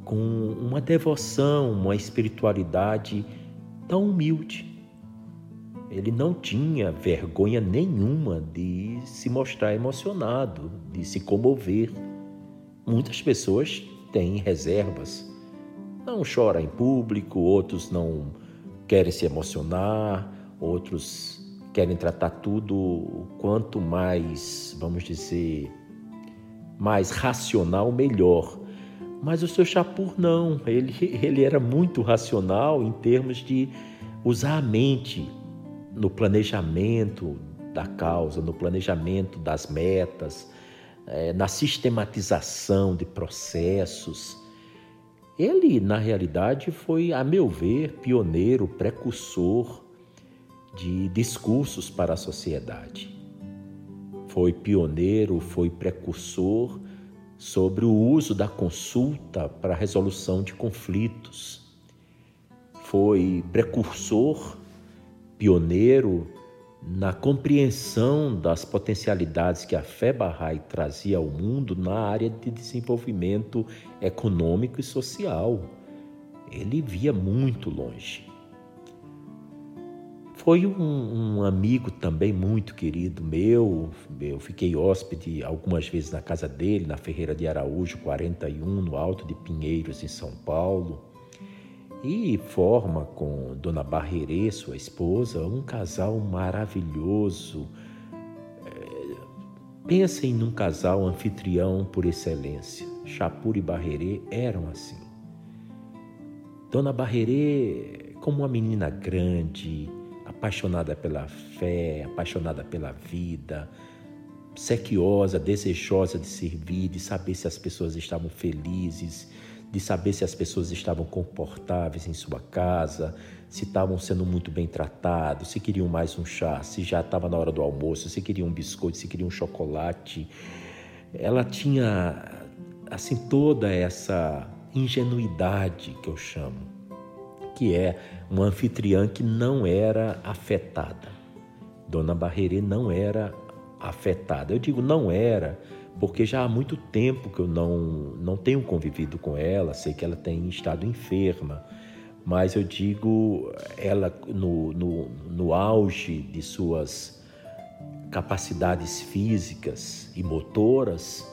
com uma devoção, uma espiritualidade tão humilde. Ele não tinha vergonha nenhuma de se mostrar emocionado, de se comover. Muitas pessoas têm reservas. Não choram em público, outros não querem se emocionar, outros querem tratar tudo quanto mais, vamos dizer, mais racional, melhor. Mas o seu Chapur não, ele, ele era muito racional em termos de usar a mente no planejamento da causa, no planejamento das metas, é, na sistematização de processos. Ele, na realidade, foi, a meu ver, pioneiro, precursor de discursos para a sociedade. Foi pioneiro, foi precursor sobre o uso da consulta para a resolução de conflitos. Foi precursor pioneiro na compreensão das potencialidades que a fé Bahá'í trazia ao mundo na área de desenvolvimento econômico e social. Ele via muito longe. Foi um, um, amigo também muito querido meu. Eu fiquei hóspede algumas vezes na casa dele, na Ferreira de Araújo 41, no Alto de Pinheiros, em São Paulo e forma com Dona Barrerê, sua esposa, um casal maravilhoso. É, pensem num casal anfitrião por excelência. Chapur e Barrerê eram assim. Dona Barrerê, como uma menina grande, apaixonada pela fé, apaixonada pela vida, sequiosa, desejosa de servir, de saber se as pessoas estavam felizes, de saber se as pessoas estavam confortáveis em sua casa, se estavam sendo muito bem tratados, se queriam mais um chá, se já estava na hora do almoço, se queriam um biscoito, se queriam um chocolate. Ela tinha assim toda essa ingenuidade que eu chamo, que é uma anfitriã que não era afetada. Dona Barrerê não era afetada. Eu digo não era porque já há muito tempo que eu não, não tenho convivido com ela, sei que ela tem estado enferma, mas eu digo ela no, no, no auge de suas capacidades físicas e motoras,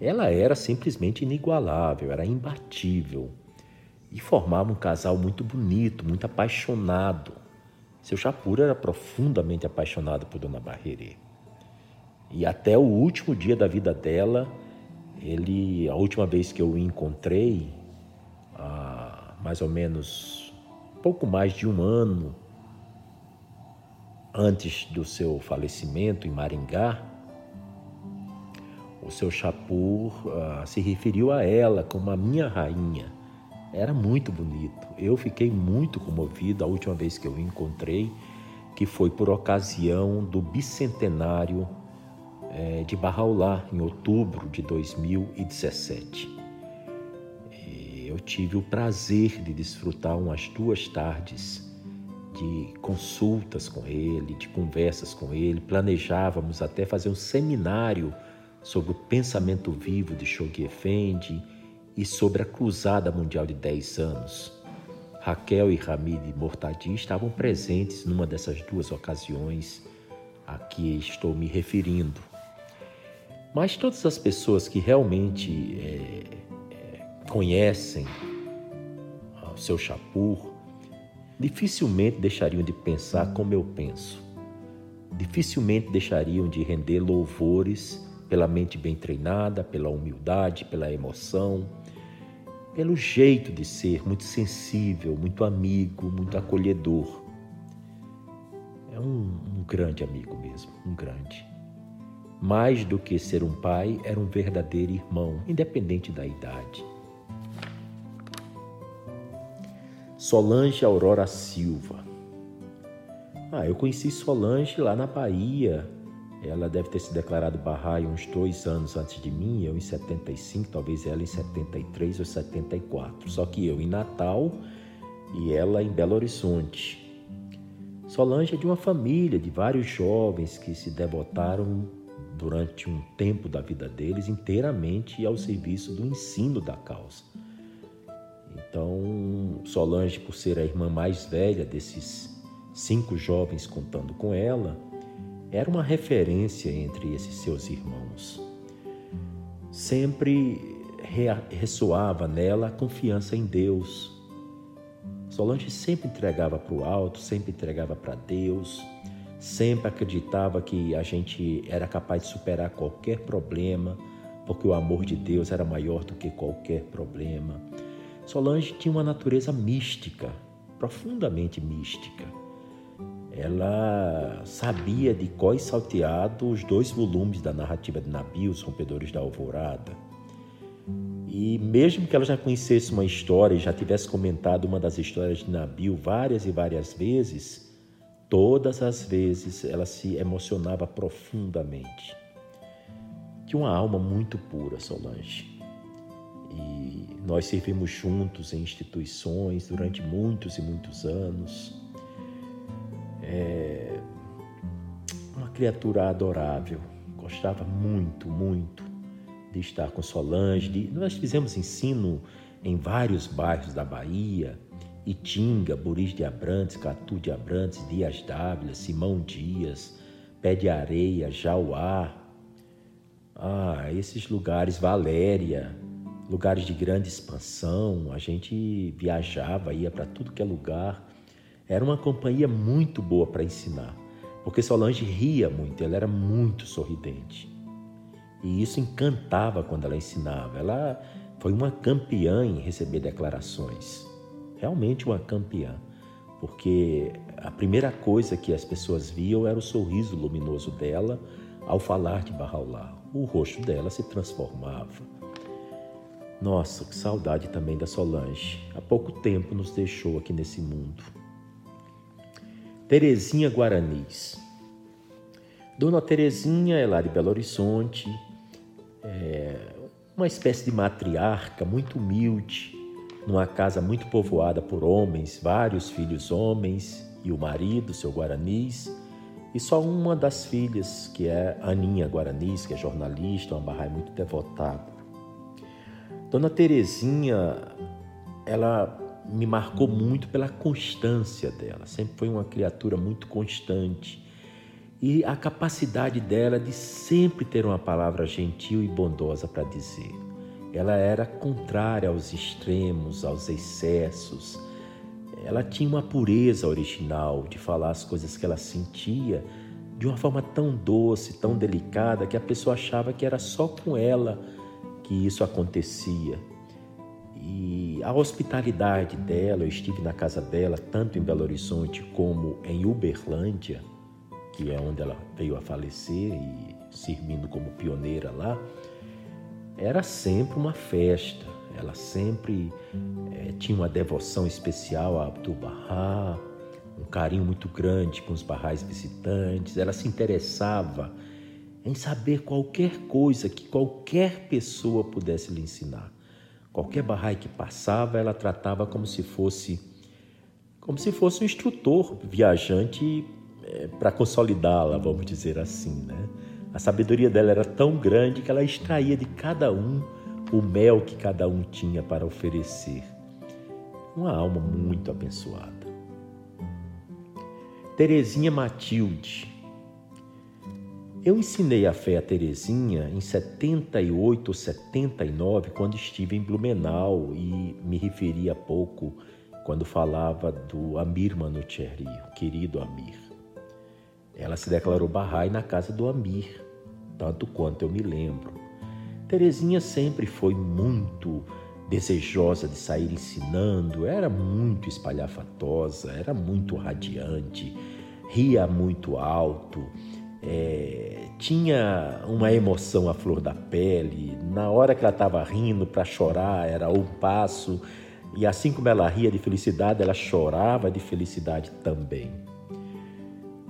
ela era simplesmente inigualável, era imbatível. E formava um casal muito bonito, muito apaixonado. Seu Chapura era profundamente apaixonado por Dona Barrerê. E até o último dia da vida dela, ele, a última vez que eu o encontrei, há mais ou menos pouco mais de um ano antes do seu falecimento em Maringá, o seu Chapur uh, se referiu a ela como a minha rainha. Era muito bonito. Eu fiquei muito comovido a última vez que eu o encontrei, que foi por ocasião do bicentenário é, de Barraulá, em outubro de 2017. Eu tive o prazer de desfrutar umas duas tardes de consultas com ele, de conversas com ele. Planejávamos até fazer um seminário sobre o pensamento vivo de Shoghi Effendi e sobre a Cruzada Mundial de 10 anos. Raquel e Hamid Mortadi estavam presentes numa dessas duas ocasiões a que estou me referindo. Mas todas as pessoas que realmente é, é, conhecem o seu Chapur dificilmente deixariam de pensar como eu penso. Dificilmente deixariam de render louvores pela mente bem treinada, pela humildade, pela emoção, pelo jeito de ser muito sensível, muito amigo, muito acolhedor. É um, um grande amigo mesmo, um grande. Mais do que ser um pai, era um verdadeiro irmão, independente da idade. Solange Aurora Silva. Ah, eu conheci Solange lá na Bahia. Ela deve ter se declarado Bahá'í uns dois anos antes de mim, eu em 75, talvez ela em 73 ou 74. Só que eu em Natal e ela em Belo Horizonte. Solange é de uma família de vários jovens que se devotaram durante um tempo da vida deles inteiramente ao serviço do ensino da causa. Então, Solange, por ser a irmã mais velha desses cinco jovens contando com ela, era uma referência entre esses seus irmãos. Sempre ressoava nela a confiança em Deus. Solange sempre entregava para o alto, sempre entregava para Deus sempre acreditava que a gente era capaz de superar qualquer problema, porque o amor de Deus era maior do que qualquer problema. Solange tinha uma natureza mística, profundamente mística. Ela sabia de có e salteado os dois volumes da narrativa de Nabi, Os Rompedores da Alvorada. E mesmo que ela já conhecesse uma história e já tivesse comentado uma das histórias de Nabil várias e várias vezes, Todas as vezes ela se emocionava profundamente. Tinha uma alma muito pura, Solange. E nós servimos juntos em instituições durante muitos e muitos anos. É uma criatura adorável. Gostava muito, muito de estar com Solange. Nós fizemos ensino em vários bairros da Bahia Itinga, Buris de Abrantes, Catu de Abrantes, Dias Dávila, Simão Dias, Pé de Areia, Jauá. Ah, esses lugares, Valéria, lugares de grande expansão. A gente viajava, ia para tudo que é lugar. Era uma companhia muito boa para ensinar, porque Solange ria muito, ela era muito sorridente. E isso encantava quando ela ensinava. Ela foi uma campeã em receber declarações realmente uma campeã, porque a primeira coisa que as pessoas viam era o sorriso luminoso dela ao falar de Bahá'u'lláh. O rosto dela se transformava. Nossa, que saudade também da Solange. Há pouco tempo nos deixou aqui nesse mundo. Terezinha Guaranis. Dona Terezinha é lá de Belo Horizonte, é uma espécie de matriarca muito humilde, numa casa muito povoada por homens, vários filhos homens e o marido, seu Guaranis, e só uma das filhas, que é Aninha Guaranis, que é jornalista, uma barraia muito devotada. Dona Terezinha, ela me marcou muito pela constância dela. Sempre foi uma criatura muito constante. E a capacidade dela de sempre ter uma palavra gentil e bondosa para dizer. Ela era contrária aos extremos, aos excessos. Ela tinha uma pureza original de falar as coisas que ela sentia de uma forma tão doce, tão delicada, que a pessoa achava que era só com ela que isso acontecia. E a hospitalidade dela, eu estive na casa dela, tanto em Belo Horizonte como em Uberlândia, que é onde ela veio a falecer e servindo como pioneira lá, era sempre uma festa. Ela sempre é, tinha uma devoção especial a Abdu'l-Bahá, um carinho muito grande com os barrais visitantes. Ela se interessava em saber qualquer coisa que qualquer pessoa pudesse lhe ensinar. Qualquer barrai que passava, ela tratava como se fosse como se fosse um instrutor viajante é, para consolidá-la, vamos dizer assim, né? A sabedoria dela era tão grande que ela extraía de cada um o mel que cada um tinha para oferecer. Uma alma muito abençoada. Terezinha Matilde, eu ensinei a fé a Terezinha em 78 ou 79, quando estive em Blumenau e me referi há pouco quando falava do Amir Manucherry, o querido Amir. Ela se declarou Bahá'í na casa do Amir, tanto quanto eu me lembro. Terezinha sempre foi muito desejosa de sair ensinando, era muito espalhafatosa, era muito radiante, ria muito alto é, tinha uma emoção à flor da pele. Na hora que ela estava rindo para chorar, era um passo. E assim como ela ria de felicidade, ela chorava de felicidade também.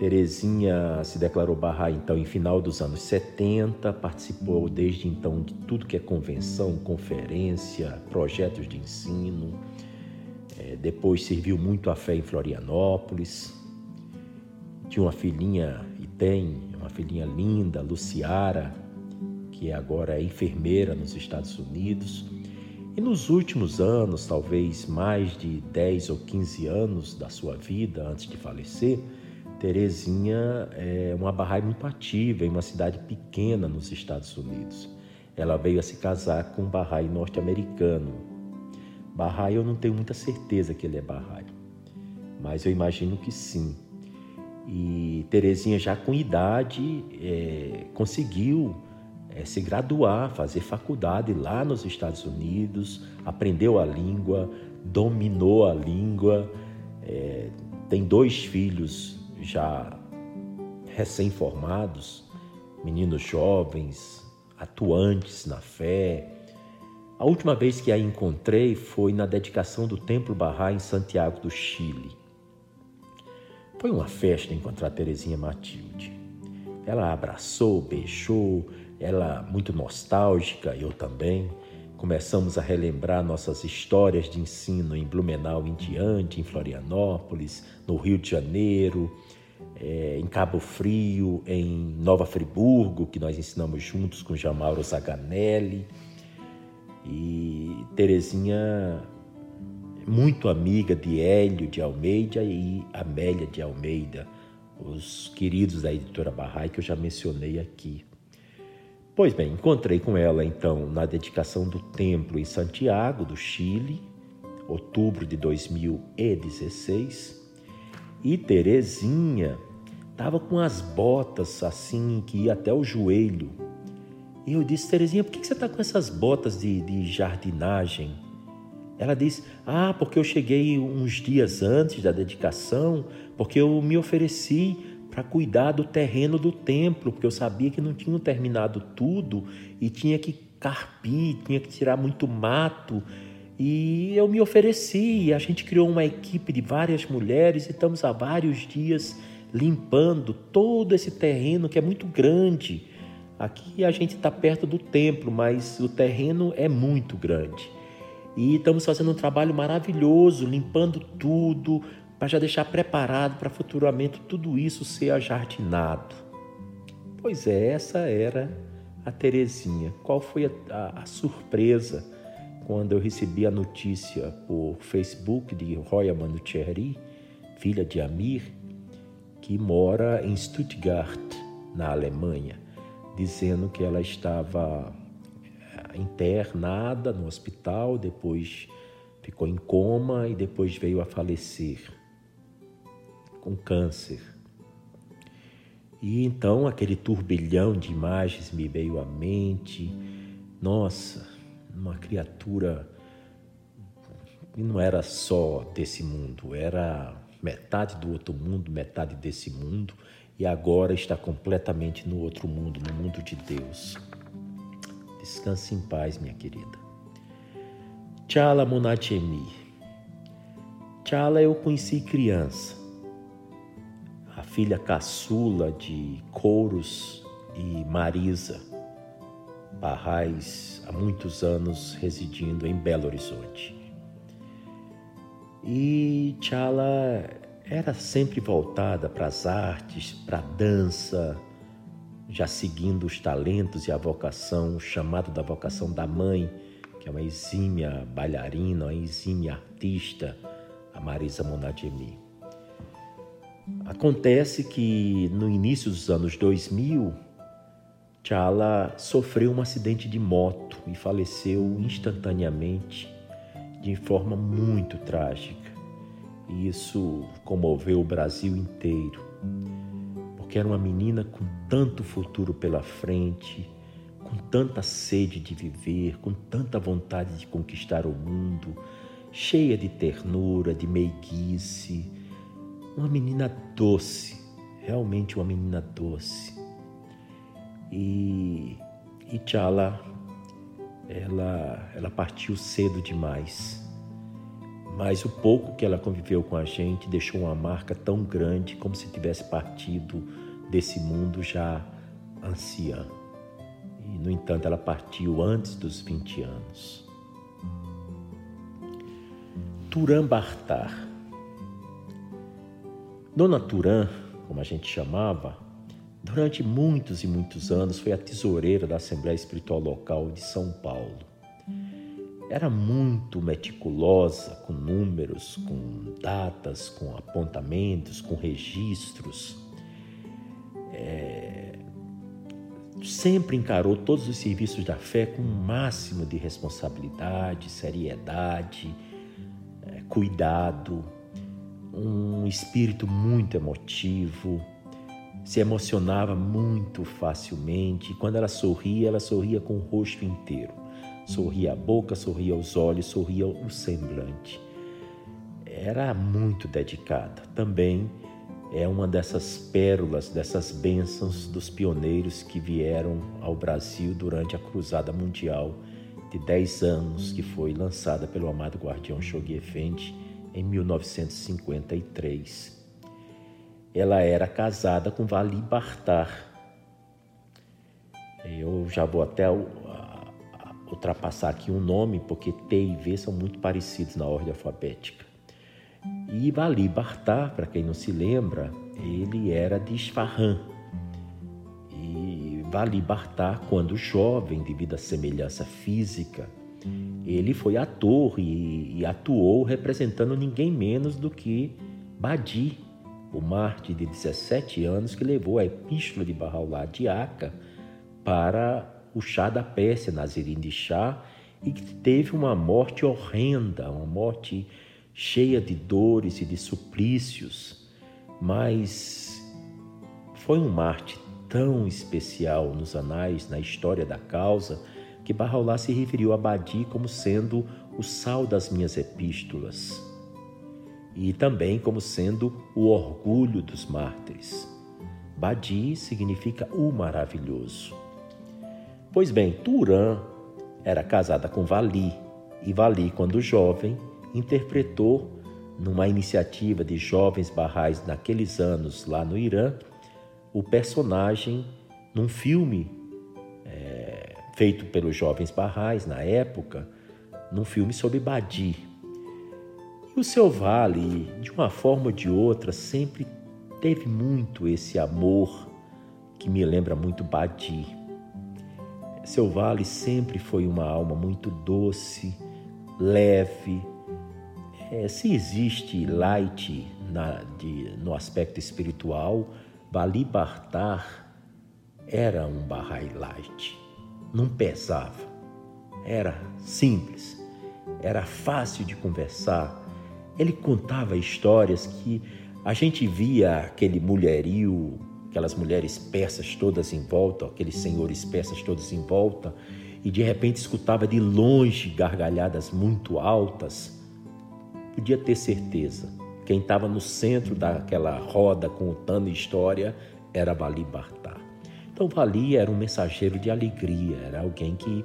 Terezinha se declarou barra então em final dos anos 70, participou desde então de tudo que é convenção, conferência, projetos de ensino. É, depois serviu muito a fé em Florianópolis. Tinha uma filhinha tem uma filhinha linda, Luciara, que agora é enfermeira nos Estados Unidos. E nos últimos anos, talvez mais de 10 ou 15 anos da sua vida antes de falecer, Terezinha é uma barraia muito ativa em uma cidade pequena nos Estados Unidos. Ela veio a se casar com um barraio norte-americano. Barraio eu não tenho muita certeza que ele é barraio, mas eu imagino que sim. E Terezinha, já com idade, é, conseguiu é, se graduar, fazer faculdade lá nos Estados Unidos, aprendeu a língua, dominou a língua, é, tem dois filhos já recém-formados, meninos jovens, atuantes na fé. A última vez que a encontrei foi na dedicação do Templo Barra em Santiago do Chile. Foi uma festa encontrar Terezinha Matilde. Ela abraçou, beijou, ela muito nostálgica, eu também. Começamos a relembrar nossas histórias de ensino em Blumenau em diante, em Florianópolis, no Rio de Janeiro, é, em Cabo Frio, em Nova Friburgo, que nós ensinamos juntos com Jamauro Zaganelli. E Terezinha muito amiga de Hélio de Almeida e Amélia de Almeida, os queridos da editora Barrai que eu já mencionei aqui. Pois bem, encontrei com ela então na dedicação do templo em Santiago, do Chile, outubro de 2016, e Terezinha estava com as botas assim que ia até o joelho. E eu disse, Terezinha, por que você está com essas botas de, de jardinagem? Ela diz: Ah, porque eu cheguei uns dias antes da dedicação, porque eu me ofereci para cuidar do terreno do templo, porque eu sabia que não tinham terminado tudo e tinha que carpir, tinha que tirar muito mato. E eu me ofereci, a gente criou uma equipe de várias mulheres e estamos há vários dias limpando todo esse terreno que é muito grande. Aqui a gente está perto do templo, mas o terreno é muito grande. E estamos fazendo um trabalho maravilhoso, limpando tudo, para já deixar preparado para futuramente tudo isso ser ajardinado. Pois é, essa era a Terezinha. Qual foi a, a, a surpresa quando eu recebi a notícia por Facebook de Roya Manucherry, filha de Amir, que mora em Stuttgart, na Alemanha, dizendo que ela estava eh, internada no hospital, depois ficou em coma e depois veio a falecer com câncer. E então aquele turbilhão de imagens me veio à mente. Nossa, uma criatura que não era só desse mundo, era metade do outro mundo, metade desse mundo, e agora está completamente no outro mundo, no mundo de Deus. Descanse em paz, minha querida. Chala Monachemi. Chala eu conheci criança filha caçula de Couros e Marisa Barrais, há muitos anos residindo em Belo Horizonte. E Tchala era sempre voltada para as artes, para a dança, já seguindo os talentos e a vocação, o chamado da vocação da mãe, que é uma exímia bailarina, uma exímia artista, a Marisa Monademi. Acontece que no início dos anos 2000, Chala sofreu um acidente de moto e faleceu instantaneamente de forma muito trágica. E isso comoveu o Brasil inteiro, porque era uma menina com tanto futuro pela frente, com tanta sede de viver, com tanta vontade de conquistar o mundo, cheia de ternura, de meiguice uma menina doce, realmente uma menina doce. E, e Tchala, ela, ela partiu cedo demais. Mas o pouco que ela conviveu com a gente deixou uma marca tão grande como se tivesse partido desse mundo já anciã. E, no entanto, ela partiu antes dos 20 anos. Turan Bartar Dona Turan, como a gente chamava, durante muitos e muitos anos foi a tesoureira da Assembleia Espiritual Local de São Paulo. Era muito meticulosa com números, com datas, com apontamentos, com registros. É... Sempre encarou todos os serviços da fé com o um máximo de responsabilidade, seriedade, é, cuidado um espírito muito emotivo, se emocionava muito facilmente. Quando ela sorria, ela sorria com o rosto inteiro. Sorria a boca, sorria os olhos, sorria o semblante. Era muito dedicada. Também é uma dessas pérolas, dessas bênçãos dos pioneiros que vieram ao Brasil durante a Cruzada Mundial de 10 anos, que foi lançada pelo amado guardião Shoghi Effendi em 1953. Ela era casada com Vali Bartar. Eu já vou até ultrapassar aqui um nome, porque T e V são muito parecidos na ordem alfabética. E Vali Bartar, para quem não se lembra, ele era de Isfahan. E Vali Bartar, quando jovem, devido à semelhança física, ele foi ator e, e atuou representando ninguém menos do que Badi, o mártir de 17 anos que levou a epístola de Bahá'u'lláh de Aca para o chá da Pérsia, Nazirim de Chá, e que teve uma morte horrenda, uma morte cheia de dores e de suplícios, mas foi um mártir tão especial nos anais, na história da causa, que Barraulá se referiu a Badi como sendo o sal das minhas epístolas e também como sendo o orgulho dos mártires. Badi significa o maravilhoso. Pois bem, Turã era casada com Vali e Vali, quando jovem, interpretou numa iniciativa de jovens barrais naqueles anos lá no Irã o personagem num filme feito pelos jovens barrais na época, num filme sobre Badi. E o seu Vale, de uma forma ou de outra, sempre teve muito esse amor que me lembra muito Badi. Seu Vale sempre foi uma alma muito doce, leve. É, se existe light na, de, no aspecto espiritual, Bali Bartar era um Bahá'í light. Não pesava. Era simples. Era fácil de conversar. Ele contava histórias que a gente via aquele mulherio, aquelas mulheres persas todas em volta, aqueles senhores persas todos em volta, e de repente escutava de longe gargalhadas muito altas. Podia ter certeza, quem estava no centro daquela roda contando história era Vali Bartá. Então Vali era um mensageiro de alegria, era alguém que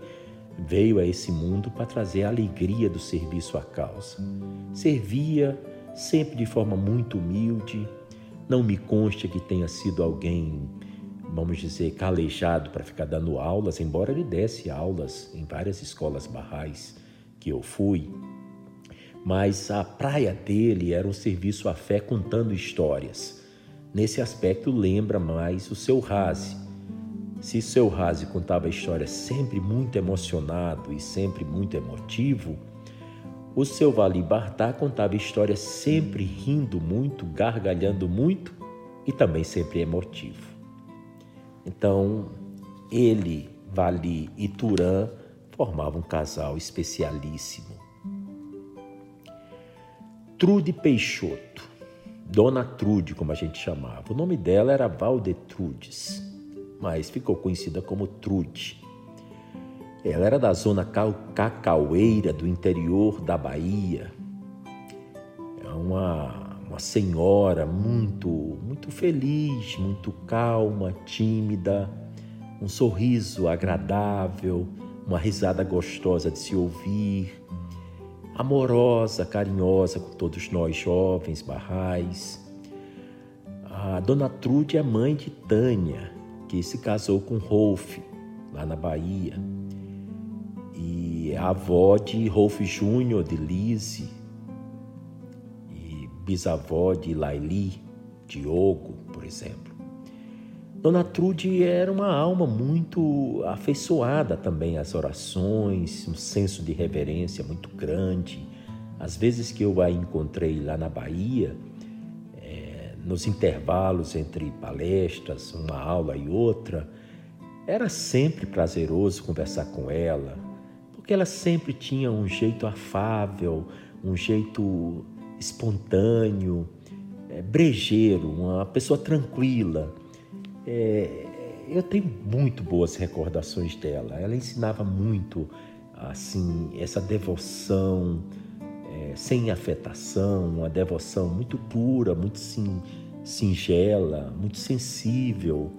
veio a esse mundo para trazer a alegria do serviço à causa. Servia sempre de forma muito humilde. Não me consta que tenha sido alguém, vamos dizer, calejado para ficar dando aulas, embora ele desse aulas em várias escolas barrais que eu fui. Mas a praia dele era um serviço à fé contando histórias. Nesse aspecto lembra mais o seu Razi. Se seu Razi contava histórias sempre muito emocionado e sempre muito emotivo, o seu Vali Bartá contava histórias sempre rindo muito, gargalhando muito e também sempre emotivo. Então, ele, Vali e Turã formavam um casal especialíssimo. Trude Peixoto, Dona Trude, como a gente chamava. O nome dela era Valdetrudes, mas ficou conhecida como Trude. Ela era da zona cacaueira do interior da Bahia. É uma, uma senhora muito, muito feliz, muito calma, tímida, um sorriso agradável, uma risada gostosa de se ouvir, amorosa, carinhosa com todos nós jovens barrais. A dona Trude é mãe de Tânia, que se casou com Rolf, lá na Bahia a avó de Rolf Júnior, de Lise, e bisavó de Laili, Diogo, por exemplo. Dona Trude era uma alma muito afeiçoada também às orações, um senso de reverência muito grande. Às vezes que eu a encontrei lá na Bahia, é, nos intervalos entre palestras, uma aula e outra, era sempre prazeroso conversar com ela, porque ela sempre tinha um jeito afável, um jeito espontâneo, é, brejeiro, uma pessoa tranquila. É, eu tenho muito boas recordações dela. Ela ensinava muito, assim, essa devoção sem afetação, uma devoção muito pura, muito sim, singela, muito sensível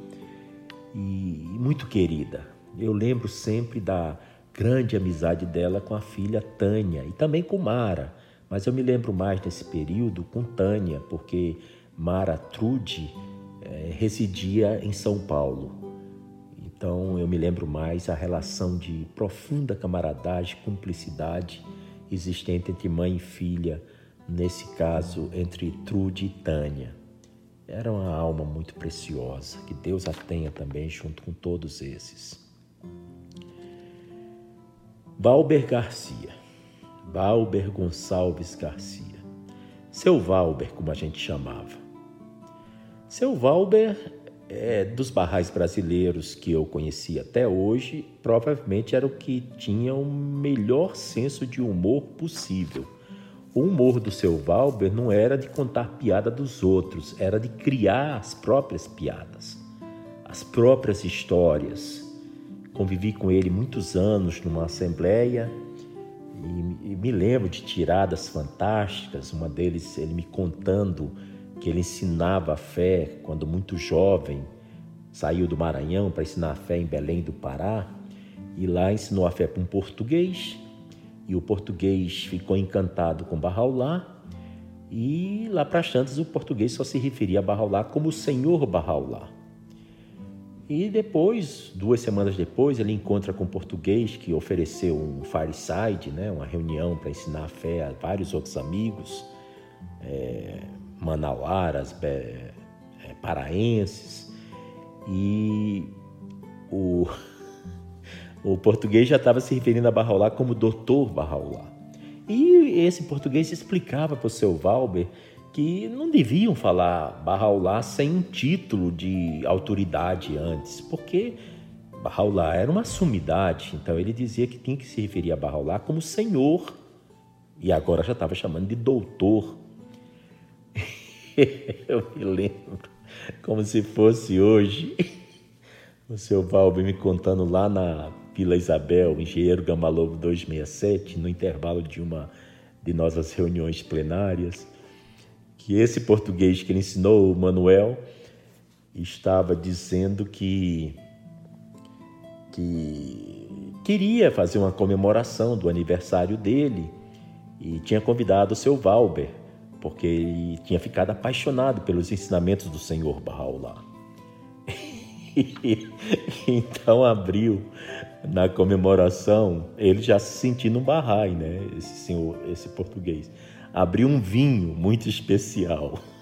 e muito querida. Eu lembro sempre da grande amizade dela com a filha Tânia e também com Mara. Mas eu me lembro mais nesse período com Tânia, porque Mara Trude é, residia em São Paulo. Então eu me lembro mais a relação de profunda camaradagem, cumplicidade existente entre mãe e filha, nesse caso entre Trude e Tânia. Era uma alma muito preciosa, que Deus a tenha também junto com todos esses. Valber Garcia, Valber Gonçalves Garcia, seu Valber, como a gente chamava. Seu Valber é dos barrais brasileiros que eu conheci até hoje, provavelmente era o que tinha o melhor senso de humor possível. O humor do seu Valber não era de contar piada dos outros, era de criar as próprias piadas, as próprias histórias Convivi com ele muitos anos numa assembleia e, me lembro de tiradas fantásticas. Uma deles, ele me contando que ele ensinava a fé quando muito jovem, saiu do Maranhão para ensinar a fé em Belém do Pará e lá ensinou a fé para um português e o português ficou encantado com Barraulá e lá para as o português só se referia a Barraulá como o Senhor Barraulá. E depois, duas semanas depois, ele encontra com um português que ofereceu um fireside, né, uma reunião para ensinar a fé a vários outros amigos, é, manauaras, é, paraenses. E o, o português já estava se referindo a Barraulá como doutor Barraulá. E esse português explicava para o seu Valber que não deviam falar Bahá'u'lláh sem um título de autoridade antes, porque Bahá'u'lláh era uma sumidade, então ele dizia que tinha que se referir a Bahá'u'lláh como senhor, e agora já estava chamando de doutor. Eu me lembro, como se fosse hoje, o seu Valber me contando lá na Vila Isabel, Engenheiro Gamalovo 267, no intervalo de uma de nossas reuniões plenárias, que esse português que ele ensinou, o Manuel, estava dizendo que, que queria fazer uma comemoração do aniversário dele e tinha convidado o seu Valber, porque ele tinha ficado apaixonado pelos ensinamentos do Senhor Bahá'u'lláh. então abriu na comemoração, ele já se sentindo um Bahá'í, né? Esse senhor, esse português abriu um vinho muito especial.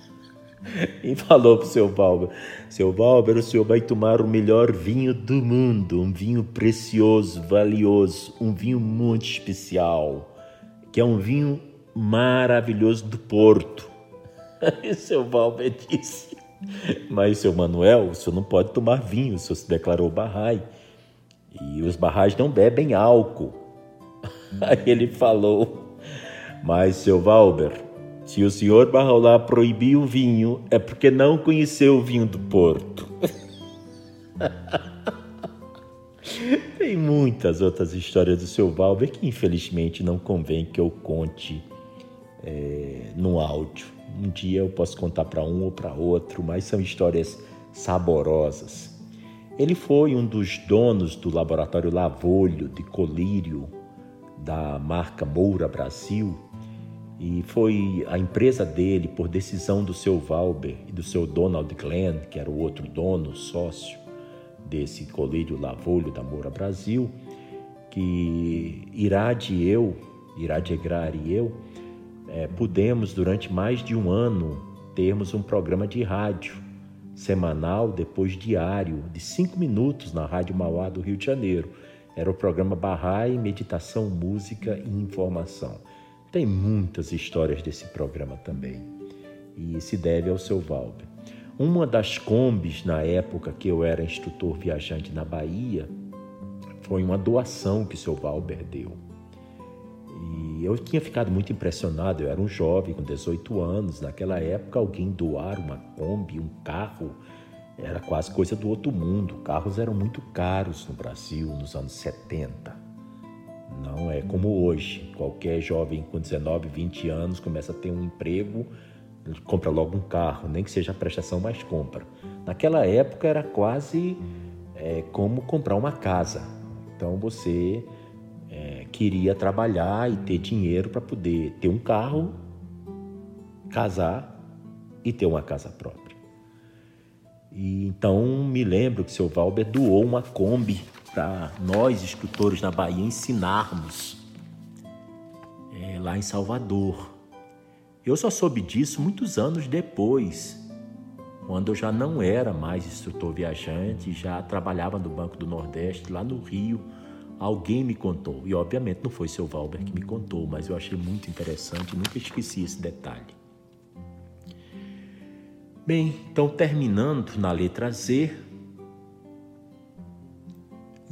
E falou para o seu Valber: Seu Valber, o senhor vai tomar o melhor vinho do mundo, um vinho precioso, valioso, um vinho muito especial, que é um vinho maravilhoso do Porto. Seu Valber disse: Mas, seu Manuel, o senhor não pode tomar vinho, o senhor se declarou Bahá'í. E os Bahá'ís não bebem álcool. Aí ele falou mas, seu Valber, se o senhor Barraulá proibiu o vinho, é porque não conheceu o vinho do Porto. Tem muitas outras histórias do seu Valber que infelizmente não convém que eu conte é, no áudio. Um dia eu posso contar para um ou para outro, mas são histórias saborosas. Ele foi um dos donos do laboratório Lavolho de Colírio da marca Moura Brasil e foi a empresa dele, por decisão do seu Valber e do seu Donald Glenn, que era o outro dono, sócio desse colírio Lavolho da Moura Brasil, que Irade e eu, Irade Egrar e eu, é, pudemos durante mais de um ano termos um programa de rádio semanal, depois diário, de cinco minutos na Rádio Mauá do Rio de Janeiro. Era o programa Barrai, Meditação, Música e Informação. Tem muitas histórias desse programa também e se deve ao seu Valber. Uma das combis na época que eu era instrutor viajante na Bahia foi uma doação que o seu Valber deu. E eu tinha ficado muito impressionado, eu era um jovem com 18 anos, naquela época alguém doar uma Kombi, um carro, era quase coisa do outro mundo. Carros eram muito caros no Brasil nos anos 70. Não é como hoje. Qualquer jovem com 19, 20 anos começa a ter um emprego, compra logo um carro, nem que seja a prestação, mas compra. Naquela época era quase é, como comprar uma casa. Então você queria trabalhar e ter dinheiro para poder ter um carro, casar e ter uma casa própria. E então me lembro que seu Valber doou uma Kombi para nós, escritores na Bahia, ensinarmos é, lá em Salvador. Eu só soube disso muitos anos depois, quando eu já não era mais instrutor viajante, já trabalhava no Banco do Nordeste, lá no Rio. Alguém me contou, e obviamente não foi seu Valber que me contou, mas eu achei muito interessante, nunca esqueci esse detalhe. Bem, então terminando na letra Z,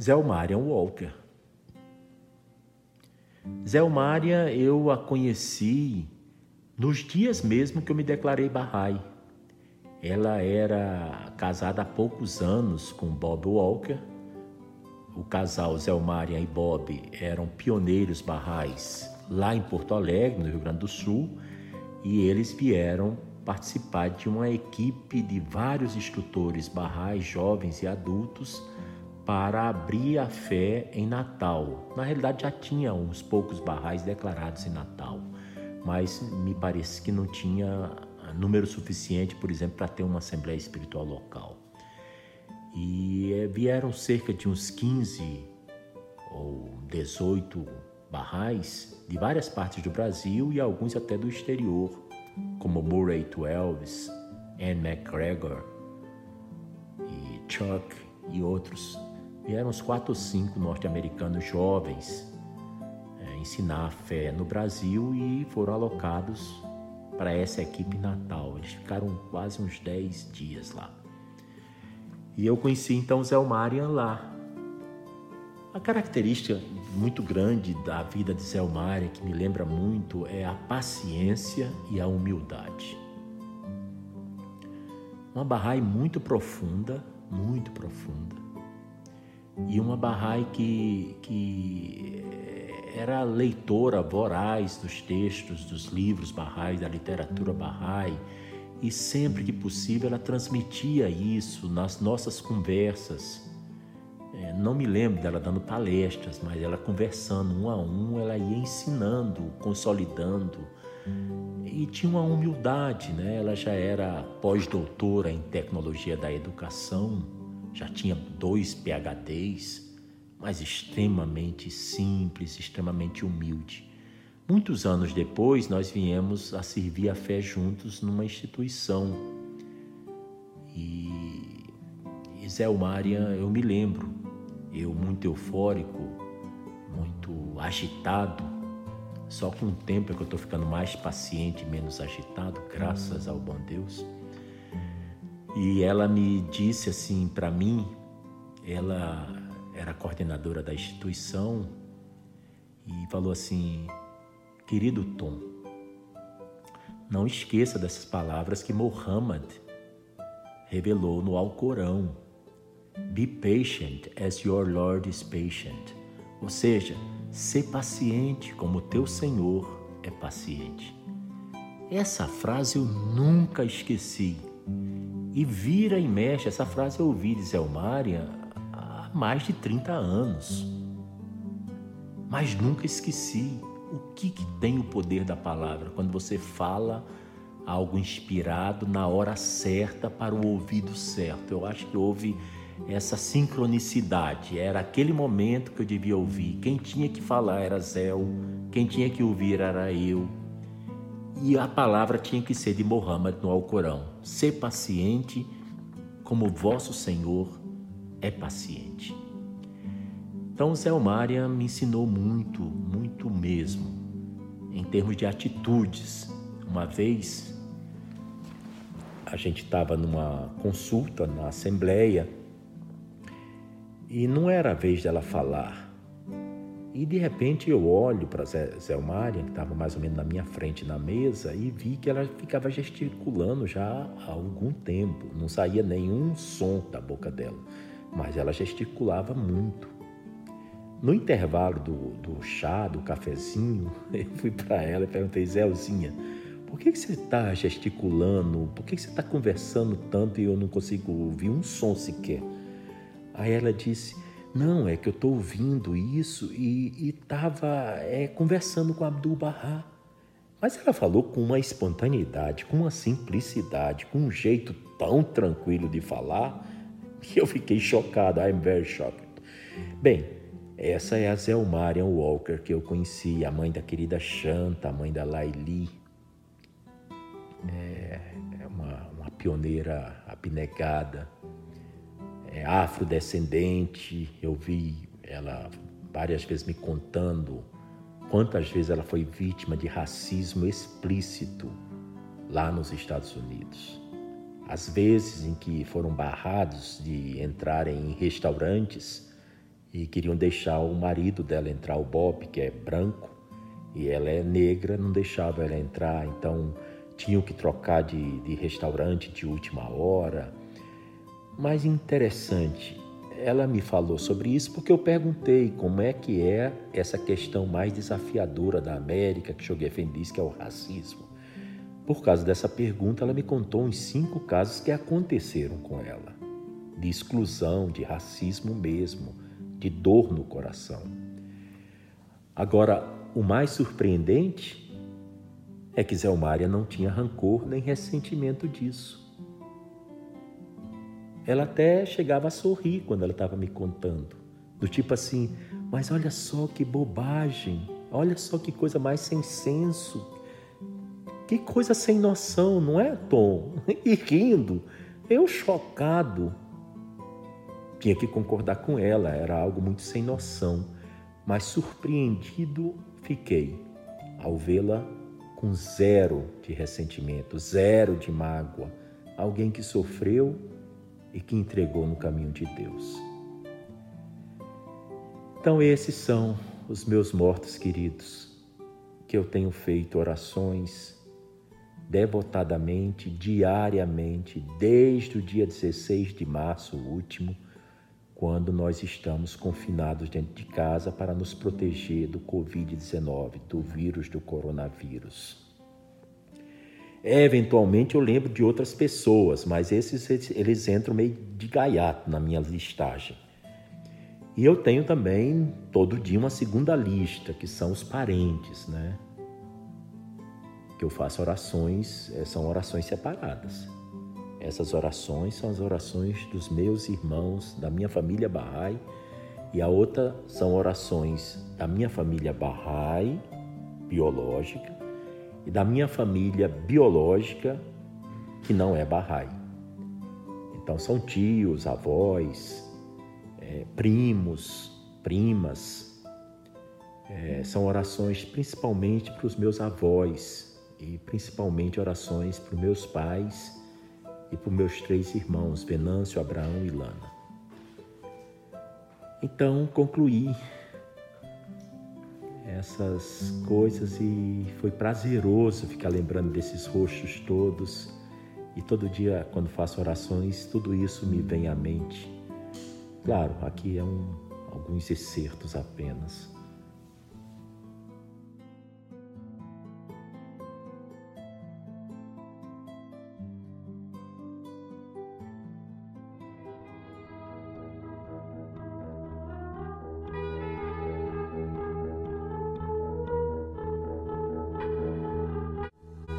Zelmária Walker. Zelmária eu a conheci nos dias mesmo que eu me declarei Bahá'í. Ela era casada há poucos anos com Bob Walker. O casal Zelmária e Bob eram pioneiros barrais lá em Porto Alegre, no Rio Grande do Sul, e eles vieram participar de uma equipe de vários instrutores barrais, jovens e adultos, para abrir a fé em Natal. Na realidade, já tinha uns poucos barrais declarados em Natal, mas me parece que não tinha número suficiente, por exemplo, para ter uma assembleia espiritual local. E eh, vieram cerca de uns 15 ou 18 barrais de várias partes do Brasil e alguns até do exterior, como Murray Twelves, Anne McGregor e Chuck e outros Vieram uns quatro ou cinco norte-americanos jovens, é, ensinar a fé no Brasil e foram alocados para essa equipe natal. Eles ficaram quase uns 10 dias lá. E eu conheci então Zé Marian lá. A característica muito grande da vida de Zé que me lembra muito, é a paciência e a humildade. Uma barrai muito profunda, muito profunda. E uma barrai que, que era leitora voraz dos textos, dos livros barrais, da literatura barrai, e sempre que possível ela transmitia isso nas nossas conversas. É, não me lembro dela dando palestras, mas ela conversando um a um, ela ia ensinando, consolidando. E tinha uma humildade, né? Ela já era pós-doutora em tecnologia da educação, já tinha dois PhDs mas extremamente simples, extremamente humilde. Muitos anos depois, nós viemos a servir a fé juntos numa instituição. E, e Zé Mária, eu me lembro, eu muito eufórico, muito agitado, só com o tempo é que eu estou ficando mais paciente, menos agitado, graças ao bom Deus. E ela me disse assim para mim, ela era coordenadora da instituição e falou assim: Querido Tom, não esqueça dessas palavras que Muhammad revelou no Alcorão. Be patient as your Lord is patient. Ou seja, ser paciente como teu Senhor é paciente. Essa frase eu nunca esqueci. E vira e mexe, essa frase eu ouvi de Zelmária mais de 30 anos. Mas nunca esqueci o que, que tem o poder da palavra quando você fala algo inspirado na hora certa para o ouvido certo. Eu acho que houve essa sincronicidade. Era aquele momento que eu devia ouvir. Quem tinha que falar era Zéu, quem tinha que ouvir era eu. E a palavra tinha que ser de Mohammed no Alcorão. Ser paciente como vosso Senhor é paciente. Então, Zé Mária me ensinou muito, muito mesmo, em termos de atitudes. Uma vez, a gente estava numa consulta na Assembleia e não era a vez dela falar. E de repente eu olho para Zé, Zé que estava mais ou menos na minha frente na mesa, e vi que ela ficava gesticulando já há algum tempo, não saía nenhum som da boca dela mas ela gesticulava muito. No intervalo do, do chá, do cafezinho, eu fui para ela e perguntei, Zéuzinha, por que, que você está gesticulando? Por que, que você está conversando tanto e eu não consigo ouvir um som sequer? Aí ela disse, não, é que eu estou ouvindo isso e estava é, conversando com Abdul Bahá. Mas ela falou com uma espontaneidade, com uma simplicidade, com um jeito tão tranquilo de falar e eu fiquei chocado, I'm very shocked. Bem, essa é a Zelmarian Walker que eu conheci, a mãe da querida Shanta, a mãe da Laili. É, é uma, uma pioneira abnegada, é afrodescendente. Eu vi ela várias vezes me contando quantas vezes ela foi vítima de racismo explícito lá nos Estados Unidos. As vezes em que foram barrados de entrarem em restaurantes e queriam deixar o marido dela entrar, o Bob, que é branco, e ela é negra, não deixava ela entrar, então tinham que trocar de, de restaurante de última hora. Mas interessante, ela me falou sobre isso porque eu perguntei como é que é essa questão mais desafiadora da América, que Choguefen diz que é o racismo. Por causa dessa pergunta, ela me contou uns cinco casos que aconteceram com ela, de exclusão, de racismo mesmo, de dor no coração. Agora, o mais surpreendente é que Zelmária não tinha rancor nem ressentimento disso. Ela até chegava a sorrir quando ela estava me contando, do tipo assim: mas olha só que bobagem, olha só que coisa mais sem senso, que coisa sem noção, não é, Tom? E rindo, eu chocado. Tinha que concordar com ela, era algo muito sem noção, mas surpreendido fiquei ao vê-la com zero de ressentimento, zero de mágoa, alguém que sofreu e que entregou no caminho de Deus. Então, esses são os meus mortos queridos, que eu tenho feito orações devotadamente, diariamente, desde o dia 16 de março último, quando nós estamos confinados dentro de casa para nos proteger do Covid-19, do vírus do coronavírus. Eventualmente eu lembro de outras pessoas, mas esses eles entram meio de gaiato na minha listagem. E eu tenho também todo dia uma segunda lista, que são os parentes, né? Que eu faço orações, eh, são orações separadas. Essas orações são as orações dos meus irmãos, da minha família Bahá'í, e a outra são orações da minha família Bahá'í, biológica, e da minha família biológica, que não é Bahá'í. Então são tios, avós, é, primos, primas. É, são orações principalmente para os meus avós e principalmente orações para os meus pais e os meus três irmãos, Venâncio, Abraão e Lana. Então concluí essas coisas e foi prazeroso ficar lembrando desses rostos todos. E todo dia, quando faço orações, tudo isso me vem à mente. Claro, aqui é um, alguns excertos apenas.